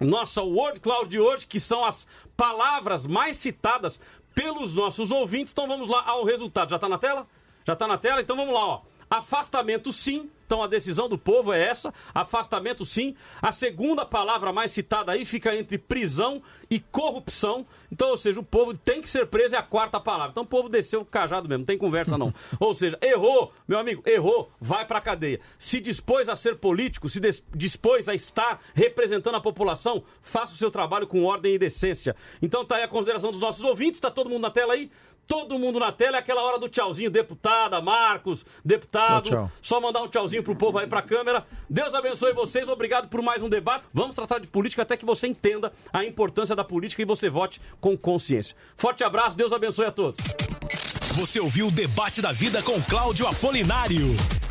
Nossa Word Cloud de hoje, que são as palavras mais citadas pelos nossos ouvintes. Então vamos lá ao resultado. Já está na tela? Já está na tela? Então vamos lá, ó. Afastamento sim, então a decisão do povo é essa: afastamento sim. A segunda palavra mais citada aí fica entre prisão e corrupção. Então, ou seja, o povo tem que ser preso é a quarta palavra. Então o povo desceu o cajado mesmo, não tem conversa não. (laughs) ou seja, errou, meu amigo, errou, vai pra cadeia. Se dispôs a ser político, se dispôs a estar representando a população, faça o seu trabalho com ordem e decência. Então tá aí a consideração dos nossos ouvintes, tá todo mundo na tela aí? Todo mundo na tela, é aquela hora do tchauzinho, deputada, Marcos, deputado. Tchau, tchau. Só mandar um tchauzinho pro povo aí pra câmera. Deus abençoe vocês, obrigado por mais um debate. Vamos tratar de política até que você entenda a importância da política e você vote com consciência. Forte abraço, Deus abençoe a todos. Você ouviu o Debate da Vida com Cláudio Apolinário.